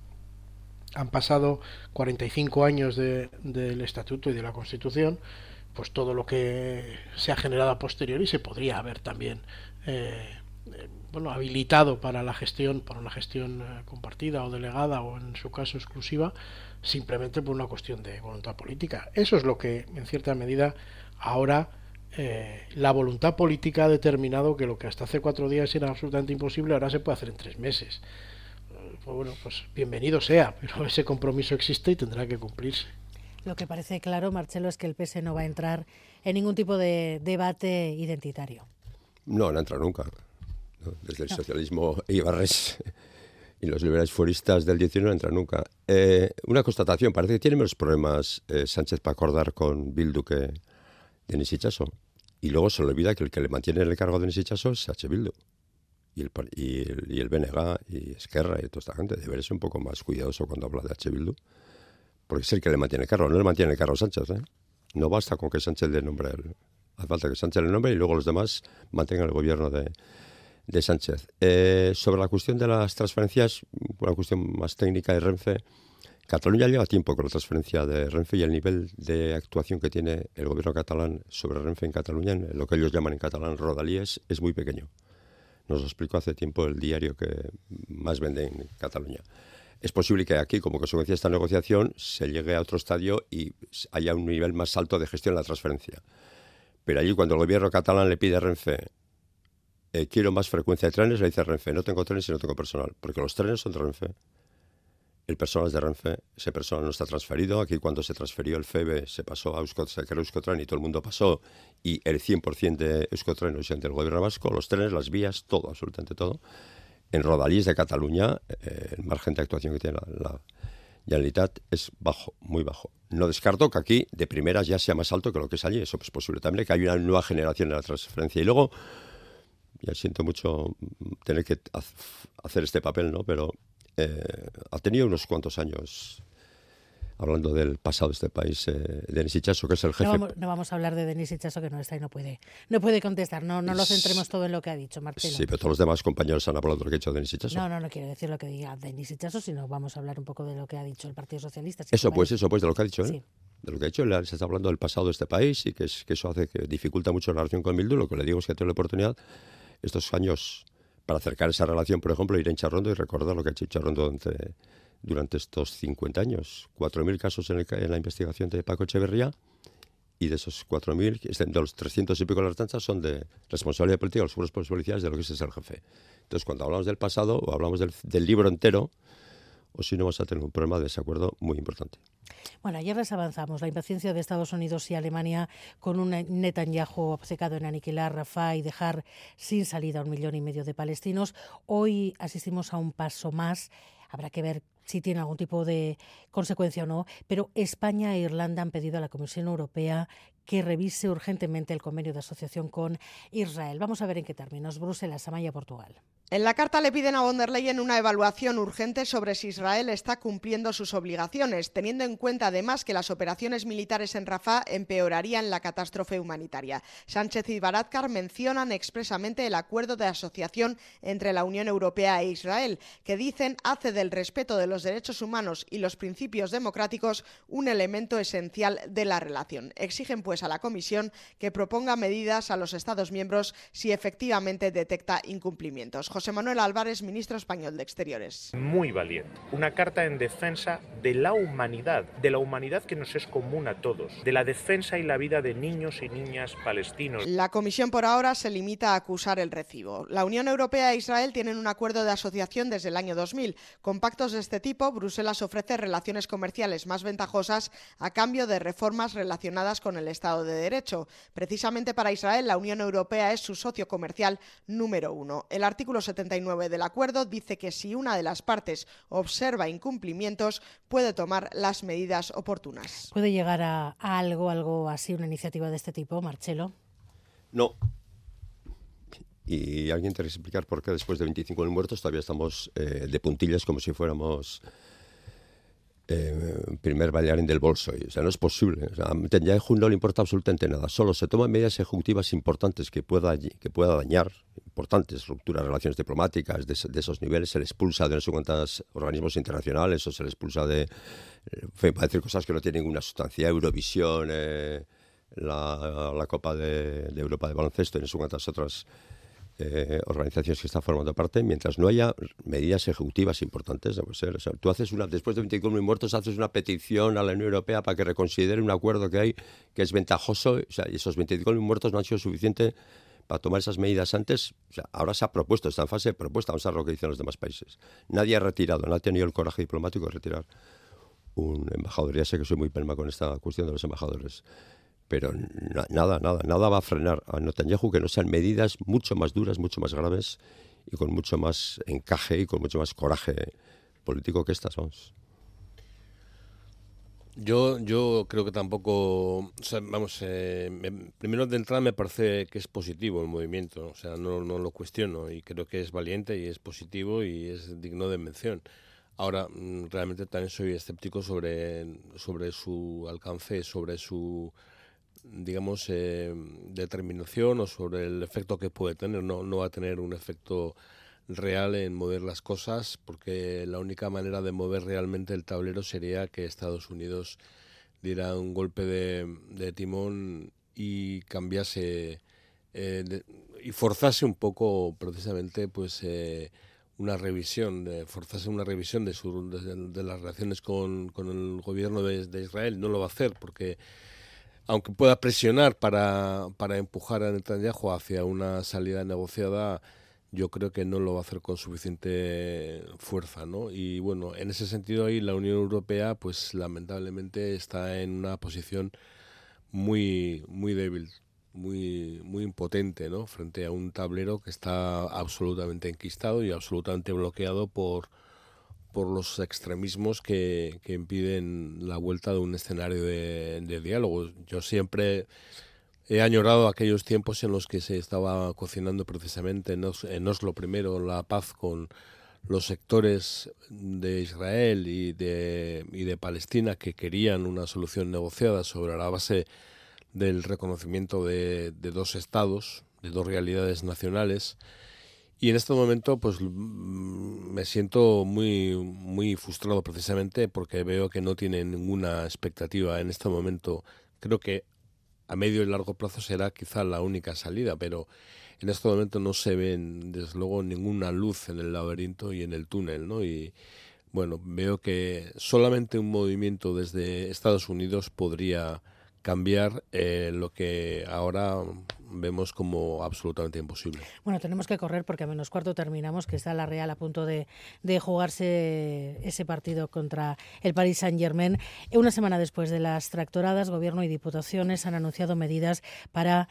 han pasado 45 años de, del estatuto y de la constitución, pues todo lo que se ha generado a posteriori se podría haber también eh, eh, bueno, habilitado para la gestión, para una gestión eh, compartida o delegada o en su caso exclusiva, simplemente por una cuestión de voluntad política. Eso es lo que, en cierta medida, ahora la voluntad política ha determinado que lo que hasta hace cuatro días era absolutamente imposible, ahora se puede hacer en tres meses. Pues bueno, pues bienvenido sea, pero ese compromiso existe y tendrá que cumplirse. Lo que parece claro, Marcelo, es que el PS no va a entrar en ningún tipo de debate identitario. No, no entra nunca. Desde el socialismo Ibarres y los liberales fueristas del 19 no entran nunca. Eh, una constatación, parece que tiene menos problemas eh, Sánchez para acordar con Bildu que Denis Ichaso. Y luego se le olvida que el que le mantiene en el cargo a Denis Ichaso es H. Bildu. Y el, y, el, y el BNG y Esquerra y toda esta gente. Debería ser un poco más cuidadoso cuando habla de H. Bildu. Porque es el que le mantiene el cargo, no le mantiene el cargo a Sánchez. ¿eh? No basta con que Sánchez le nombre. El, hace falta que Sánchez le nombre y luego los demás mantengan el gobierno de, de Sánchez. Eh, sobre la cuestión de las transferencias, una cuestión más técnica de Renfe, Cataluña lleva tiempo con la transferencia de Renfe y el nivel de actuación que tiene el gobierno catalán sobre Renfe en Cataluña, en lo que ellos llaman en catalán rodalíes, es muy pequeño. Nos lo explicó hace tiempo el diario que más vende en Cataluña. Es posible que aquí, como consecuencia de esta negociación, se llegue a otro estadio y haya un nivel más alto de gestión de la transferencia. Pero allí, cuando el gobierno catalán le pide a Renfe eh, quiero más frecuencia de trenes, le dice Renfe, no tengo trenes y no tengo personal, porque los trenes son de Renfe. El personal es de Renfe, ese personal no está transferido. Aquí cuando se transfirió el FEBE se pasó a Euskotren, Euskotren y todo el mundo pasó, y el 100% de Euskotren es del gobierno vasco, los trenes, las vías, todo, absolutamente todo. En Rodalís de Cataluña, eh, el margen de actuación que tiene la, la Generalitat es bajo, muy bajo. No descarto que aquí, de primeras, ya sea más alto que lo que es allí. Eso es posible también, que hay una nueva generación de la transferencia. Y luego, ya siento mucho tener que hacer este papel, ¿no? Pero eh, ha tenido unos cuantos años hablando del pasado de este país, eh, Denis Ichaso, que es el jefe. No vamos, no vamos, a hablar de Denis Ichaso, que no está y no puede, no puede contestar. No, no lo centremos todo en lo que ha dicho Marcelo. Sí, pero todos los demás compañeros han hablado de lo que ha dicho Denis Ichaso. No, no, no quiero decir lo que diga Denis Ichaso, sino vamos a hablar un poco de lo que ha dicho el Partido Socialista. Si eso, pues, eso, pues, de lo que ha dicho él. Sí. De lo que ha él se está hablando del pasado de este país y que, es, que eso hace que dificulta mucho la relación con Bildu. Lo que le digo es que tiene la oportunidad estos años para acercar esa relación, por ejemplo, ir en Charrondo y recordar lo que ha hecho Charrondo durante, durante estos 50 años. 4.000 casos en, el, en, la investigación de Paco Echeverría y de esos 4.000, de los 300 y pico de las tanchas son de responsabilidad política los policiales de lo que es el jefe. Entonces, cuando hablamos del pasado o hablamos del, del libro entero, o si no vamos a tener un problema de desacuerdo muy importante. Bueno, ayer les avanzamos la impaciencia de Estados Unidos y Alemania con un Netanyahu obcecado en aniquilar Rafah y dejar sin salida a un millón y medio de palestinos. Hoy asistimos a un paso más. Habrá que ver si tiene algún tipo de consecuencia o no, pero España e Irlanda han pedido a la Comisión Europea que revise urgentemente el convenio de asociación con Israel. Vamos a ver en qué términos. Bruselas, Amaya, Portugal. En la carta le piden a von der Leyen una evaluación urgente sobre si Israel está cumpliendo sus obligaciones, teniendo en cuenta además que las operaciones militares en Rafah empeorarían la catástrofe humanitaria. Sánchez y Baradkar mencionan expresamente el acuerdo de asociación entre la Unión Europea e Israel, que dicen hace del respeto de los derechos humanos y los principios democráticos un elemento esencial de la relación. Exigen pues a la Comisión que proponga medidas a los Estados miembros si efectivamente detecta incumplimientos. José Manuel Álvarez, ministro español de Exteriores. Muy valiente. Una carta en defensa de la humanidad, de la humanidad que nos es común a todos, de la defensa y la vida de niños y niñas palestinos. La Comisión por ahora se limita a acusar el recibo. La Unión Europea e Israel tienen un acuerdo de asociación desde el año 2000. Con pactos de este tipo, Bruselas ofrece relaciones comerciales más ventajosas a cambio de reformas relacionadas con el Estado de Derecho. Precisamente para Israel, la Unión Europea es su socio comercial número uno. El artículo 79 del acuerdo dice que si una de las partes observa incumplimientos, puede tomar las medidas oportunas. ¿Puede llegar a, a algo, algo así, una iniciativa de este tipo, Marcelo? No. y alguien tiene que explicar por qué después de 25.000 muertos todavía estamos eh, de puntillas como si fuéramos eh, primer bailarín del bolso. O sea, no es posible. O a no le importa absolutamente nada. Solo se toman medidas ejecutivas importantes que pueda, que pueda dañar, importantes, rupturas, relaciones diplomáticas de, esos niveles. Se le expulsa de no sé cuántos organismos internacionales o se le expulsa de... Para decir cosas que no tienen ninguna sustancia. Eurovisión, eh, la, la, Copa de, de, Europa de baloncesto y no sé cuántas otras eh, organizaciones que están formando parte, mientras no haya medidas ejecutivas importantes, debe ser. O sea, tú haces una, después de 25.000 muertos, haces una petición a la Unión Europea para que reconsidere un acuerdo que hay que es ventajoso, o sea, y esos 25.000 muertos no han sido suficientes para tomar esas medidas antes. Ahora se ha propuesto, está en fase de propuesta, vamos a ver lo que dicen los demás países. Nadie ha retirado, nadie ha tenido el coraje diplomático de retirar un embajador. Ya sé que soy muy pelma con esta cuestión de los embajadores pero nada, nada, nada va a frenar a Netanyahu que no sean medidas mucho más duras, mucho más graves y con mucho más encaje y con mucho más coraje político que estas, vamos. Yo, yo creo que tampoco, vamos, eh, primero de entrada me parece que es positivo el movimiento, o sea, no, no lo cuestiono y creo que es valiente y es positivo y es digno de mención. Ahora, mm, realmente también soy escéptico sobre, sobre su alcance, sobre su digamos, eh, determinación o sobre el efecto que puede tener. No, no va a tener un efecto real en mover las cosas, porque la única manera de mover realmente el tablero sería que Estados Unidos diera un golpe de, timón y cambiase eh, y forzase un poco precisamente pues eh, una revisión, de, forzase una revisión de, su, de, las relaciones con, con el gobierno de, de, Israel. No lo va a hacer porque aunque pueda presionar para, para empujar a Netanyahu hacia una salida negociada, yo creo que no lo va a hacer con suficiente fuerza, ¿no? Y bueno, en ese sentido ahí la Unión Europea, pues lamentablemente está en una posición muy, muy débil, muy, muy impotente, ¿no? Frente a un tablero que está absolutamente enquistado y absolutamente bloqueado por por los extremismos que, que, impiden la vuelta de un escenario de, diálogo. Yo siempre he añorado aquellos tiempos en los que se estaba cocinando precisamente en, Oslo primero la paz con los sectores de Israel y de, y de Palestina que querían una solución negociada sobre la base del reconocimiento de, de dos estados, de dos realidades nacionales y en este momento, pues mm, me siento muy, muy frustrado precisamente porque veo que no tiene ninguna expectativa en este momento. Creo que a medio y largo plazo será quizá la única salida, pero en este momento no se ve, desde luego, ninguna luz en el laberinto y en el túnel, ¿no? Y bueno, veo que solamente un movimiento desde Estados Unidos podría cambiar eh, lo que ahora vemos como absolutamente imposible. Bueno, tenemos que correr porque a menos cuarto terminamos, que está la Real a punto de, de jugarse ese partido contra el Paris Saint-Germain. Una semana después de las tractoradas, Gobierno y Diputaciones han anunciado medidas para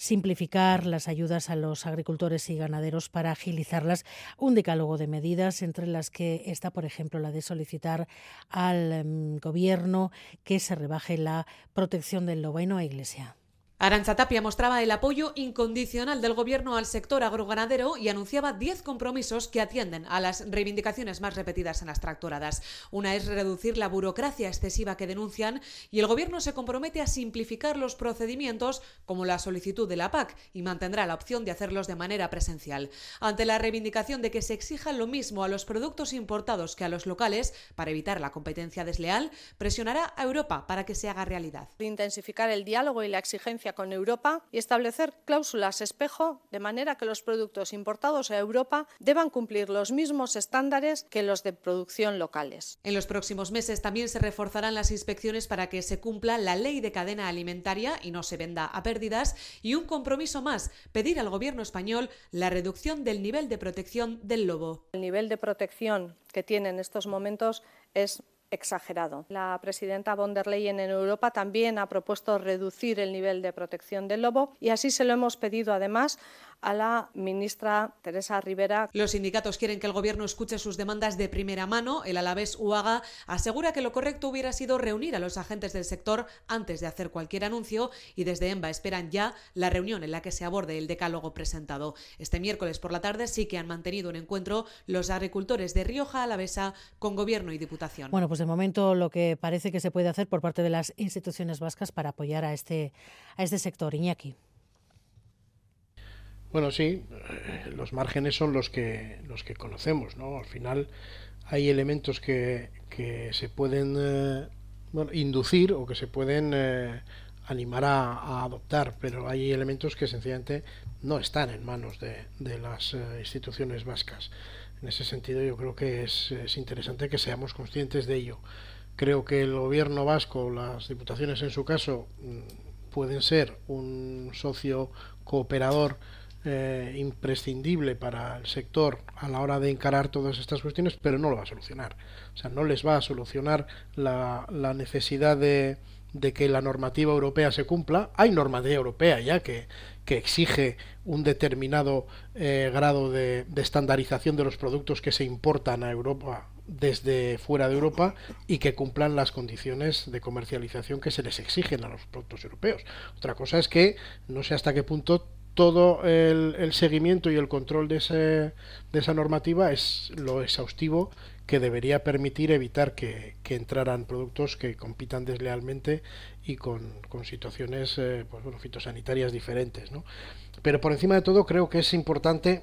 simplificar las ayudas a los agricultores y ganaderos para agilizarlas. Un decálogo de medidas entre las que está, por ejemplo, la de solicitar al em, gobierno que se rebaje la protección del lobo y a Iglesia. Arancha Tapia mostraba el apoyo incondicional del Gobierno al sector agroganadero y anunciaba 10 compromisos que atienden a las reivindicaciones más repetidas en las tractoradas. Una es reducir la burocracia excesiva que denuncian y el Gobierno se compromete a simplificar los procedimientos como la solicitud de la PAC y mantendrá la opción de hacerlos de manera presencial. Ante la reivindicación de que se exija lo mismo a los productos importados que a los locales para evitar la competencia desleal, presionará a Europa para que se haga realidad. Intensificar el diálogo y la exigencia con Europa y establecer cláusulas espejo de manera que los productos importados a Europa deban cumplir los mismos estándares que los de producción locales. En los próximos meses también se reforzarán las inspecciones para que se cumpla la ley de cadena alimentaria y no se venda a pérdidas y un compromiso más, pedir al Gobierno español la reducción del nivel de protección del lobo. El nivel de protección que tiene en estos momentos es exagerado. La presidenta von der Leyen en Europa también ha propuesto reducir el nivel de protección del lobo y así se lo hemos pedido además a la ministra Teresa Rivera. Los sindicatos quieren que el gobierno escuche sus demandas de primera mano. El Alavés UAGA asegura que lo correcto hubiera sido reunir a los agentes del sector antes de hacer cualquier anuncio y desde EMBA esperan ya la reunión en la que se aborde el decálogo presentado. Este miércoles por la tarde sí que han mantenido un encuentro los agricultores de Rioja Alavesa con gobierno y diputación. Bueno, pues de momento lo que parece que se puede hacer por parte de las instituciones vascas para apoyar a este, a este sector. Iñaki. Bueno, sí, eh, los márgenes son los que, los que conocemos, ¿no? Al final hay elementos que, que se pueden eh, bueno, inducir o que se pueden eh, animar a, adoptar, pero hay elementos que sencillamente no están en manos de, de las instituciones vascas. En ese sentido yo creo que es, es interesante que seamos conscientes de ello. Creo que el gobierno vasco, las diputaciones en su caso, mm, pueden ser un socio cooperador eh, imprescindible para el sector a la hora de encarar todas estas cuestiones, pero no lo va a solucionar. O sea, no les va a solucionar la, la necesidad de, de, que la normativa europea se cumpla. Hay normativa europea ya que, que exige un determinado eh, grado de, de estandarización de los productos que se importan a Europa desde fuera de Europa y que cumplan las condiciones de comercialización que se les exigen a los productos europeos. Otra cosa es que no sé hasta qué punto todo el, seguimiento y el control de, esa normativa es lo exhaustivo que debería permitir evitar que, entraran productos que compitan deslealmente y con, situaciones eh, pues, bueno, fitosanitarias diferentes. Pero por encima de todo creo que es importante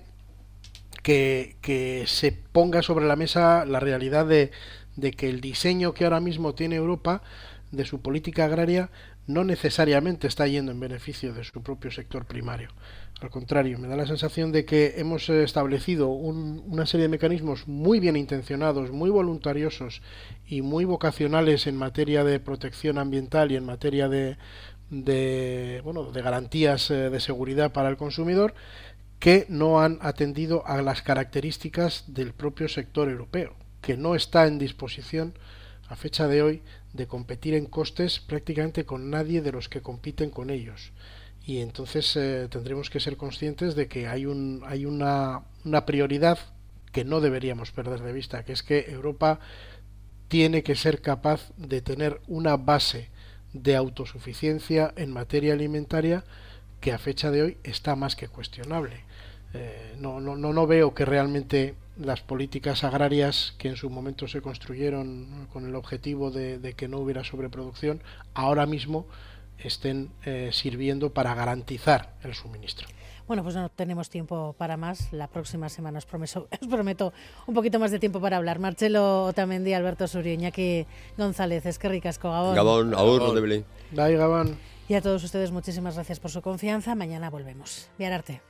que, se ponga sobre la mesa la realidad de que el diseño que ahora mismo tiene Europa de su política agraria no necesariamente está yendo en beneficio de su propio sector primario. Al contrario, me da la sensación de que hemos establecido un, una serie de mecanismos muy bien intencionados, muy voluntariosos y muy vocacionales en materia de protección ambiental y en materia de, de, bueno, de garantías eh, de seguridad para el consumidor que no han atendido a las características del propio sector europeo, que no está en disposición a fecha de hoy de competir en costes prácticamente con nadie de los que compiten con ellos. Y entonces eh, tendremos que ser conscientes de que hay, un, hay una, una prioridad que no deberíamos perder de vista, que es que Europa tiene que ser capaz de tener una base de autosuficiencia en materia alimentaria que a fecha de hoy está más que cuestionable. Eh, no, no, no, no veo que realmente las políticas agrarias que en su momento se construyeron con el objetivo de, de que no hubiera sobreproducción, ahora mismo estén eh, sirviendo para garantizar el suministro. Bueno, pues no tenemos tiempo para más. La próxima semana os, prometo, os prometo un poquito más de tiempo para hablar. Marcelo Otamendi, Alberto Surio, Iñaki González, es que ricasco, Gabón. Gabón, ahorro de Belén. Gabón. Y a todos ustedes muchísimas gracias por su confianza. Mañana volvemos. Viararte.